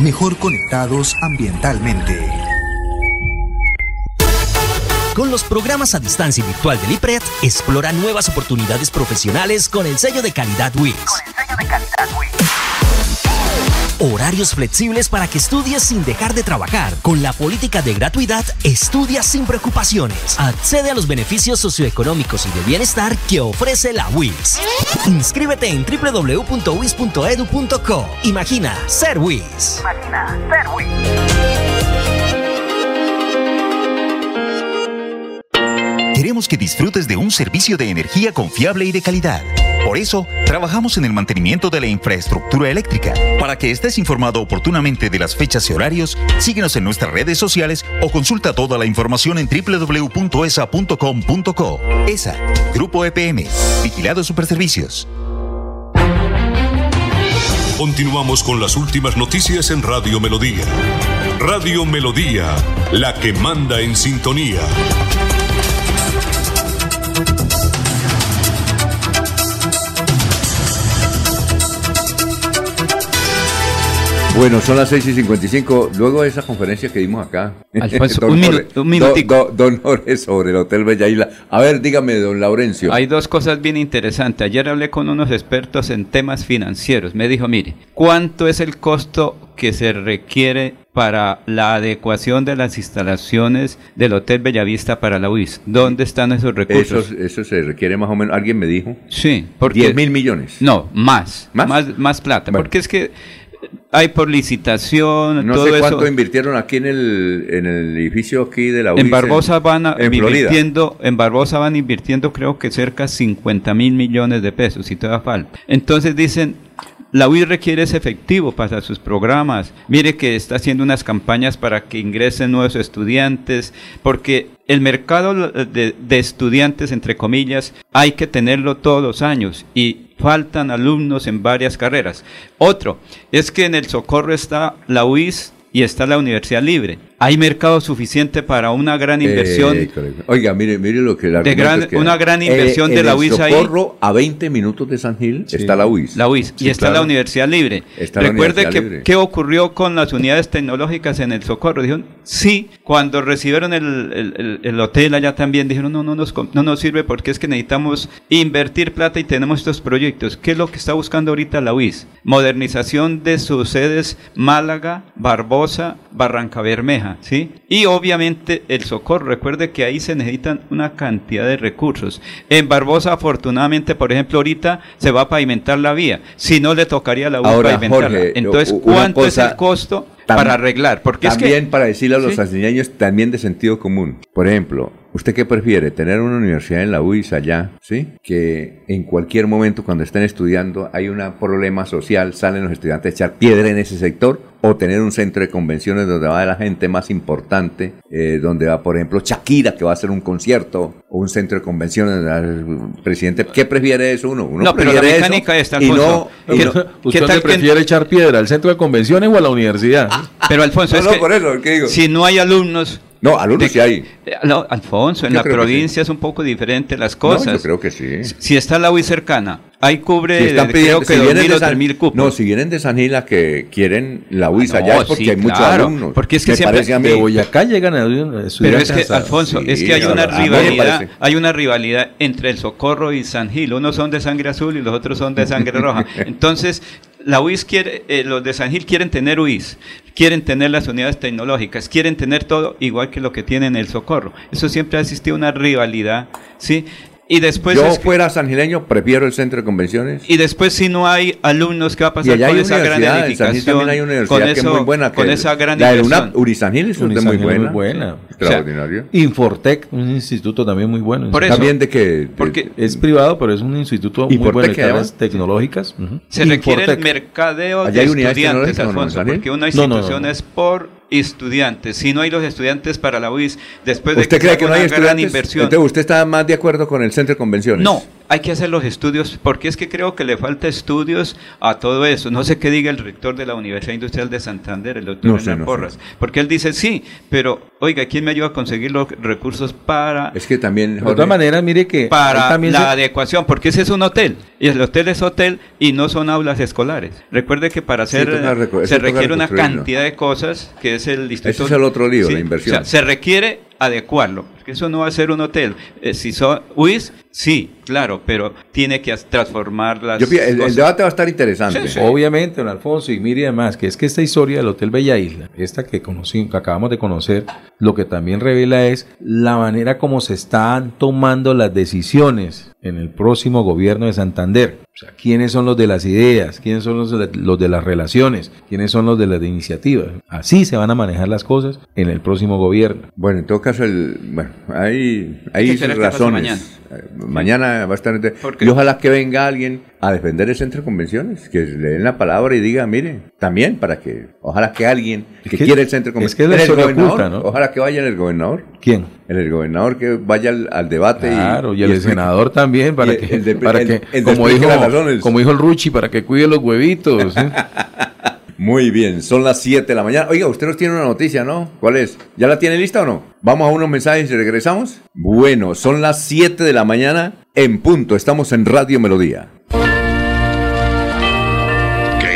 mejor conectados ambientalmente. Con los programas a distancia y virtual del IPRED, explora nuevas oportunidades profesionales con el sello de calidad WIS. Horarios flexibles para que estudies sin dejar de trabajar. Con la política de gratuidad, estudia sin preocupaciones. Accede a los beneficios socioeconómicos y de bienestar que ofrece la WIS. Inscríbete en www.wis.edu.co. Imagina ser WIS. Queremos que disfrutes de un servicio de energía confiable y de calidad. Por eso, trabajamos en el mantenimiento de la infraestructura eléctrica. Para que estés informado oportunamente de las fechas y horarios, síguenos en nuestras redes sociales o consulta toda la información en www.esa.com.co. ESA, Grupo EPM, Vigilado Superservicios. Continuamos con las últimas noticias en Radio Melodía. Radio Melodía, la que manda en sintonía. Bueno, son las 6 y 55. Luego de esa conferencia que dimos acá. Alfonso, Don un Jorge- un minutico. do- do- Don Jorge sobre el Hotel Bella Isla. A ver, dígame, don Laurencio. Hay dos cosas bien interesantes. Ayer hablé con unos expertos en temas financieros. Me dijo, mire, ¿cuánto es el costo que se requiere para la adecuación de las instalaciones del Hotel Bellavista para la UIS? ¿Dónde están esos recursos? Eso, eso se requiere más o menos, alguien me dijo. Sí, porque... 10 mil millones. No, más. Más, más, plata. Porque es que hay por licitación, No todo sé eso. cuánto invirtieron aquí en el, en el edificio aquí de la UIS. En Barbosa van a- en Florida. invirtiendo, en Barbosa van invirtiendo creo que cerca de 50 mil millones de pesos, si todavía falta. Entonces dicen, la UI requiere ese efectivo para sus programas. Mire que está haciendo unas campañas para que ingresen nuevos estudiantes, porque el mercado de, de estudiantes, entre comillas, hay que tenerlo todos los años y faltan alumnos en varias carreras. Otro, es que en el Socorro está la UIS y está la Universidad Libre. Hay mercado suficiente para una gran inversión. Eh. Oiga, mire, mire lo que De gran- es que- una gran inversión Eh, de en la UIS ahí. Socorro, a 20 minutos de San Gil, está la UIS. La UIS. y está la. Universidad Libre. Está la Recuerde Universidad que Libre. qué ocurrió con las unidades tecnológicas en el Socorro. Dijeron, sí, cuando recibieron el, el- el- el hotel allá también dijeron, no, no nos, no nos sirve porque es que necesitamos invertir plata y tenemos estos proyectos. ¿Qué es lo que está buscando ahorita la UIS? Modernización de sus sedes Málaga, Barbosa, Barranca Bermeja, ¿sí? Y obviamente el Socorro. Recuerde que ahí se necesitan una cantidad de recursos. En Barbosa, afortunadamente, por ejemplo, ahorita se va a pavimentar la vía. Si no, le tocaría a la Ahora, pavimentarla. Jorge, Entonces, u- una ¿cuánto es el costo Tam- para arreglar? Porque es también que para decirle a los Sí. también de sentido común. Por ejemplo, ¿Usted qué prefiere? ¿Tener una universidad en la UIS allá, sí? Que en cualquier momento cuando estén estudiando hay un problema social, salen los estudiantes a echar piedra en ese sector, o tener un centro de convenciones donde va la gente más importante, eh, donde va, por ejemplo, Shakira, que va a hacer un concierto, o un centro de convenciones donde va el presidente. ¿Qué prefiere eso uno? Uno No, pero la prefiere mecánica eso está, y no, Alfonso. y ¿Qué- no- ¿Usted tal que- prefiere echar piedra, al centro de convenciones o a la universidad? Pero Alfonso, No, es no, que por eso, ¿qué digo? si no hay alumnos... No, alumnos sí hay. Eh, no, Alfonso, en Yo la provincia es un poco diferente las No, cosas. yo creo que sí. Si está la UI cercana, ahí cubre, Si están de- pidiendo, creo que si vienen 2.000 de o San- 3.000 cupos. No, si vienen de San Gila que quieren la UIS Ah, allá no, es porque sí, hay muchos claro, alumnos. porque es que Me siempre- parece a mí. De Boyacá llegan a Pero estudiantes es que, Alfonso, sí, es que hay una me rivalidad, hay una rivalidad entre el Socorro y San Gil. Unos son de sangre azul y los otros son de sangre roja. Entonces, la UIS quiere, eh, los de San Gil quieren tener UIS, quieren tener las unidades tecnológicas, quieren tener todo igual que lo que tienen el Socorro. Eso siempre ha existido una rivalidad, ¿sí? Y después Yo es que- fuera sangileño, prefiero el centro de convenciones. y después si no hay alumnos, ¿qué va a Y pasar allá con esa gran universidades, en San Gil edificación? también hay una universidad con que es eso- muy buena. con que- esa gran La de. UNAP, Urizangil es, Urizangil muy buena. muy buena. Extraordinario. Infortec, un instituto también muy bueno. Por eso. También de que... de- Porque Es privado, pero es un instituto muy bueno de tecnológicas. Ujú. Se requiere el mercadeo ¿Allá de estudiantes, no, Alfonso, Daniel? porque una No, no, no, institución no. es por estudiantes. Si no hay los estudiantes para la UIS, después de ¿Usted que cree se que haga no hay una gran estudiantes? inversión. Entonces, ¿usted está más de acuerdo con el centro de convenciones? No, hay que hacer los estudios, porque es que creo que le falta estudios a todo eso. No sé qué diga el rector de la Universidad Industrial de Santander, el doctor No sé, Hernán no sé. Porras, porque él dice, sí, pero oiga, ¿quién me ayuda a conseguir los recursos para Es que también... De Jorge, todas maneras, mire que para también la se- adecuación, porque ese es un hotel, y el hotel es hotel y no son aulas escolares. Recuerde que para hacer se requiere una cantidad de cosas que es el distrito. Ese es el otro lío, Sí, la inversión. o sea, se requiere adecuarlo, porque eso no va a ser un hotel. Eh, si son UIS, sí, claro, pero tiene que transformar las Yo el, el debate va a estar interesante. Sí, sí. Obviamente, don Alfonso, y mire además que es que esta historia del Hotel Bella Isla, esta que, conocí, que acabamos de conocer, lo que también revela es la manera como se están tomando las decisiones en el próximo gobierno de Santander. O sea, quiénes son los de las ideas, quiénes son los de, los de las relaciones, quiénes son los de las iniciativas. Así se van a manejar las cosas en el próximo gobierno. Bueno, en todo caso, el, bueno, hay, Hay razones. mañana. Mañana va a estar... Porque- Y ojalá que venga alguien a defender el centro de convenciones, que le den la palabra y diga, mire, también para que, ojalá que alguien Es que, que- quiere el centro de es que es convenciones, la el gobernador, oculta, ¿no? ojalá que vaya el gobernador, ¿Quién? el gobernador que vaya al, al debate. Claro, y, y el senador también, para que, el para el- que el como, dijo, como dijo el Ruchi, para que cuide los huevitos. Muy bien, son las 7 de la mañana. Oiga, usted nos tiene una noticia, ¿no? ¿Cuál es? ¿Ya la tiene lista o no? Vamos a unos mensajes y regresamos. Bueno, son las 7 de la mañana en punto. Estamos en Radio Melodía.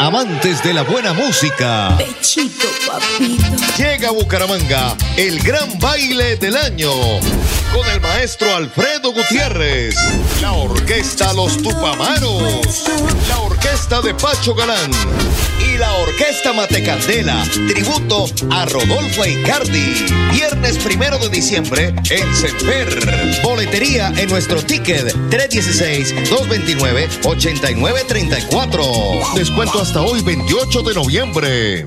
Amantes de la buena música. Pechito, papito. Llega a Bucaramanga el gran baile del año con el maestro Alfredo Gutiérrez, la orquesta Los Tupamaros, la orquesta de Pacho Galán y la orquesta Matecandela, tributo a Rodolfo Icardi. Viernes primero de diciembre en Semper. Boletería en nuestro ticket 316-229-8934. Descuento hasta hoy 28 de noviembre.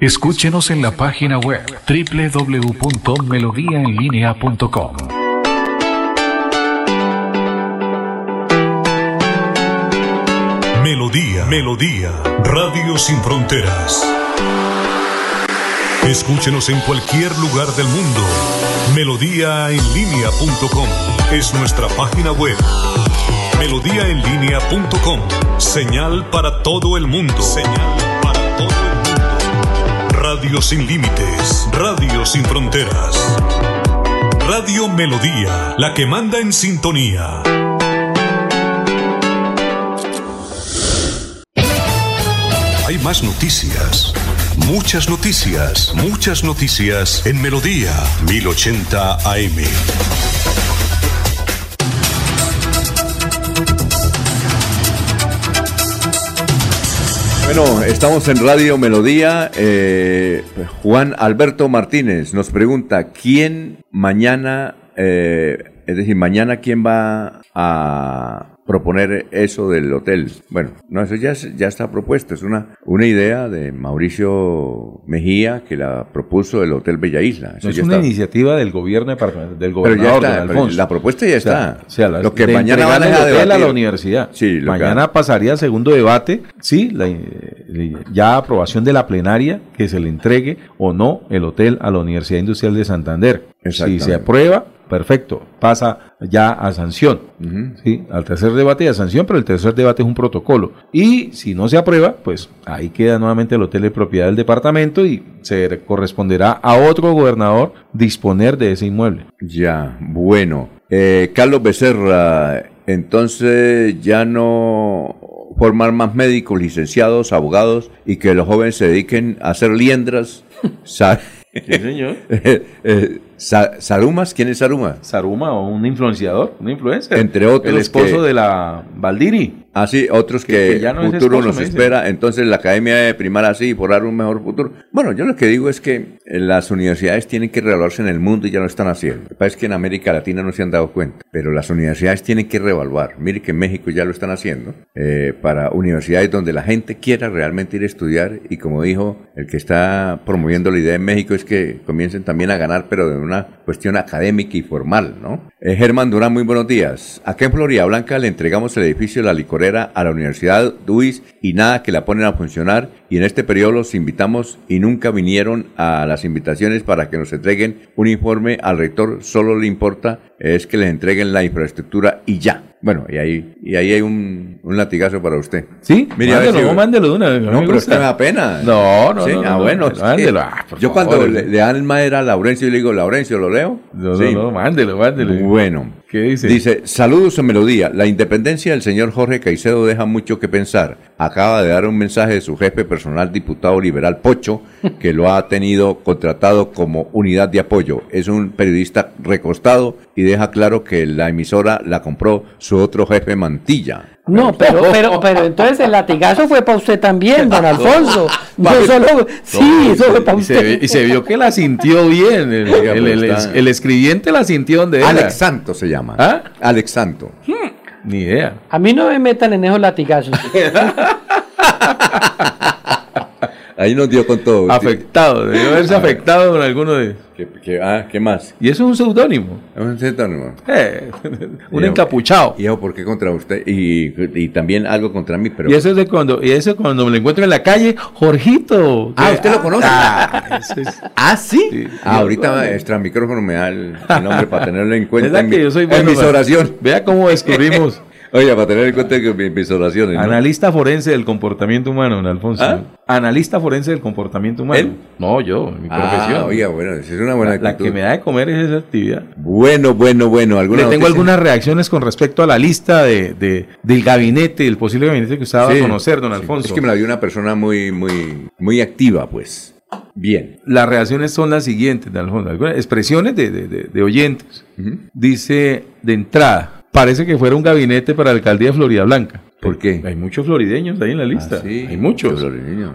Escúchenos en la página web www.melodiaenlinea.com. Melodía, Melodía, Radio Sin Fronteras. Escúchenos en cualquier lugar del mundo. Melodíaenlínea.com es nuestra página web. Melodíaenlínea.com. Señal para todo el mundo. Señal Radio sin límites. Radio sin fronteras. Radio Melodía, la que manda en sintonía. Hay más noticias. Muchas noticias, muchas noticias en Melodía 1080 AM. Bueno, estamos en Radio Melodía. Eh, Juan Alberto Martínez nos pregunta, ¿quién mañana, eh, es decir, mañana quién va a proponer eso del hotel. Bueno, no, eso ya, ya está propuesto. Es una, una idea de Mauricio Mejía que la propuso el Hotel Bella Isla. Eso No es una está. iniciativa del gobierno del Pero gobernador ya está, pero Alfonso. la propuesta ya O sea, está. o sea, la- Lo que de mañana van a el hotel a debatir. la universidad. Sí, que- mañana pasaría al segundo debate, sí, la, eh, ya aprobación de la plenaria que se le entregue o no el hotel a la Universidad Industrial de Santander. Si se aprueba, perfecto, pasa ya a sanción, ¿sí? al tercer debate y a sanción, pero el tercer debate es un protocolo. Y si no se aprueba, pues ahí queda nuevamente el hotel de propiedad del departamento y se corresponderá a otro gobernador disponer de ese inmueble. Ya, bueno. Eh, Carlos Becerra, entonces ya no formar más médicos, licenciados, abogados y que los jóvenes se dediquen a hacer liendras. Sa- señor. Eh, Sa- ¿Sarumas? ¿Quién es Saruma? Saruma o un influenciador, un influencer. Entre otros El esposo que- de la Valdiri. Ah, sí, otros Que- que, que ya no es futuro esposo, nos espera, entonces la academia debe primar así y forrar un mejor futuro. Bueno, yo lo que digo es que las universidades tienen que reevaluarse en el mundo y ya lo están haciendo. Lo que en América Latina no se han dado cuenta, pero las universidades tienen que reevaluar. Mire que en México ya lo están haciendo eh, para universidades donde la gente quiera realmente ir a estudiar y como dijo el que está promoviendo la idea en México es que comiencen también a ganar, pero de una cuestión académica y formal, ¿no? Eh, Germán Durán, muy buenos días. Acá en Florida Blanca le entregamos el edificio de la licorera a la Universidad DUIS y nada que la ponen a funcionar y en este periodo los invitamos y nunca vinieron a las invitaciones para que nos entreguen un informe al rector, solo le importa es que les entreguen la infraestructura y ya. Bueno, y ahí, y ahí hay un, un latigazo para usted. Sí, Mire, a mándelo, si- mándelo de una. a mí No, me pero que me da pena. No, no, Sí, no, ah, no, bueno, no, mándelo. ah, Yo favor. cuando le, dan madera a Laurencio, yo le digo, Laurencio, ¿lo leo? No, Sí. no, no, mándelo, mándelo. Bueno. ¿Qué dice? Dice, saludos en Melodía. La independencia del señor Jorge Caicedo deja mucho que pensar. Acaba de dar un mensaje de su jefe personal, diputado liberal Pocho, que lo ha tenido contratado como unidad de apoyo. Es un periodista recostado y deja claro que la emisora la compró su otro jefe Mantilla. No, pero, pero, pero entonces el latigazo fue para usted también, don Alfonso. No Vale. solo, sí, eso fue para usted. y se vio que la sintió bien. El, Oiga, el- el- está- el escribiente la sintió donde era. Alex Santo se llama. ¿Ah? Alex Santo. Ni idea. A mí no me metan en esos latigazos. Ahí nos dio con todo. Afectado, debió haberse A ver. afectado con alguno de. ¿Qué, qué- ah, ¿qué más? Y eso es un seudónimo. Es un seudónimo. Eh, un encapuchado. ¿Y yo por qué contra usted? Y, y también algo contra mí, pero... Y eso es de cuando, y eso cuando me lo encuentro en la calle, Jorgito. Ah, ¿usted lo conoce? Ah, es- ¿Ah, sí? Ah, ahorita extra micrófono me da el, nombre para tenerlo en cuenta ¿Verdad en, que mi- yo soy en bueno mis para- oraciones. Vea cómo descubrimos. Oye, para tener en cuenta que mi- mis oraciones, ¿no? Analista forense del comportamiento humano, don Alfonso. ¿Ah? Analista forense del comportamiento humano. ¿Él? No, yo, mi Ah, profesión. oiga, bueno, es una buena la, la que me da de comer es esa actividad. Bueno, bueno, bueno. ¿alguna Le tengo noticia? algunas reacciones con respecto a la lista de, de- del gabinete, el posible gabinete que usted va Sí, a conocer, don sí. Alfonso. Es que me la dio una persona muy, muy, muy activa, pues. Bien. Las reacciones son las siguientes, don Alfonso. Algunas expresiones de, de- de- de oyentes. Dice de entrada, parece que fuera un gabinete para la alcaldía de Florida Blanca. ¿Por qué? Hay muchos florideños ahí en la lista. Ah, sí, Hay muchos.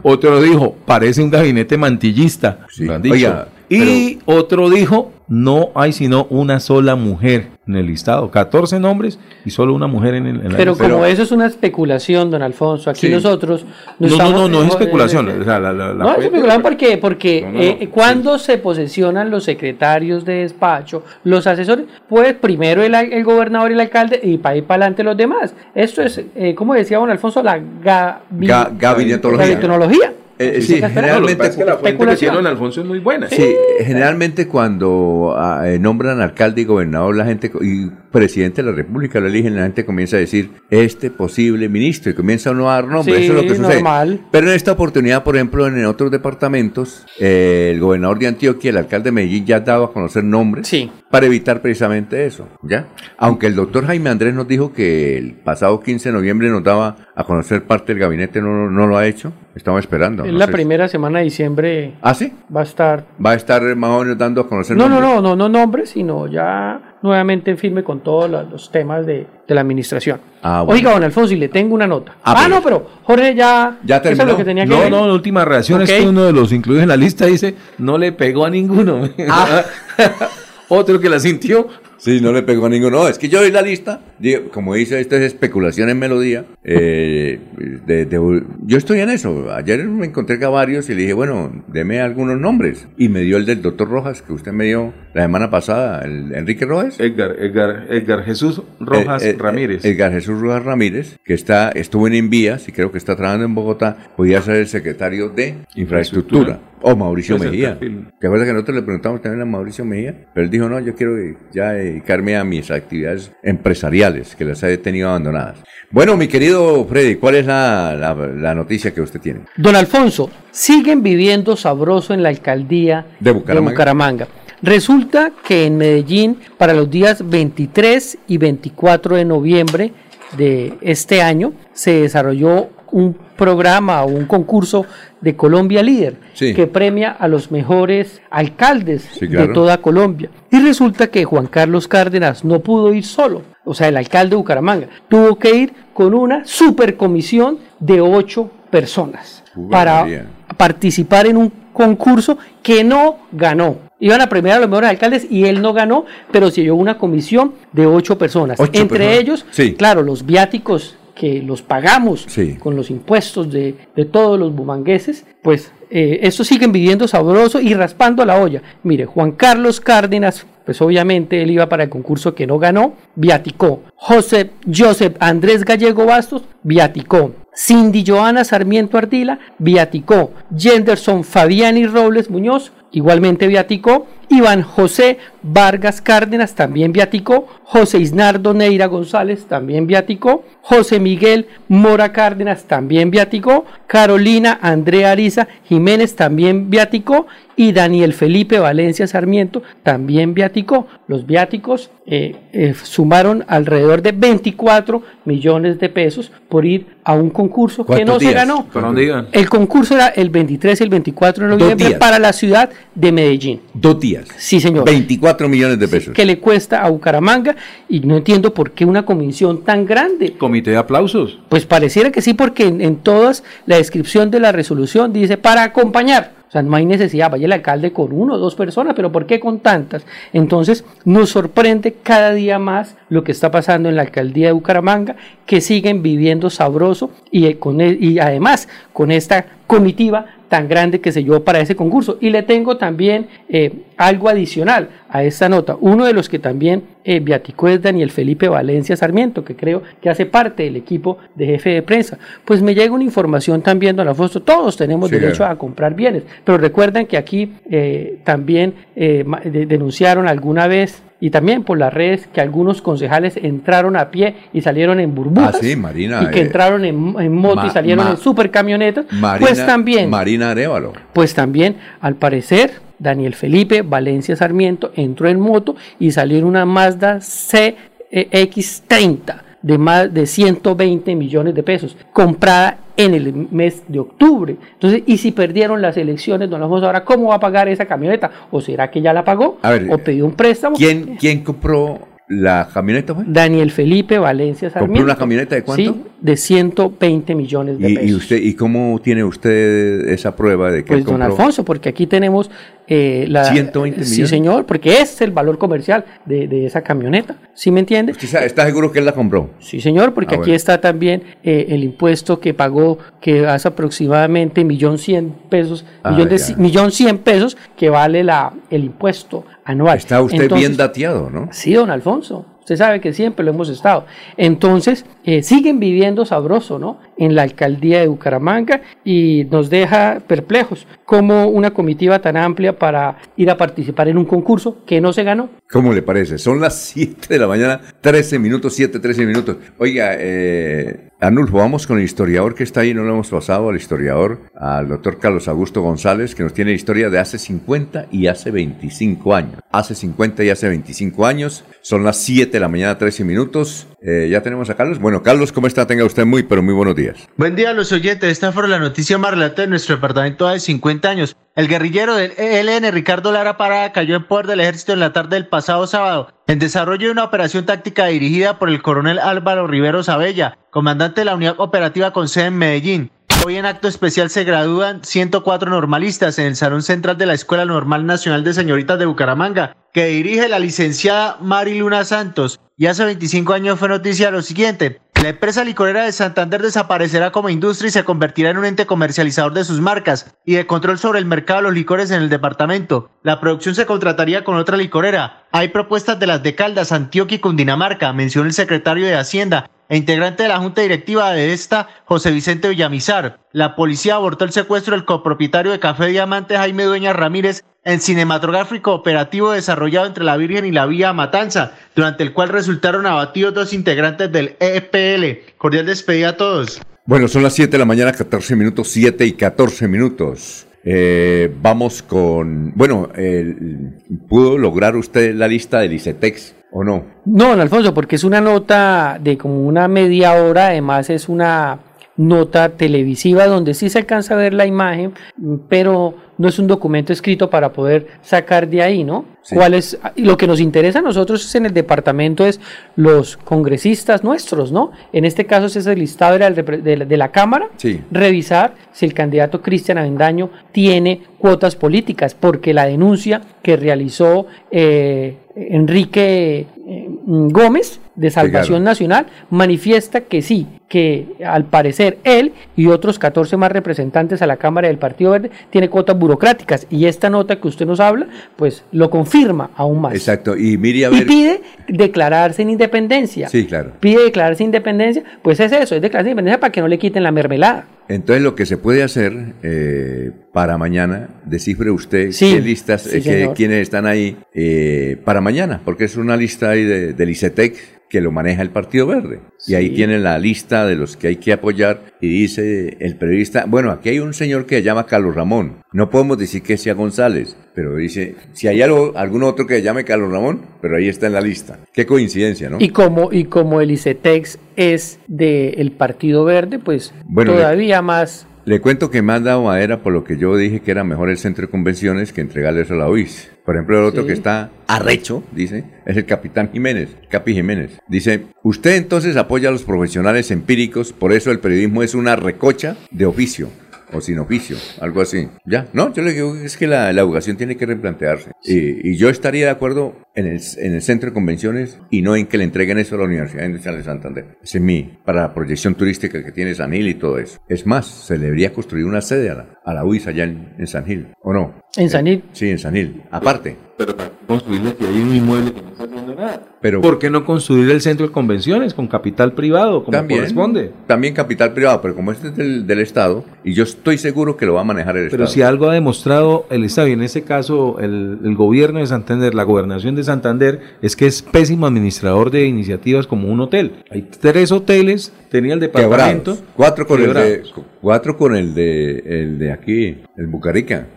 Otro dijo, parece un gabinete mantillista. Sí. Oiga, y otro dijo, no hay sino una sola mujer en el listado. 14 nombres y solo una mujer en, el, en la Pero como eso es una especulación, don Alfonso, aquí Sí. nosotros... No, no, estamos- no, no es especulación. eh, o sea, la- la- la No, es especulación porque, porque No, no, no. eh, cuando se posesionan los secretarios de despacho, los asesores, pues primero el, el gobernador y el alcalde y para ir para adelante los demás. Esto es, eh, como decía don Alfonso, la gabi- Ga- gabinetología. gabinetología. Eh, Sí, que generalmente es que la fuente que don Alfonso es muy buena. Sí, generalmente cuando ah, eh, nombran alcalde y gobernador, la gente y presidente de la República lo eligen, la gente comienza a decir este posible ministro y comienza uno a dar nombres. Sí, Eso es lo que sucede. normal. Pero en esta oportunidad, por ejemplo, en otros departamentos, eh, el gobernador de Antioquia, el alcalde de Medellín ya ha dado a conocer nombres para evitar precisamente eso, ¿ya? Aunque el doctor Jaime Andrés nos dijo que el pasado 15 de noviembre nos daba a conocer parte del gabinete, no, no lo ha hecho. Estamos esperando. En no la sé. primera semana de diciembre ¿Ah, sí? va a estar... Va a estar más o menos dando a conocer No, no, nombres. no, no, no nombres, sino ya nuevamente firme con todos los temas de, de la administración. Ah, bueno. Oiga, don Alfonso, y le tengo una nota. Ah, Ah, no, pero Jorge ya... Ya Eso es terminó. lo que tenía que no, ver. no, la última reacción es que uno de los incluidos en la lista dice, no le pegó a ninguno. Ah. Otro que la sintió. Sí, no le pegó a ninguno. No, es que yo doy la lista. Digo, como dice, esto es especulación en melodía. eh, de- de- yo estoy en eso. Ayer me encontré con varios y le dije, bueno, deme algunos nombres. Y me dio el del doctor Rojas, que usted me dio la semana pasada, el Enrique Rojas. Edgar, Edgar, Edgar Jesús Rojas Eh, eh, Ramírez. Edgar Jesús Rojas Ramírez, que está, estuvo en Envías y creo que está trabajando en Bogotá, podía ser el secretario de Infraestructura. O Mauricio Mejía. ¿Te acuerdas que nosotros le preguntamos también a Mauricio Mejía? Pero él dijo, no, yo quiero ya dedicarme a mis actividades empresariales, que las he tenido abandonadas. Bueno, mi querido Freddy, ¿cuál es la, la- la noticia que usted tiene? Don Alfonso, siguen viviendo sabroso en la alcaldía De Bucaramanga. Bucaramanga. Resulta que en Medellín, para los días 23 y 24 de noviembre de este año, se desarrolló un programa o un concurso de Colombia Líder Sí. que premia a los mejores alcaldes Sí, claro. de toda Colombia. Y resulta que Juan Carlos Cárdenas no pudo ir solo, o sea, el alcalde de Bucaramanga, tuvo que ir con una supercomisión de ocho personas Uy, para participar en un concurso que no ganó. Iban a premiar a los mejores alcaldes y él no ganó, pero se llevó una comisión de ocho personas. Ocho Entre personas. ellos, Sí. claro, los viáticos que los pagamos Sí. con los impuestos de, de todos los bumangueses, pues eh, estos siguen viviendo sabroso y raspando la olla. Mire, Juan Carlos Cárdenas, pues obviamente él iba para el concurso que no ganó, viaticó. José Joseph Andrés Gallego Bastos, viaticó. Cindy Joana Sarmiento Ardila, viaticó. Jenderson Fabiani Robles Muñoz, igualmente viaticó. Iván José Vargas Cárdenas también viaticó. José Isnardo Neira González también viaticó. José Miguel Mora Cárdenas también viaticó. Carolina Andrea Ariza Jiménez también viaticó. Y Daniel Felipe Valencia Sarmiento también viaticó. Los viáticos eh, eh, sumaron alrededor de 24 millones de pesos por ir a un concurso que ¿Cuántos no se ganó. ¿Para dónde iban? El concurso era el 23 y el 24 de noviembre para la ciudad de Medellín. Dos días. Sí, señor. 24 millones de pesos. Que le cuesta a Bucaramanga y no entiendo por qué una comisión tan grande. Comité de aplausos. Pues pareciera que sí, porque en, en todas la descripción de la resolución dice para acompañar. O sea, no hay necesidad, vaya el alcalde con uno o dos personas, pero ¿por qué con tantas? Entonces, nos sorprende cada día más lo que está pasando en la alcaldía de Bucaramanga, que siguen viviendo sabroso y, eh, con, e- y además con esta comitiva tan grande que se llevó para ese concurso. Y le tengo también eh, algo adicional a esta nota. Uno de los que también eh, viaticó es Daniel Felipe Valencia Sarmiento, que creo que hace parte del equipo de jefe de prensa. Pues me llega una información también, don Alfonso, todos tenemos Sí, derecho claro. a comprar bienes, pero recuerden que aquí eh, también eh, denunciaron alguna vez y también por las redes que algunos concejales entraron a pie y salieron en burbujas Ah, sí, Marina, y que eh, entraron en, en moto y salieron Ma- en supercamionetas Marina, pues también Marina Arevalo. pues también, al parecer, Daniel Felipe Valencia Sarmiento entró en moto y salió en una Mazda CX30 de más de 120 millones de pesos, comprada en el mes de octubre. Entonces, ¿y si perdieron las elecciones, don Alfonso, ahora cómo va a pagar esa camioneta? ¿O será que ya la pagó? A ver, ¿O pidió un préstamo? ¿Quién, quién compró la camioneta? fue? Daniel Felipe Valencia Sarmiento. ¿Compró una camioneta de cuánto? Sí, de 120 millones de ¿Y, pesos. y usted, ¿Y cómo tiene usted esa prueba de que Pues don? Alfonso, porque aquí tenemos eh, la... 120 Sí, millones. señor, porque es el valor comercial de, de esa camioneta. ¿Sí me entiende? ¿Usted está- seguro que él la compró? Sí, señor, porque Ah, aquí bueno. está también eh, el impuesto que pagó, que hace aproximadamente millón cien pesos, Ah, millón, de, millón cien pesos que vale la, el impuesto anual. Está usted Entonces, bien dateado, ¿no? Sí, don Alfonso. Usted sabe que siempre lo hemos estado. Entonces, eh, siguen viviendo sabroso, ¿no? En la alcaldía de Bucaramanga y nos deja perplejos como una comitiva tan amplia para ir a participar en un concurso que no se ganó. ¿Cómo le parece? Son las 7 de la mañana, 13 minutos, 7, 13 minutos. Oiga, eh, Anulfo, vamos con el historiador que está ahí, no lo hemos pasado al historiador, al doctor Carlos Augusto González, que nos tiene historia de hace 50 y hace 25 años. Hace 50 y hace 25 años, son las 7 de la mañana, 13 minutos. Eh, ya tenemos a Carlos. Bueno, Carlos, ¿cómo está? Tenga usted muy, pero muy buenos días. Buen día a los oyentes. Esta fue la noticia más de nuestro departamento hace 50 años. El guerrillero del ELN, Ricardo Lara Parada, cayó en poder del ejército en la tarde del pasado sábado, en desarrollo de una operación táctica dirigida por el coronel Álvaro Rivero Sabella, comandante de la unidad operativa con sede en Medellín. Hoy en acto especial se gradúan 104 normalistas en el Salón Central de la Escuela Normal Nacional de Señoritas de Bucaramanga, que dirige la licenciada Mari Luna Santos. Y hace 25 años fue noticia lo siguiente. La empresa licorera de Santander desaparecerá como industria y se convertirá en un ente comercializador de sus marcas y de control sobre el mercado de los licores en el departamento. La producción se contrataría con otra licorera. Hay propuestas de las de Caldas, Antioquia y Cundinamarca, mencionó el secretario de Hacienda e integrante de la junta directiva de esta, José Vicente Villamizar. La policía abortó el secuestro del copropietario de Café Diamante, Jaime Dueña Ramírez, en cinematográfico operativo desarrollado entre la Virgen y la Vía Matanza, durante el cual resultaron abatidos dos integrantes del EPL. Cordial despedida a todos. Bueno, son las 7 de la mañana, 14 minutos, 7 y 14 minutos. Eh, vamos con, bueno, ¿pudo lograr usted la lista del ICETEX o no? No, don Alfonso, porque es una nota de como una media hora, además es una nota televisiva donde sí se alcanza a ver la imagen, pero no es un documento escrito para poder sacar de ahí, ¿no? ¿Cuál es? Lo que nos interesa a nosotros en el departamento es los congresistas nuestros, ¿no? En este caso es el listado de la, de la Cámara, Sí. revisar si el candidato Cristian Avendaño tiene cuotas políticas, porque la denuncia que realizó eh, Enrique eh, Gómez de Salvación. Nacional manifiesta que sí, que al parecer él y otros 14 más representantes a la Cámara del Partido Verde tiene cuotas burocráticas y esta nota que usted nos habla, pues lo confirma aún más. Exacto, y mire a Y pide declararse en independencia. Sí, claro. Pide declararse en independencia, pues es eso, es declararse en independencia para que no le quiten la mermelada. Entonces lo que se puede hacer eh, para mañana, descifre usted Sí, qué listas, sí, eh, qué- quiénes están ahí eh, para mañana, porque es una lista ahí de, del ICETEC que lo maneja el Partido Verde. Y ahí tienen la lista de los que hay que apoyar y dice el periodista, bueno, aquí hay un señor que se llama Carlos Ramón, no podemos decir que sea González, pero dice, si hay algo, algún otro que se llame Carlos Ramón, pero ahí está en la lista. Qué coincidencia, ¿no? Y como, y como el ICETEX es del Partido Verde, pues Bueno, todavía más. Le cuento que me han dado madera por lo que yo dije que era mejor el centro de convenciones que entregarle eso a la UIS. Por ejemplo, el otro Sí. que está arrecho, dice, es el capitán Jiménez, Capi Jiménez. Dice, usted entonces apoya a los profesionales empíricos, por eso el periodismo es una recocha de oficio. O sin oficio, algo así. Ya, no, yo le digo es que la, la educación tiene que replantearse. Y, y yo estaría de acuerdo en el, en el centro de convenciones y no en que le entreguen eso a la Universidad Industrial de Santander. Ese es mi, para la proyección turística que tiene San Gil y todo eso. Es más, se le debería construir una sede a la, a la UIS allá en, en San Gil, ¿o no? En San Gil. Sí, en San Gil. Aparte. Pero para construirle si hay un inmueble que no está haciendo nada. Pero, ¿Por qué no construir el centro de convenciones con capital privado, como también, corresponde? También capital privado, pero como este es del, del Estado, y yo estoy seguro que lo va a manejar el Pero Estado. si algo ha demostrado el Estado, y en este caso el, el gobierno de Santander, la gobernación de Santander, es que es pésimo administrador de iniciativas como un hotel. Hay tres hoteles, tenía el departamento. Quebrados. Cuatro con el de, cuatro con el de, el de aquí, el Bucarica.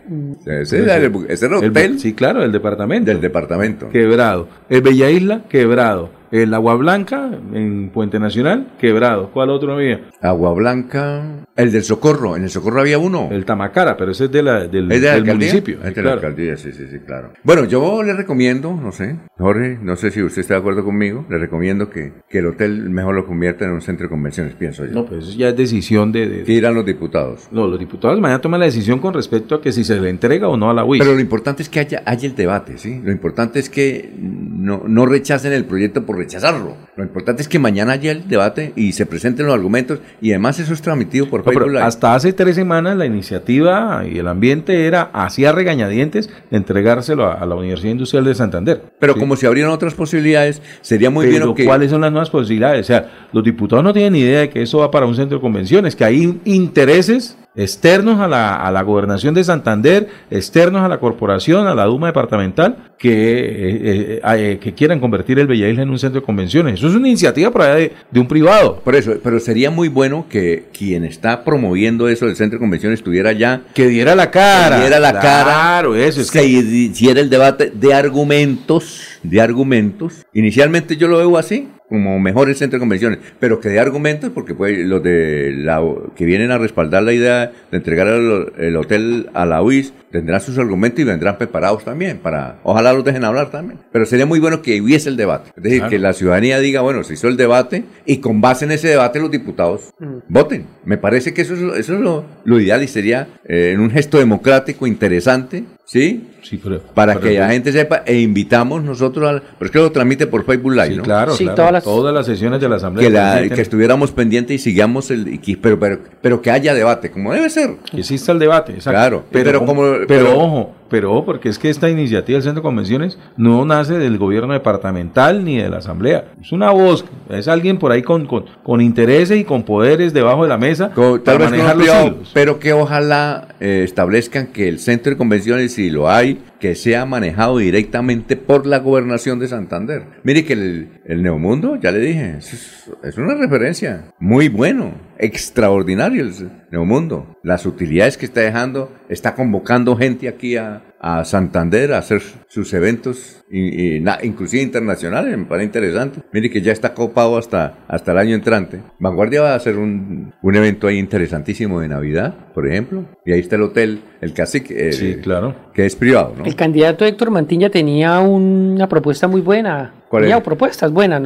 Ese era el, Bu- ese era el El- hotel sí, claro, el departamento. del departamento. Quebrado. El Bella Isla, quebrado. El Agua Blanca, en Puente Nacional, quebrado. ¿Cuál otro había? Agua Blanca, el del Socorro, en el Socorro había uno. El Tamacara, pero ese es de la, del, ¿Es de la del municipio. Es de la claro. alcaldía, sí, sí, sí, claro. Bueno, yo le recomiendo, no sé, Jorge, no sé si usted está de acuerdo conmigo, le recomiendo que, que el hotel mejor lo convierta en un centro de convenciones, pienso yo. No, pues eso ya es decisión de... de- Que irán los diputados. no, los diputados mañana toman la decisión con respecto a que si se le entrega o no a la UIS. Pero lo importante es que haya, haya el debate, ¿sí? Lo importante es que no, no rechacen el proyecto por rechazarlo. Lo importante es que mañana haya el debate y se presenten los argumentos y además eso es transmitido por No, Facebook Live. hasta hace tres semanas la iniciativa y el ambiente era hacía regañadientes entregárselo a, a la Universidad Industrial de Santander. Pero como si abrieran otras posibilidades, sería muy Pero bien que... ¿cuáles son las nuevas posibilidades? O sea, los diputados no tienen ni idea de que eso va para un centro de convenciones, que hay intereses externos a la, a la gobernación de Santander, externos a la corporación, a la Duma departamental, que, eh, eh, eh, que quieran convertir el Bella Isla en un centro de convenciones. Eso es una iniciativa allá de, de un privado. Por eso, pero sería muy bueno que quien está promoviendo eso del centro de convenciones estuviera ya... Que diera la cara. Que diera la Claro, cara. eso, es se hiciera el debate de argumentos, de argumentos. Inicialmente yo lo veo así, como mejor el centro de convenciones, pero que de argumentos, porque pues, los de la, que vienen a respaldar la idea de entregar el, el hotel a la UIS tendrán sus argumentos y vendrán preparados también para, ojalá los dejen hablar también. Pero sería muy bueno que hubiese el debate, es decir, Claro. que la ciudadanía diga, bueno, se hizo el debate y con base en ese debate los diputados voten. Me parece que eso es, lo- eso es lo, lo ideal y sería eh, en un gesto democrático interesante, ¿sí? Sí, pero- Para pero- que la gente sepa e invitamos nosotros al... Pero es que lo transmite por Facebook Live, Sí, ¿no? claro, Sí, claro. todas las- Todas las sesiones de la Asamblea. Que, la- que estuviéramos pendientes y sigamos el... pero, pero, pero que haya debate, como debe ser. Que exista el debate, exacto. Claro, pero, pero como- pero, pero- ojo, pero ojo, porque es que esta iniciativa del Centro de Convenciones no nace del gobierno departamental ni de la Asamblea. Es una voz, es alguien por ahí con, con, con intereses y con poderes debajo de la mesa para Tal vez un los pero que ojalá eh, establezcan que el centro de convenciones, si lo hay, right que sea manejado directamente por la gobernación de Santander. Mire que el, el Neomundo, ya le dije, es, es una referencia muy bueno, extraordinario el Neomundo. Las utilidades que está dejando, está convocando gente aquí a, a Santander a hacer sus eventos, y, y na- inclusive internacionales, me parece interesante. Mire que ya está copado hasta, hasta el año entrante. Vanguardia va a hacer un, un evento ahí interesantísimo de Navidad, por ejemplo, y ahí está el hotel, el Cacique, eh, Sí, claro. que es privado, ¿no? El candidato Héctor Mantilla tenía una propuesta muy buena. ¿Cuál tenía era? propuestas buenas.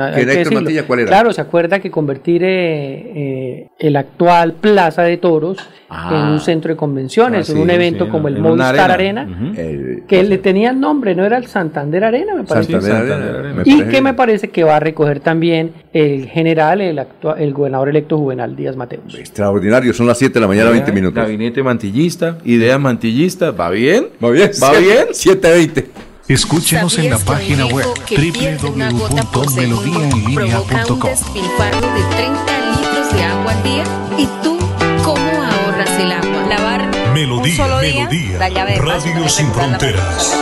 ¿Cuál era? Claro, se acuerda que convertir eh, eh, el actual Plaza de Toros Ah. en un centro de convenciones, Ah, en sí, un evento sí, como el Movistar arena. Arena, Ujú. El- que le tenía el nombre, no era el Santander Arena, me parece. Santander Santander Arena, Arena. me y que me parece que va a recoger también el general, el, actua- el gobernador electo Juvenal Díaz Mateus. Extraordinario, son las 7 de la mañana, 20 minutos. Gabinete mantillista, ideas mantillistas, ¿va bien? ¿Va bien? ¿Va bien? 7.20. Escúchenos en la ¿Sabías que un página web www.melodiaenlinea.com. despilfarro de 30 litros de agua al día? ¿Y tú cómo ahorras el agua? Lavar Melodía, un solo día, Melodía, la llave de paso Radio Sin Fronteras.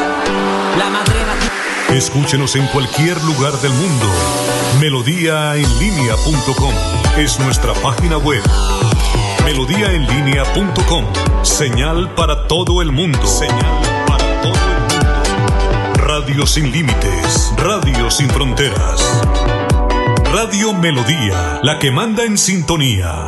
La madrena. Escúchenos en cualquier lugar del mundo. Melodíaenlínea.com es nuestra página web. Melodíaenlínea.com. Señal para todo el mundo. Señal Radio sin límites. Radio sin fronteras. Radio Melodía, la que manda en sintonía.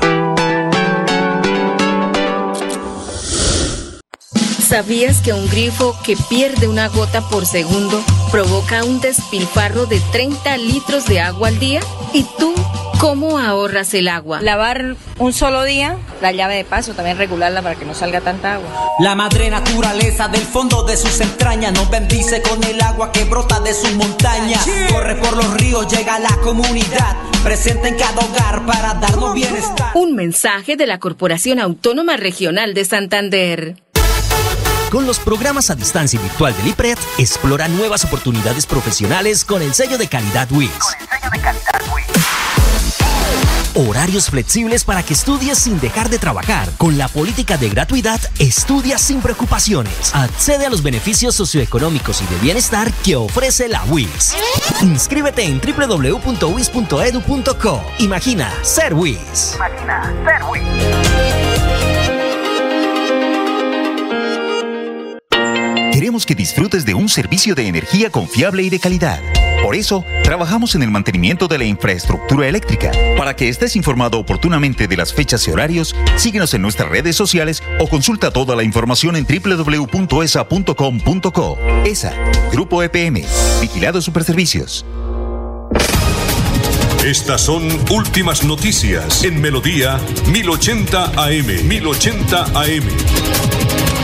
¿Sabías que un grifo que pierde una gota por segundo provoca un despilfarro de 30 litros de agua al día? ¿Y tú cómo ahorras el agua? Lavar un solo día, la llave de paso, también regularla para que no salga tanta agua. La madre naturaleza del fondo de sus entrañas nos bendice con el agua que brota de sus montañas. Corre por los ríos, llega a la comunidad, presente en cada hogar para darnos bienestar. Un mensaje de la Corporación Autónoma Regional de Santander. Con los programas a distancia y virtual del IPRED, explora nuevas oportunidades profesionales con el sello de calidad WIS. Horarios flexibles para que estudies sin dejar de trabajar. Con la política de gratuidad, estudia sin preocupaciones. Accede a los beneficios socioeconómicos y de bienestar que ofrece la WIS. Inscríbete en www.wis.edu.co. Imagina ser WIS. Queremos que disfrutes de un servicio de energía confiable y de calidad. Por eso, trabajamos en el mantenimiento de la infraestructura eléctrica. Para que estés informado oportunamente de las fechas y horarios, síguenos en nuestras redes sociales o consulta toda la información en www.esa.com.co. ESA, Grupo EPM, Vigilado Superservicios. Estas son últimas noticias en Melodía 1080 AM. 1080 AM.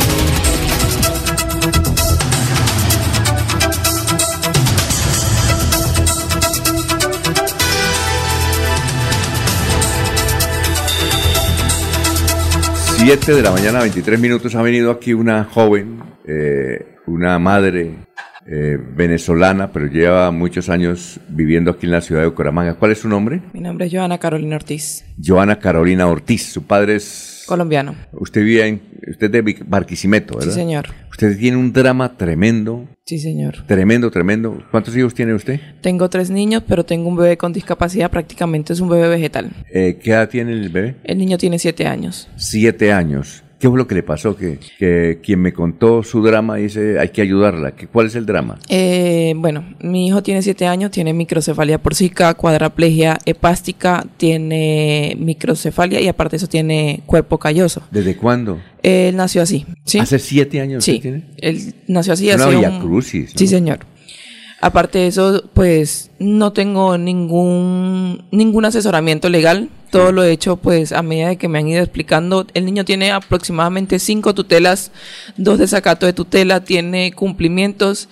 7 de la mañana, 23 minutos, ha venido aquí una joven, eh, una madre eh, venezolana, pero lleva muchos años viviendo aquí en la ciudad de Bucaramanga. ¿Cuál es su nombre? Mi nombre es Joana Carolina Ortiz, Joana Carolina Ortiz. Su padre es... colombiano. Usted vive en... Usted es de Barquisimeto, ¿verdad? Sí, señor. Usted tiene un drama tremendo, Sí, señor. tremendo, tremendo. ¿Cuántos hijos tiene usted? Tengo tres niños, pero tengo un bebé con discapacidad, prácticamente es un bebé vegetal. Eh, ¿Qué edad tiene el bebé? El niño tiene siete años. Siete años. ¿Qué fue lo que le pasó? Que, que quien me contó su drama dice hay que ayudarla. ¿Qué, ¿Cuál es el drama? Eh, bueno, mi hijo tiene siete años, tiene microcefalia porcica, cuadraplegia hepástica, tiene microcefalia y aparte de eso tiene cuerpo calloso. ¿Desde cuándo? Él nació así, ¿sí? ¿Hace siete años Sí, tiene? él nació así. Una hace un-. Sí, señor. Aparte de eso, pues no tengo ningún ningún asesoramiento legal. Todo lo he hecho pues a medida de que me han ido explicando. El niño tiene aproximadamente cinco tutelas, dos desacato de tutela, tiene cumplimientos,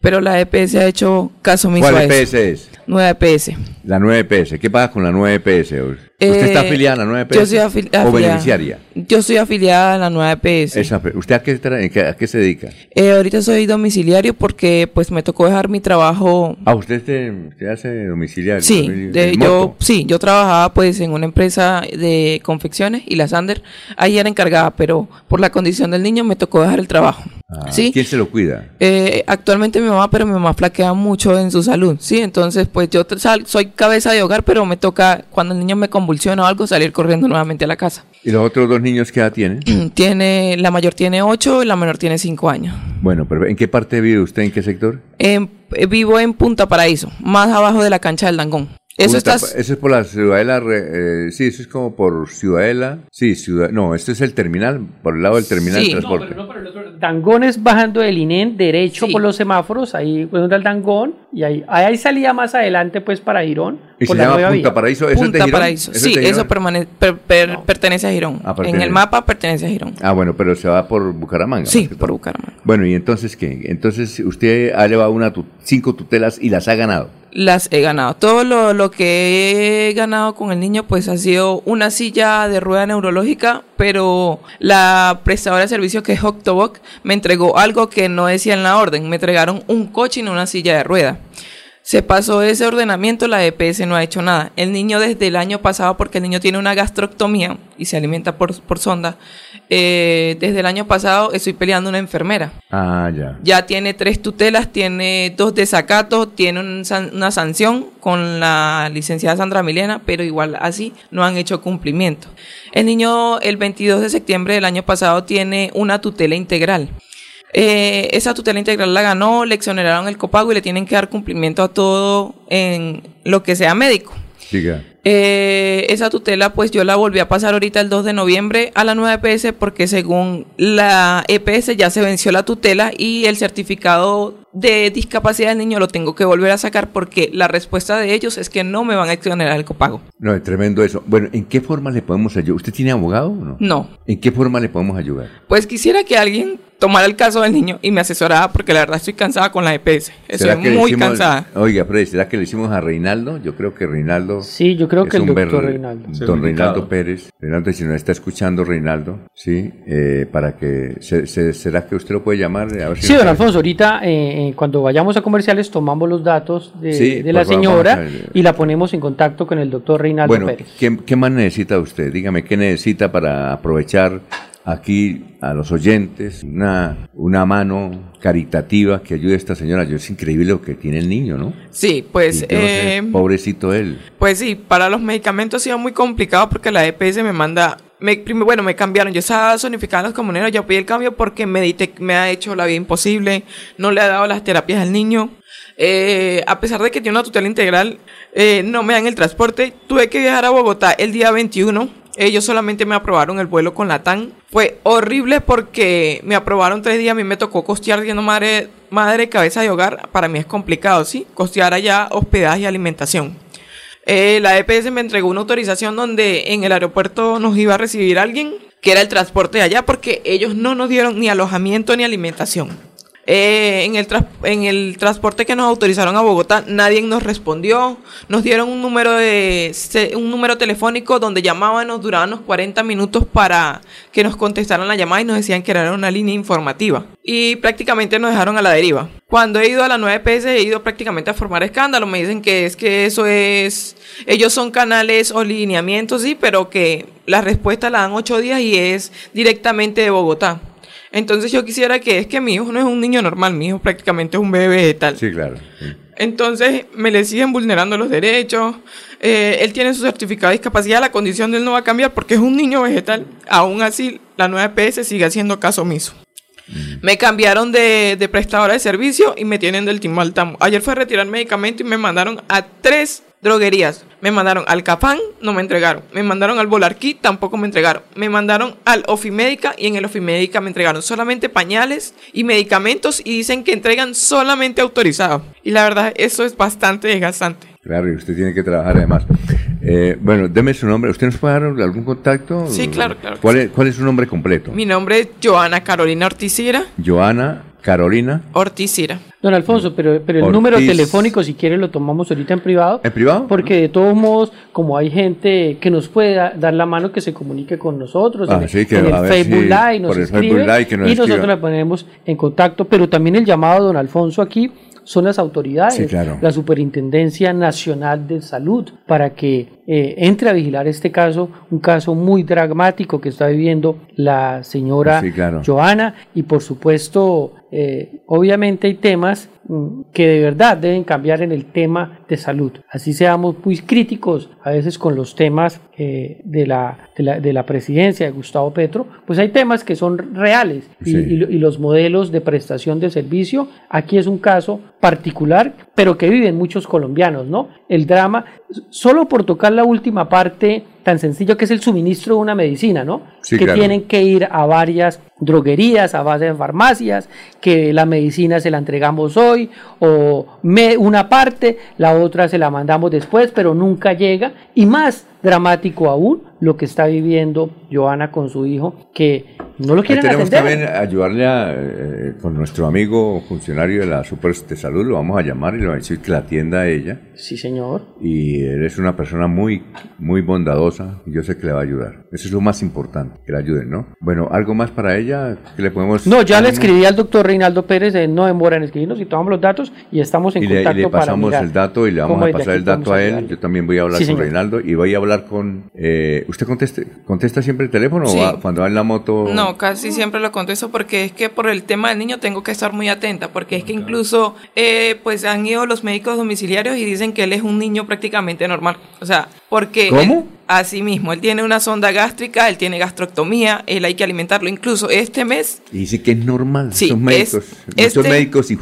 pero la EPS ha hecho caso omiso ¿Cuál a eso. EPS es? Nueva EPS. La 9 EPS. ¿Qué pasa con la 9 EPS? ¿Usted Eh, está afiliada a la 9 EPS? Yo soy afili- ¿O afiliada. beneficiaria? Yo soy afiliada a la nueva EPS. Esa- ¿Usted a qué, a qué se dedica? Eh, ahorita soy domiciliario porque pues me tocó dejar mi trabajo Ah, usted, te- usted hace domiciliario. Sí, de- yo sí, yo trabajaba pues en una empresa de confecciones y la Sander ahí era encargada, pero por la condición del niño me tocó dejar el trabajo. Ah, sí. ¿Quién se lo cuida? Eh, actualmente mi mamá, pero mi mamá flaquea mucho en su salud, sí, entonces pues yo sal- soy cabeza de hogar, pero me toca cuando el niño me convulsiona o algo salir corriendo nuevamente a la casa. ¿Y los otros dos niños qué edad tienen? Tiene, la mayor tiene 8 y la menor tiene 5 años. Bueno, pero ¿en qué parte vive usted? ¿En qué sector? En- eh, vivo en Punta Paraíso, más abajo de la cancha del Dangón. Eso Punta está Pa- Eso es por la Ciudadela, re- eh, sí, eso es como por Ciudadela. Sí, ciudad, no, este es el terminal, por el lado del terminal Sí. de transporte. Dangón es bajando del INEN derecho por los semáforos, ahí fue donde el Dangón, y ahí, ahí hay salida más adelante pues para Girón. ¿Y por se la llama nueva Punta vía. Paraíso? ¿Eso es de Punta Girón? Paraíso. ¿Eso es Sí, de eso permane- per- per- pertenece a Girón. Ah, en el mapa pertenece a Girón. Ah, bueno, pero se va por Bucaramanga. Sí, por. Bucaramanga. Bueno, ¿y entonces qué? Entonces usted ha llevado una tu- cinco tutelas y las ha ganado. Las he ganado. Todo lo, lo que he ganado con el niño, pues ha sido una silla de rueda neurológica, pero la prestadora de servicio que es Octoboc me entregó algo que no decía en la orden. Me entregaron un coche y no una silla de rueda. Se pasó ese ordenamiento, la EPS no ha hecho nada. El niño desde el año pasado, porque el niño tiene una gastroctomía y se alimenta por, por sonda, eh, desde el año pasado estoy peleando una enfermera. Ah, ya. Ya tiene tres tutelas, tiene dos desacatos, tiene un san- una sanción con la licenciada Sandra Milena, pero igual así no han hecho cumplimiento. El niño el 22 de septiembre del año pasado tiene una tutela integral. Eh, esa tutela integral la ganó, le exoneraron el copago y le tienen que dar cumplimiento a todo en lo que sea médico. Eh, esa tutela, pues yo la volví a pasar ahorita el 2 de noviembre a la nueva EPS porque según la EPS ya se venció la tutela y el certificado de discapacidad del niño lo tengo que volver a sacar porque la respuesta de ellos es que no me van a exonerar el copago. No, es tremendo eso. Bueno, ¿en qué forma le podemos ayudar? ¿Usted tiene abogado o no? No. ¿En qué forma le podemos ayudar? Pues quisiera que alguien tomara el caso del niño y me asesorara porque la verdad estoy cansada con la EPS. Estoy ¿Será que le muy hicimos- cansada. Oiga, Freddy, ¿será que le hicimos a Reinaldo? Yo creo que Reinaldo. Sí, yo creo es que el un doctor ver- Reinaldo. Don. Reinaldo Pérez. Reinaldo, si nos está escuchando, Reinaldo, sí, eh, para que. se- se- ¿Será que usted lo puede llamar? A ver si Sí, don Alfonso, ahorita eh, eh, cuando vayamos a comerciales tomamos los datos de, Sí, de la por favor, señora y la ponemos en contacto con el doctor Reinaldo Bueno, Pérez. ¿qué, qué más necesita usted? Dígame, ¿qué necesita para aprovechar aquí a los oyentes una, una mano caritativa que ayude a esta señora? Yo es increíble lo que tiene el niño, ¿no? Sí, pues... No sé, eh, pobrecito él. Pues sí, para los medicamentos ha sido muy complicado porque la EPS me manda, me, bueno, me cambiaron, yo estaba zonificada en los comuneros, yo pedí el cambio porque Meditec me ha hecho la vida imposible, no le ha dado las terapias al niño, Eh, a pesar de que tiene una tutela integral, eh, no me dan el transporte, tuve que viajar a Bogotá el día 21, ellos solamente me aprobaron el vuelo con la TAN, fue horrible porque me aprobaron tres días, a mí me tocó costear siendo madre, madre cabeza de hogar, para mí es complicado, ¿sí? Costear allá hospedaje y alimentación. Eh, la EPS me entregó una autorización donde en el aeropuerto nos iba a recibir alguien que era el transporte de allá porque ellos no nos dieron ni alojamiento ni alimentación. Eh, en, el en el transporte que nos autorizaron a Bogotá, nadie nos respondió. Nos dieron un número de un número telefónico donde llamaban, nos duraban unos 40 minutos para que nos contestaran la llamada y nos decían que era una línea informativa. Y prácticamente nos dejaron a la deriva. Cuando he ido a la 9PS he ido prácticamente a formar escándalo. Me dicen que es que eso es... Ellos son canales o lineamientos, sí, pero que la respuesta la dan ocho días y es directamente de Bogotá. Entonces yo quisiera que es que mi hijo no es un niño normal, mi hijo prácticamente es un bebé vegetal. Sí, claro. Entonces me le siguen vulnerando los derechos. eh, él tiene su certificado de discapacidad, la condición de él no va a cambiar porque es un niño vegetal. Aún así, la 9PS sigue haciendo caso omiso. Me cambiaron de, de prestadora de servicio y me tienen del timbal tamo. Ayer fue a retirar medicamento y me mandaron a tres droguerías. Me mandaron al Capán, no me entregaron. Me mandaron al Volarquí, tampoco me entregaron. Me mandaron al Ofimédica y en el Ofimédica me entregaron solamente pañales y medicamentos y dicen que entregan solamente autorizados. Y la verdad, eso es bastante desgastante. Claro, y usted tiene que trabajar además. Eh, bueno, deme su nombre. ¿Usted nos puede dar algún contacto? Sí, claro, claro ¿Cuál, es, ¿Cuál es su nombre completo? Mi nombre es Joana Carolina Orticira. Joana Carolina. Orticira. Don Alfonso, pero, pero el Ortiz. número telefónico, si quiere, lo tomamos ahorita en privado. ¿En privado? Porque de todos modos, como hay gente que nos puede da- dar la mano, que se comunique con nosotros Ah, en, sí, que en a el ver Facebook si Live, nos por el escribe Facebook Live que nos y nosotros la ponemos en contacto. Pero también el llamado don Alfonso aquí son las autoridades, Sí, claro. la Superintendencia Nacional de Salud, para que eh, entre a vigilar este caso, un caso muy dramático que está viviendo la señora Sí, claro. Joana y por supuesto eh, obviamente hay temas mm, que de verdad deben cambiar en el tema de salud. Así seamos muy críticos a veces con los temas eh, de, la, de, la, de la presidencia de Gustavo Petro, pues hay temas que son reales Sí. y los modelos de prestación de servicio, aquí es un caso particular, pero que viven muchos colombianos, ¿no? El drama, solo por tocar la última parte tan sencillo que es el suministro de una medicina, ¿no? Sí, que claro. tienen que ir a varias droguerías, a varias farmacias, que la medicina se la entregamos hoy, o me- una parte, la otra se la mandamos después, pero nunca llega. Y más dramático aún, lo que está viviendo Joana con su hijo, que no lo Ahí quieren tenemos atender. también ayudarle a, eh, con nuestro amigo funcionario de la Super de Salud, lo vamos a llamar y le vamos a decir que la atienda a ella. Sí, señor. Y él es una persona muy, muy bondadosa y yo sé que le va a ayudar. Eso es lo más importante, que le ayuden, ¿no? Bueno, ¿algo más para ella que le podemos... No, ya le escribí al doctor Reinaldo Pérez, eh, no demora en escribirnos y tomamos los datos y estamos en Y le, y contacto le pasamos el dato y le vamos a pasar el dato a él. Yo también voy a hablar Sí, con señor. Reinaldo y voy a hablar con... eh, ¿Usted conteste, contesta siempre el teléfono Sí. o va- cuando va en la moto? No, casi siempre lo contesto porque es que por el tema del niño tengo que estar muy atenta, porque es que incluso eh, pues han ido los médicos domiciliarios y dicen que él es un niño prácticamente normal. O sea, porque... ¿Cómo? él- así mismo, él tiene una sonda gástrica, él tiene gastroctomía, él hay que alimentarlo. Incluso este mes, Y dice que es normal. Sí, médicos, es- muchos este- médicos y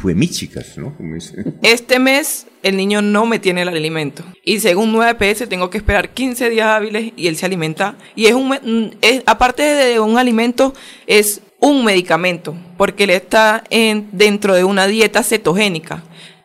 ¿no? Como dice. este mes el niño no me tiene el alimento. Y según 9PS tengo que esperar 15 días hábiles y él se alimenta. Y es un, mm, es, aparte de un alimento, es un medicamento, porque él está en, dentro de una dieta cetogénica.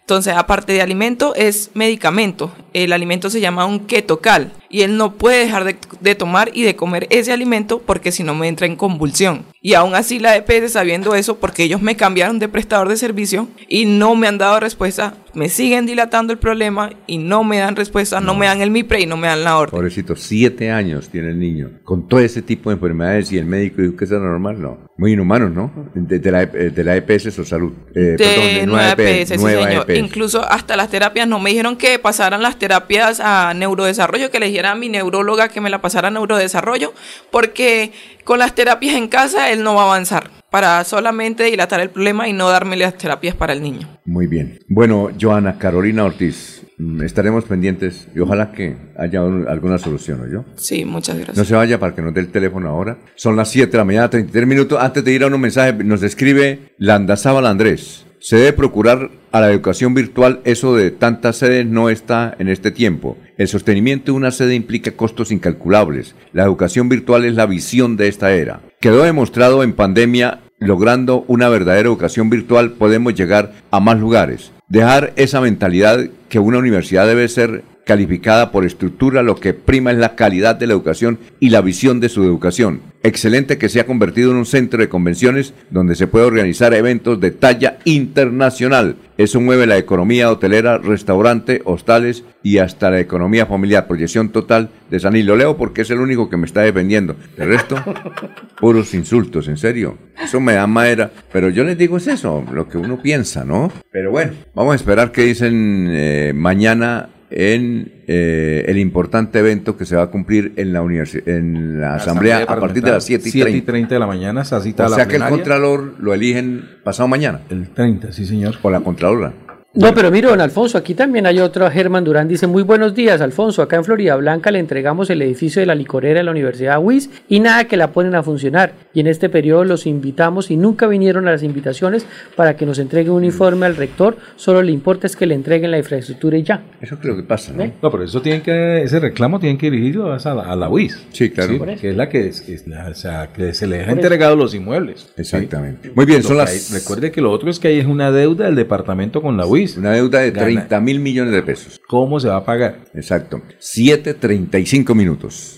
Entonces, aparte de alimento, es medicamento. El alimento se llama un ketocal. Y él no puede dejar de, de tomar y de comer ese alimento porque si no me entra en convulsión. Y aún así la EPS sabiendo eso, porque ellos me cambiaron de prestador de servicio y no me han dado respuesta, me siguen dilatando el problema y no me dan respuesta, no, me dan el MIPRE y no me dan la orden. Pobrecito, siete años tiene el niño, con todo ese tipo de enfermedades y el médico dijo que eso era normal, no. Muy inhumanos, ¿no? De, de la, E- de la EPS o salud. Eh, perdón, de nueva EPS, sí, nueva señor. EPS. Incluso hasta las terapias no me dijeron que pasaran las terapias a neurodesarrollo, que le dijera a mi neuróloga que me la pasara a neurodesarrollo, porque con las terapias en casa él no va a avanzar para solamente dilatar el problema y no darme las terapias para el niño. Muy bien. Bueno, Joana Carolina Ortiz, mm, estaremos pendientes y ojalá que haya un- alguna solución, ¿no yo? Sí, muchas gracias. No se vaya para que nos dé el teléfono ahora. Son las 7 de la mañana, 33 minutos. Antes de ir a un mensaje, nos escribe Landazábal Andrés. Se debe procurar a la educación virtual. Eso de tantas sedes no está en este tiempo. El sostenimiento de una sede implica costos incalculables. La educación virtual es la visión de esta era. Quedó demostrado en pandemia, logrando una verdadera educación virtual, podemos llegar a más lugares. Dejar esa mentalidad que una universidad debe ser calificada por estructura, lo que prima es la calidad de la educación y la visión de su educación. Excelente que se ha convertido en un centro de convenciones donde se puede organizar eventos de talla internacional. Eso mueve la economía hotelera, restaurante, hostales y hasta la economía familiar. Proyección total de San Lo leo porque es el único que me está defendiendo. El resto, puros insultos, en serio. Eso me da madera. Pero yo les digo es eso, lo que uno piensa, ¿no? Pero bueno, vamos a esperar qué dicen eh, mañana en eh, el importante evento que se va a cumplir en la en la, asamblea, a partir de las 7 y 30. 7 y 30 de la mañana se cita O sea que el Contralor lo eligen pasado mañana. El 30, sí señor. O la Contralora. No, pero mire, don Alfonso, aquí también hay otro, Germán Durán dice, muy buenos días, Alfonso, acá en Florida Blanca le entregamos el edificio de la licorera de la Universidad WIS y nada que la ponen a funcionar. Y en este periodo los invitamos y nunca vinieron a las invitaciones para que nos entreguen un informe al rector, solo le importa es que le entreguen la infraestructura y ya. Eso es lo que pasa, ¿no? No, pero eso tiene que, ese reclamo tiene que dirigirlo a la, a la UIS. Sí, claro. que es la que, es, o sea, que se le ha entregado los inmuebles. Exactamente. Muy bien, son las... recuerde que lo otro es que hay es una deuda del departamento con la UIS. Una deuda de 30 mil millones de pesos. ¿Cómo se va a pagar? Exacto. 7.35 minutos.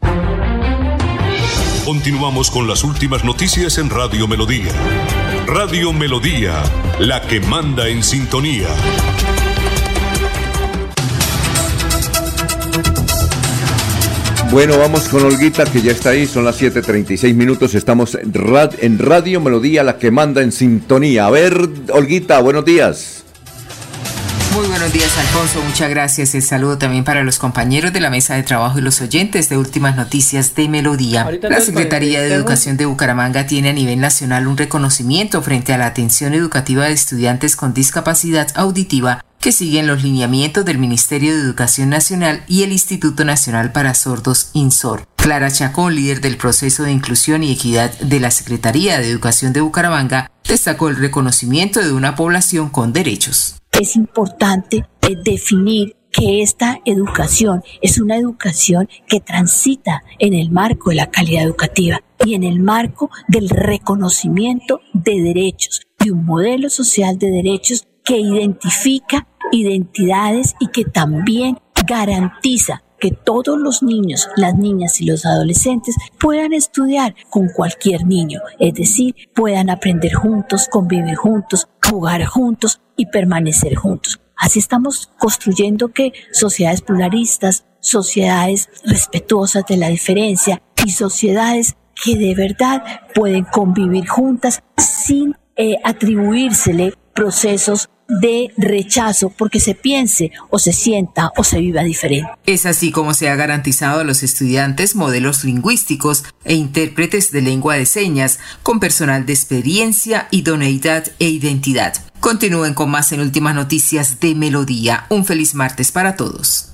Continuamos con las últimas noticias en Radio Melodía. Radio Melodía, la que manda en sintonía. Bueno, vamos con Olguita, que ya está ahí, son las 7.36 minutos, estamos en, Radio Melodía, la que manda en sintonía. A ver, Olguita, buenos días. Muy buenos días, Alfonso. Muchas gracias. El saludo también para los compañeros de la mesa de trabajo y los oyentes de Últimas Noticias de Melodía. La Secretaría de Educación de Bucaramanga tiene a nivel nacional un reconocimiento frente a la atención educativa de estudiantes con discapacidad auditiva que siguen los lineamientos del Ministerio de Educación Nacional y el Instituto Nacional para Sordos INSOR. Clara Chacón, líder del proceso de inclusión y equidad de la Secretaría de Educación de Bucaramanga, destacó el reconocimiento de una población con derechos es importante eh, definir que esta educación es una educación que transita en el marco de la calidad educativa y en el marco del reconocimiento de derechos, de un modelo social de derechos que identifica identidades y que también garantiza que todos los niños, las niñas y los adolescentes puedan estudiar con cualquier niño, es decir, puedan aprender juntos, convivir juntos, jugar juntos y permanecer juntos. Así estamos construyendo que sociedades pluralistas, sociedades respetuosas de la diferencia y sociedades que de verdad pueden convivir juntas sin eh, atribuírsele procesos de rechazo porque se piense o se sienta o se viva diferente. Es así como se ha garantizado a los estudiantes modelos lingüísticos e intérpretes de lengua de señas con personal de experiencia, idoneidad e identidad. Continúen con más en Últimas Noticias de Melodía. Un feliz martes para todos.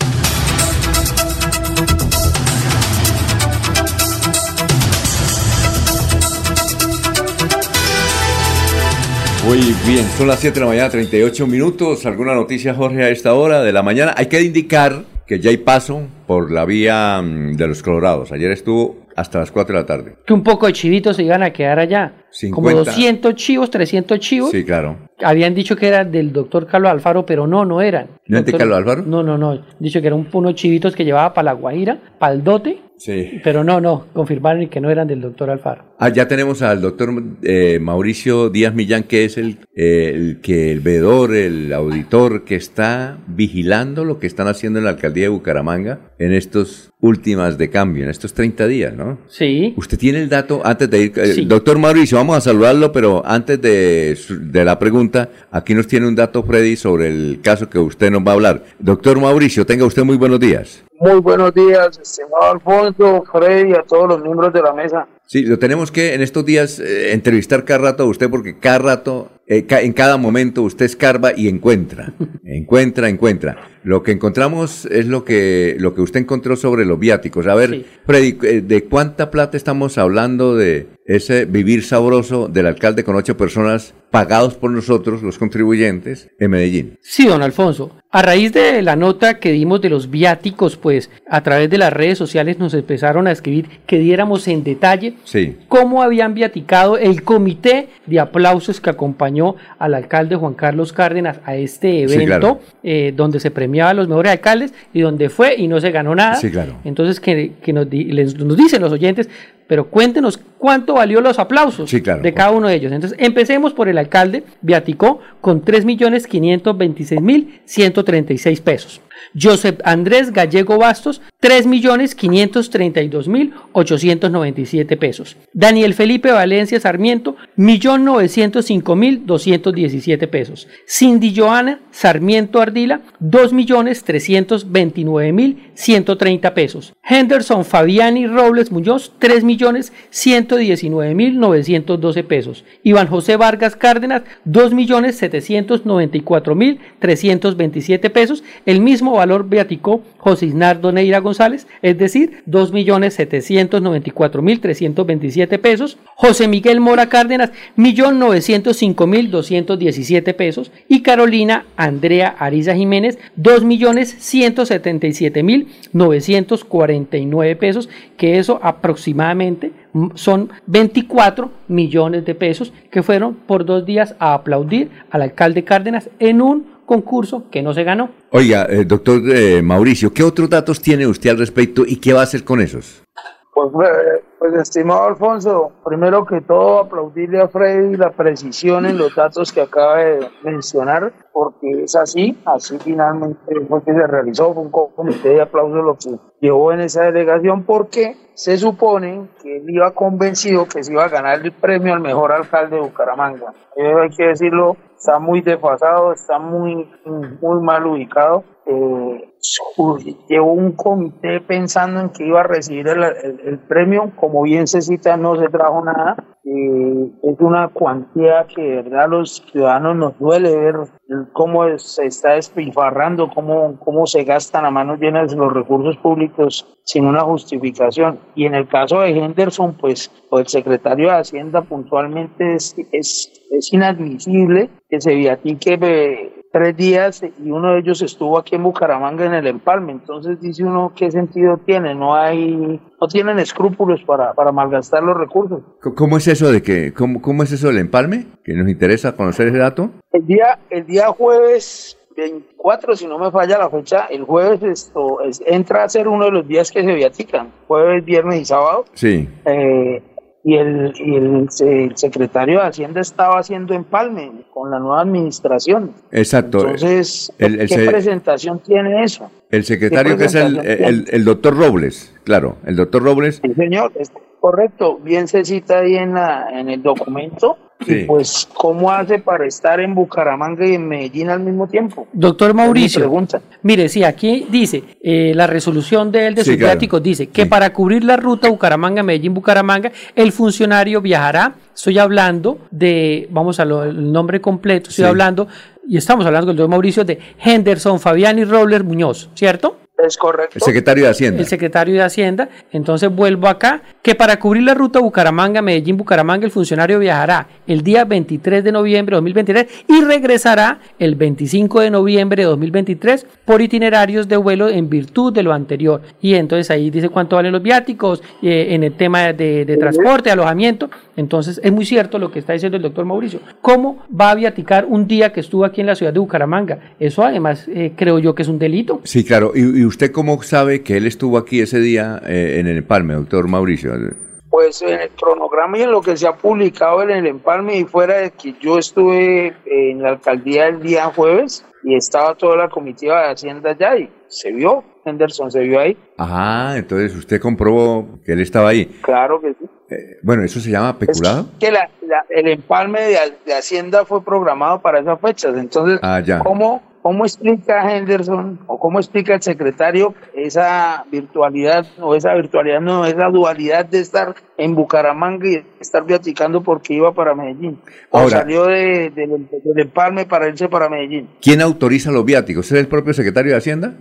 Muy Bien, son las 7 de la mañana, 38 minutos. ¿Alguna noticia, Jorge, a esta hora de la mañana? Hay que indicar que ya hay paso por la vía mm, de los Colorados. Ayer estuvo hasta las 4 de la tarde. Que un poco de chivitos se iban a quedar allá. 50. Como 200 chivos, 300 chivos. Sí, claro. Habían dicho que era del doctor Carlos Alfaro, pero no, no eran. ¿No es de Carlos Alfaro? No, no, no. Dicho que eran un- unos chivitos que llevaba para la Guajira, para el dote, Sí. pero no, no. Confirmaron que no eran del doctor Alfaro. Ah, ya tenemos al doctor eh, Mauricio Díaz Millán, que es el, eh, el que el veedor, el auditor que está vigilando lo que están haciendo en la alcaldía de Bucaramanga en estos últimas de cambio, en estos 30 días, ¿no? Sí. Usted tiene el dato, antes de ir, eh, Sí. doctor Mauricio, vamos a saludarlo, pero antes de la pregunta, aquí nos tiene un dato Freddy sobre el caso que usted nos va a hablar. Doctor Mauricio, tenga usted muy buenos días. Muy buenos días, estimado Alfonso, Freddy y a todos los miembros de la mesa. Sí, lo tenemos que en estos días eh, entrevistar cada rato a usted porque cada rato, eh, ca- en cada momento usted escarba y encuentra, encuentra, encuentra. Lo que encontramos es lo que lo que usted encontró sobre los viáticos. A ver, Freddy, eh, ¿de cuánta plata estamos hablando de ese vivir sabroso del alcalde con ocho personas pagados por nosotros, los contribuyentes, en Medellín? Sí, don Alfonso. A raíz de la nota que dimos de los viáticos, pues a través de las redes sociales nos empezaron a escribir que diéramos en detalle Sí. cómo habían viaticado el comité de aplausos que acompañó al alcalde Juan Carlos Cárdenas a este Sí, evento, claro. eh, donde se premiaba a los mejores alcaldes y donde fue y no se ganó nada. Sí, claro. Entonces, que, que nos, di- les- nos dicen los oyentes, pero cuéntenos cuánto valió los aplausos Sí, claro. de cada uno de ellos. Entonces, empecemos por el alcalde, viaticó con 3.526.136 pesos. Joseph Andrés Gallego Bastos, 3.532.897 pesos. Daniel Felipe Valencia Sarmiento, 1.905.217 pesos. Cindy Joana Sarmiento Ardila, 2.329.130 pesos. Henderson Fabiani Robles Muñoz, 3.119.912 pesos. Iván José Vargas Cárdenas, 2.794.327 pesos. El mismo valor viaticó José Isnardo Neira González, es decir, 2.794.327 pesos. José Miguel Mora Cárdenas, 1.905.217 pesos. Y Carolina Andrea Ariza Jiménez, 2.177.949 pesos, que eso aproximadamente son 24 millones de pesos que fueron por dos días a aplaudir al alcalde Cárdenas en un concurso que no se ganó. Oiga, eh, doctor eh, Mauricio, ¿qué otros datos tiene usted al respecto y qué va a hacer con esos? Pues, eh, pues, estimado Alfonso, primero que todo aplaudirle a Freddy la precisión en los datos que acaba de mencionar, porque es así, así finalmente fue que se realizó, fue un comité de aplausos lo que llevó en esa delegación, porque se supone que él iba convencido que se iba a ganar el premio al mejor alcalde de Bucaramanga. Eso hay que decirlo, está muy desfasado, está muy, muy mal ubicado. Eh, llevó un comité pensando en que iba a recibir el, el- el premio, como bien se cita, no se trajo nada. Eh, es una cuantía que de verdad a los ciudadanos nos duele ver cómo se está despilfarrando, cómo, cómo se gastan a manos llenas los recursos públicos sin una justificación. Y en el caso de Henderson, pues, pues el secretario de Hacienda puntualmente es, es, es inadmisible que se viatique eh, tres días y uno de ellos estuvo aquí en Bucaramanga en el empalme. Entonces dice uno qué sentido tiene, no hay, no tienen escrúpulos para, para malgastar los recursos. ¿Cómo es eso de que, cómo, cómo es eso del empalme? Que nos interesa conocer ese dato. El día, el día jueves 24, si no me falla la fecha, el jueves esto es- entra a ser uno de los días que se viatican, jueves, viernes y sábado. Sí. Eh, y el, y el, el secretario de Hacienda estaba haciendo empalme con la nueva administración. Exacto. Entonces, el, el ¿qué se- presentación tiene eso? el secretario ¿qué que es el, doctor Robles, claro, el doctor Robles. Sí, señor, es correcto. Bien se cita ahí en, la, en el documento. Sí. Y pues, ¿cómo hace para estar en Bucaramanga y en Medellín al mismo tiempo? Doctor Mauricio, pregunta. mire, sí, aquí dice, eh, la resolución de él de Sí, sus claro. dice que para cubrir la ruta Bucaramanga-Medellín-Bucaramanga, el funcionario viajará, estoy hablando de, vamos a lo, el nombre completo, estoy Sí. hablando, y estamos hablando del doctor Mauricio de Henderson Fabiani Robles Muñoz, ¿cierto? Es correcto. El secretario de Hacienda. el secretario de Hacienda. Entonces vuelvo acá, que para cubrir la ruta Bucaramanga, Medellín, Bucaramanga, el funcionario viajará el día 23 de noviembre de 2023 y regresará el 25 de noviembre de 2023 por itinerarios de vuelo en virtud de lo anterior. Y entonces ahí dice cuánto valen los viáticos eh, en el tema de, de transporte, alojamiento. Entonces es muy cierto lo que está diciendo el doctor Mauricio. ¿Cómo va a viaticar un día que estuvo aquí en la ciudad de Bucaramanga? Eso además eh, creo yo que es un delito. Sí, claro. ¿Y, y usted cómo sabe que él estuvo aquí ese día eh, en el empalme, doctor Mauricio? Pues en el cronograma y en lo que se ha publicado en el empalme y fuera de que yo estuve en la alcaldía el día jueves y estaba toda la comitiva de Hacienda allá y se vio, Henderson se vio ahí. Ajá, entonces usted comprobó que él estaba ahí. Claro que sí. Eh, bueno, ¿eso se llama peculado? Que la- la- el empalme de, de Hacienda fue programado para esas fechas. Entonces, Ah, ya. ¿cómo, ¿cómo explica Henderson o cómo explica el secretario esa virtualidad o esa virtualidad, no, esa dualidad de estar en Bucaramanga y estar viaticando porque iba para Medellín? O Ahora- salió de- del del empalme para irse para Medellín. ¿Quién autoriza los viáticos? ¿Es el propio secretario de Hacienda?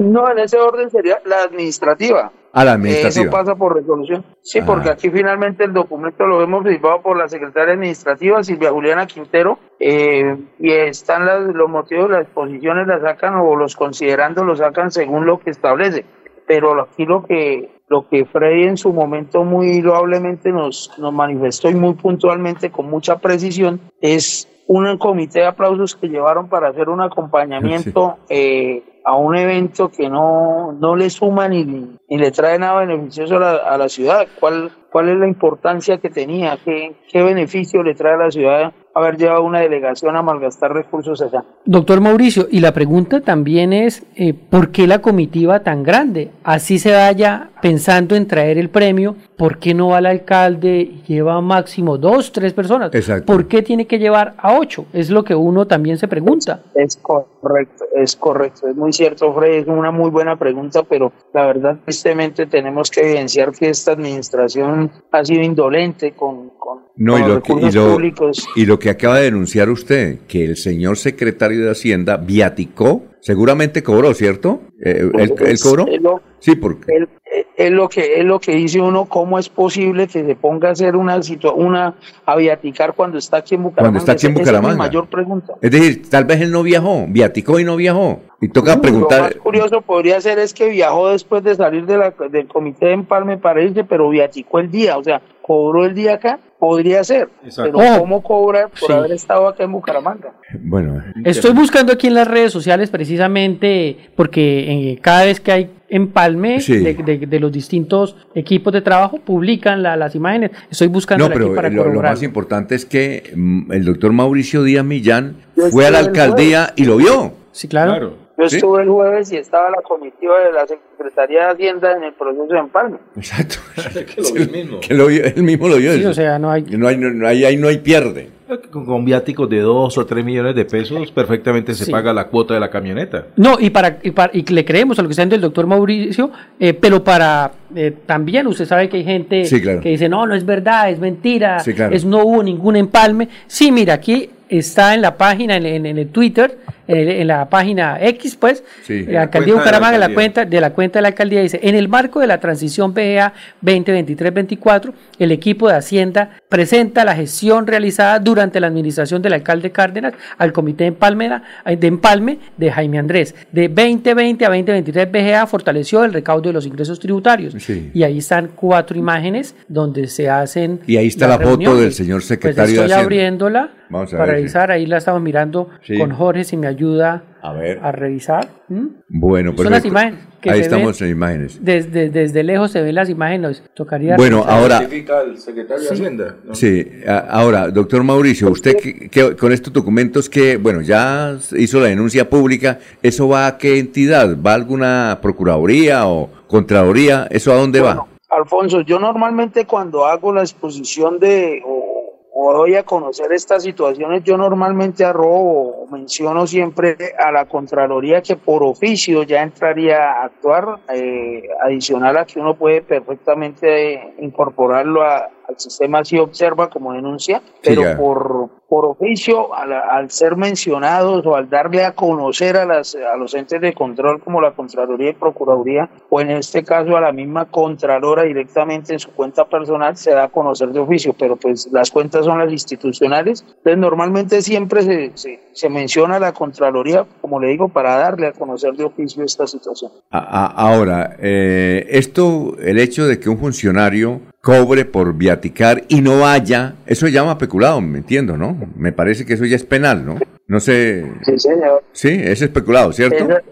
No, en ese orden sería la administrativa. Ah, la administrativa. Eso pasa por resolución. Sí, Ah. porque aquí finalmente el documento lo hemos firmado por la secretaria administrativa, Silvia Juliana Quintero, eh, y están las- los motivos, las exposiciones las sacan o los considerando los sacan según lo que establece. Pero aquí lo que lo que Freddy en su momento muy loablemente nos, nos manifestó y muy puntualmente con mucha precisión es un comité de aplausos que llevaron para hacer un acompañamiento eh, a un evento que no, no le suma ni, ni le trae nada beneficioso a la, a la ciudad. ¿Cuál, ¿Cuál es la importancia que tenía? ¿Qué, ¿Qué beneficio le trae a la ciudad haber llevado una delegación a malgastar recursos allá? Doctor Mauricio, y la pregunta también es, eh, ¿por qué la comitiva tan grande? Así se vaya pensando en traer el premio, ¿por qué no va el alcalde y lleva máximo dos, tres personas? Exacto. ¿Por qué tiene que llevar a ocho? Es lo que uno también se pregunta. Es correcto, es correcto, es muy cierto, Fred, es una muy buena pregunta, pero la verdad, tristemente, tenemos que evidenciar que esta administración ha sido indolente con, con, No, con y lo, que, y, lo, públicos. y lo que acaba de denunciar usted, que el señor secretario de Hacienda viaticó, seguramente cobró, ¿cierto? Eh, ¿él, él cobró? Lo- Sí, porque... es- es lo que es lo que dice uno cómo es posible que se ponga a hacer una una a viaticar cuando está aquí en Bucaramanga Cuando está aquí en Esa- esa es mi Bucaramanga. mayor pregunta Es decir, tal vez él no viajó, viaticó y no viajó. Y toca Lo más preguntar... curioso podría ser es que viajó después de salir de la- del comité de empalme para irse, pero viaticó el día, o sea, cobró el día acá, podría ser, Exacto. pero Oh, ¿cómo cobra por sí. haber estado acá en Bucaramanga? Bueno, Estoy buscando aquí en las redes sociales precisamente porque eh, cada vez que hay empalme Sí. de, de- de los distintos equipos de trabajo publican la- las imágenes. Estoy buscando No, aquí para lo, lo más importante es que mm, el doctor Mauricio Díaz Millán Yo fue a la alcaldía y lo vio. Sí, claro. Yo ¿Sí? estuve el jueves y estaba la comitiva de la Secretaría de Hacienda en el proceso de empalme. Exacto. que lo vio mismo. Que lo vio- él mismo lo vio. Sí, eso. o sea, no hay... No hay, no, ahí, ahí no hay pierde. Con, con viáticos de 2 o 3 millones de pesos, perfectamente se Sí. paga la cuota de la camioneta. No, y para, y para- y le creemos a lo que está diciendo el doctor Mauricio, eh, pero para eh, también usted sabe que hay gente Sí, claro. que dice, no, no es verdad, es mentira, Sí, claro. es no hubo ningún empalme. Sí, mira, aquí está en la página, en, en- en el Twitter, en, el- en la página X, pues, Sí. la alcaldía de de la Bucaramanga, la alcaldía. cuenta de la cuenta de la alcaldía dice, en el marco de la transición BGA 2023-24, el equipo de Hacienda presenta la gestión realizada durante la administración del alcalde Cárdenas al comité de empalme de, empalme de Jaime Andrés. De 2020 a 2023 BGA fortaleció el recaudo de los ingresos tributarios. Sí. Y ahí están cuatro imágenes donde se hacen Y ahí está la foto del señor Pues secretario de estoy Hacienda. abriéndola Vamos a para ver, sí. revisar, ahí la estamos mirando Sí. con Jorge si me ayuda A ver. a revisar. ¿Mm? Bueno, Son las perfecto. imágenes que Ahí se estamos ven. en imágenes. Desde, desde lejos se ven las imágenes, tocaría... Bueno, revisar. ahora- el secretario de Sí. Hacienda. ¿no? Sí, ahora, doctor Mauricio, usted que, que- con estos documentos que, bueno, ya hizo la denuncia pública, ¿eso va a qué entidad? ¿Va a alguna procuraduría o contraloría? ¿Eso a dónde va? Alfonso, yo normalmente cuando hago la exposición de o, o doy a conocer estas situaciones, yo normalmente arrobo o menciono siempre a la Contraloría que por oficio ya entraría a actuar, eh, adicional a que uno puede perfectamente incorporarlo a, al sistema sí observa como denuncia, pero por, por oficio, al, al ser mencionados o al darle a conocer a, las, a los entes de control como la Contraloría y Procuraduría, o en este caso a la misma Contralora directamente en su cuenta personal, se da a conocer de oficio, pero pues las cuentas son las institucionales, entonces normalmente siempre se, se, se menciona a la Contraloría, como le digo, para darle a conocer de oficio esta situación. Ahora, eh, esto, el hecho de que un funcionario cobre por viaticar y no vaya, eso se llama peculado, me entiendo, ¿no? Me parece que eso ya es penal, ¿no? No sé. Sí, señor. Sí, es especulado, ¿cierto? Eh,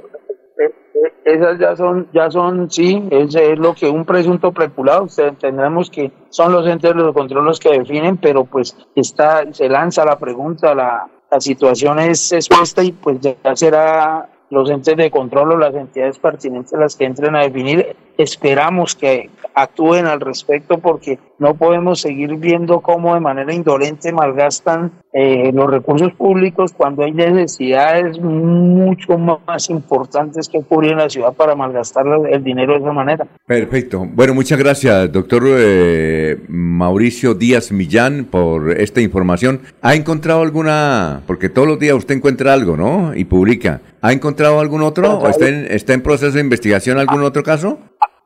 eh, esas ya son, ya son, sí, es, es lo que un presunto preculado, usted tendremos que son los entes de los controles los que definen, pero pues está, se lanza la pregunta, la, la situación es expuesta y pues ya será los entes de control o las entidades pertinentes las que entren a definir. Esperamos que actúen al respecto porque no podemos seguir viendo cómo de manera indolente malgastan eh, los recursos públicos cuando hay necesidades mucho más importantes que ocurrir en la ciudad para malgastar el dinero de esa manera. Perfecto. Bueno, muchas gracias, doctor eh, Mauricio Díaz Millán, por esta información. ¿Ha encontrado alguna, porque todos los días usted encuentra algo, ¿no? Y publica. ¿Ha encontrado algún otro? ¿O está en, está en proceso de investigación algún otro caso?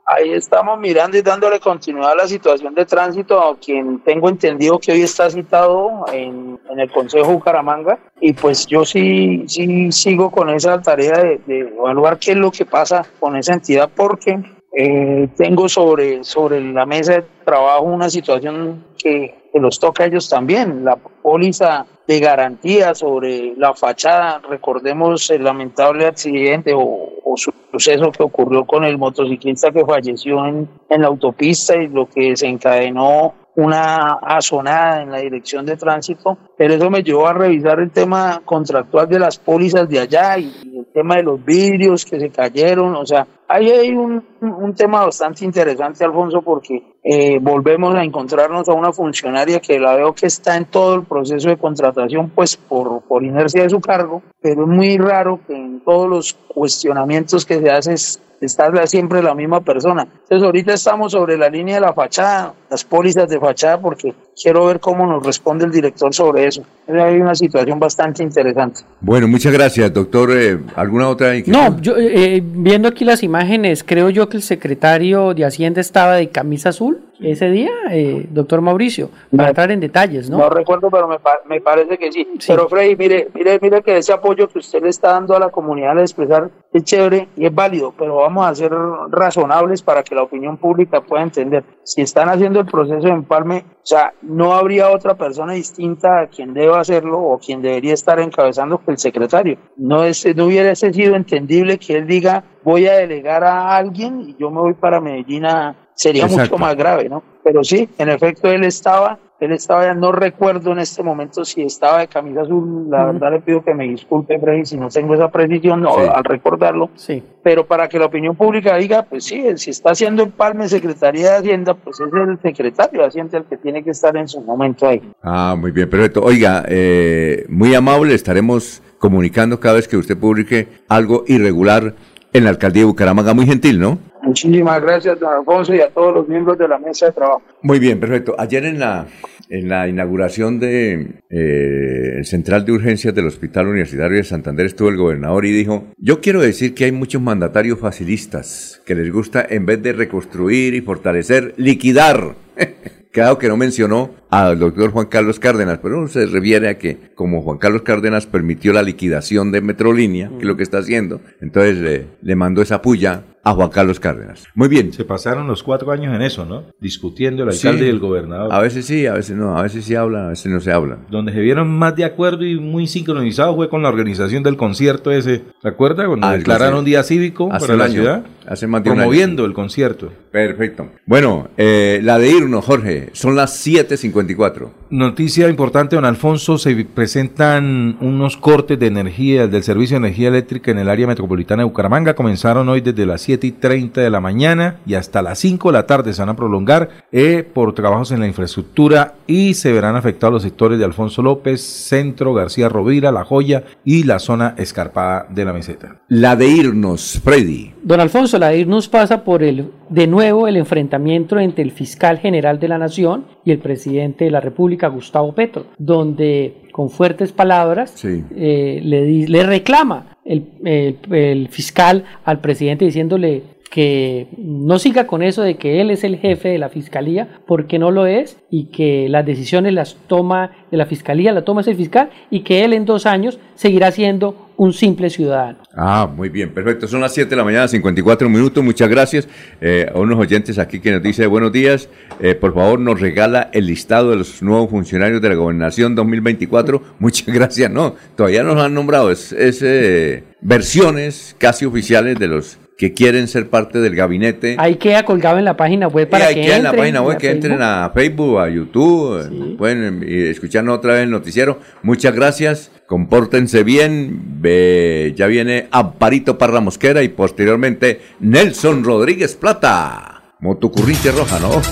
Ahí estamos mirando y dándole continuidad a la situación de tránsito, a quien tengo entendido que hoy está citado en, en el Consejo Bucaramanga. Y pues yo sí, sí sigo con esa tarea de, evaluar qué es lo que pasa con esa entidad, porque eh, tengo sobre, sobre la mesa de trabajo una situación que, que los toca a ellos también, la póliza de garantía sobre la fachada. Recordemos el lamentable accidente o, o suceso que ocurrió con el motociclista que falleció en, en la autopista y lo que desencadenó una azonada en la dirección de tránsito, pero eso me llevó a revisar el tema contractual de las pólizas de allá y, el tema de los vidrios que se cayeron, o sea, ahí hay un, un tema bastante interesante, Alfonso, porque eh, volvemos a encontrarnos a una funcionaria que la veo que está en todo el proceso de contratación, pues por, por inercia de su cargo, pero es muy raro que en todos los cuestionamientos que se hace es- está siempre la misma persona. Entonces ahorita estamos sobre la línea de la fachada, las pólizas de fachada, porque quiero ver cómo nos responde el director sobre eso. Hay una situación bastante interesante. Bueno, muchas gracias, doctor. Eh, ¿Alguna otra inquietud? No, yo eh, viendo aquí las imágenes, creo yo que el secretario de Hacienda estaba de camisa azul ese día, eh, doctor Mauricio, para entrar en detalles, ¿no? No recuerdo, pero me, me parece que sí. Pero Freddy, mire, mire, mire que ese apoyo que usted le está dando a la comunidad al expresar es chévere y es válido, pero vamos a ser razonables para que la opinión pública pueda entender. Si están haciendo el proceso de empalme, o sea, no habría otra persona distinta a quien deba hacerlo o quien debería estar encabezando que el secretario. No, es, no hubiera sido entendible que él diga voy a delegar a alguien y yo me voy para Medellín a... Sería Exacto. mucho más grave, ¿no? Pero sí, en efecto él estaba, él estaba ya, no recuerdo en este momento si estaba de camisa azul, la verdad le pido que me disculpe, Freddy, si no tengo esa precisión no, Sí. al recordarlo, Sí. pero para que la opinión pública diga, pues sí, si está haciendo empalme Secretaría de Hacienda, pues es el secretario de Hacienda el que tiene que estar en su momento ahí. Ah, muy bien, perfecto. Oiga, eh, muy amable, estaremos comunicando cada vez que usted publique algo irregular en la alcaldía de Bucaramanga. Muy gentil, ¿no? Muchísimas gracias, don Alfonso, y a todos los miembros de la mesa de trabajo. Muy bien, perfecto. Ayer en la, en la inauguración de eh, el Central de Urgencias del Hospital Universitario de Santander estuvo el gobernador y dijo, yo quiero decir que hay muchos mandatarios facilistas que les gusta en vez de reconstruir y fortalecer, liquidar. Claro que no mencionó al doctor Juan Carlos Cárdenas, pero uno se refiere a que como Juan Carlos Cárdenas permitió la liquidación de Metrolínea, que es lo que está haciendo, entonces le, le mandó esa puya a Juan Carlos Cárdenas. Muy bien. Se pasaron los cuatro años en eso, ¿no? Discutiendo el Sí. alcalde y el gobernador. A veces sí, a veces no, a veces sí hablan, a veces no se hablan. Donde se vieron más de acuerdo y muy sincronizados fue con la organización del concierto ese. ¿Se acuerda? Cuando Ah, declararon día cívico Hace para la año, ciudad. hace más de año. promoviendo el concierto. Perfecto. Bueno, eh, la de irnos, Jorge, son las 7.54. Noticia importante, don Alfonso, se presentan unos cortes de energía del servicio de energía eléctrica en el área metropolitana de Bucaramanga. Comenzaron hoy desde las 7 y 30 de la mañana y hasta las 5 de la tarde se van a prolongar eh, por trabajos en la infraestructura y se verán afectados los sectores de Alfonso López, Centro, García Rovira, La Joya y la zona escarpada de la meseta. La de irnos, Freddy. Don Alfonso, la de irnos pasa por el de nuevo el enfrentamiento entre el fiscal general de la Nación y el presidente de la República, Gustavo Petro, donde con fuertes palabras eh, le, reclama el, el- el fiscal al presidente diciéndole que no siga con eso de que él es el jefe de la fiscalía porque no lo es y que las decisiones las toma de la fiscalía, la toma ese fiscal y que él en dos años seguirá siendo un simple ciudadano. Ah, muy bien, perfecto. Son las 7 de la mañana, 54 minutos. Muchas gracias eh, a unos oyentes aquí que nos dice buenos días. eh, por favor, nos regala el listado de los nuevos funcionarios de la gobernación 2024. Muchas gracias. No, todavía nos han nombrado. Es, es, eh, versiones casi oficiales de los que quieren ser parte del gabinete. Ahí queda colgado en la página web para Eh, ahí que queda en la entren página web, que entren a Facebook, a YouTube, pueden eh, escucharnos otra vez el noticiero. Muchas gracias, compórtense bien. Ve- ya viene Amparito Parra Mosquera y posteriormente Nelson Rodríguez Plata. Motocurrinche roja, ¿no?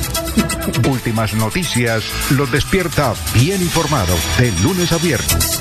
Últimas noticias los despierta bien informados de lunes a viernes.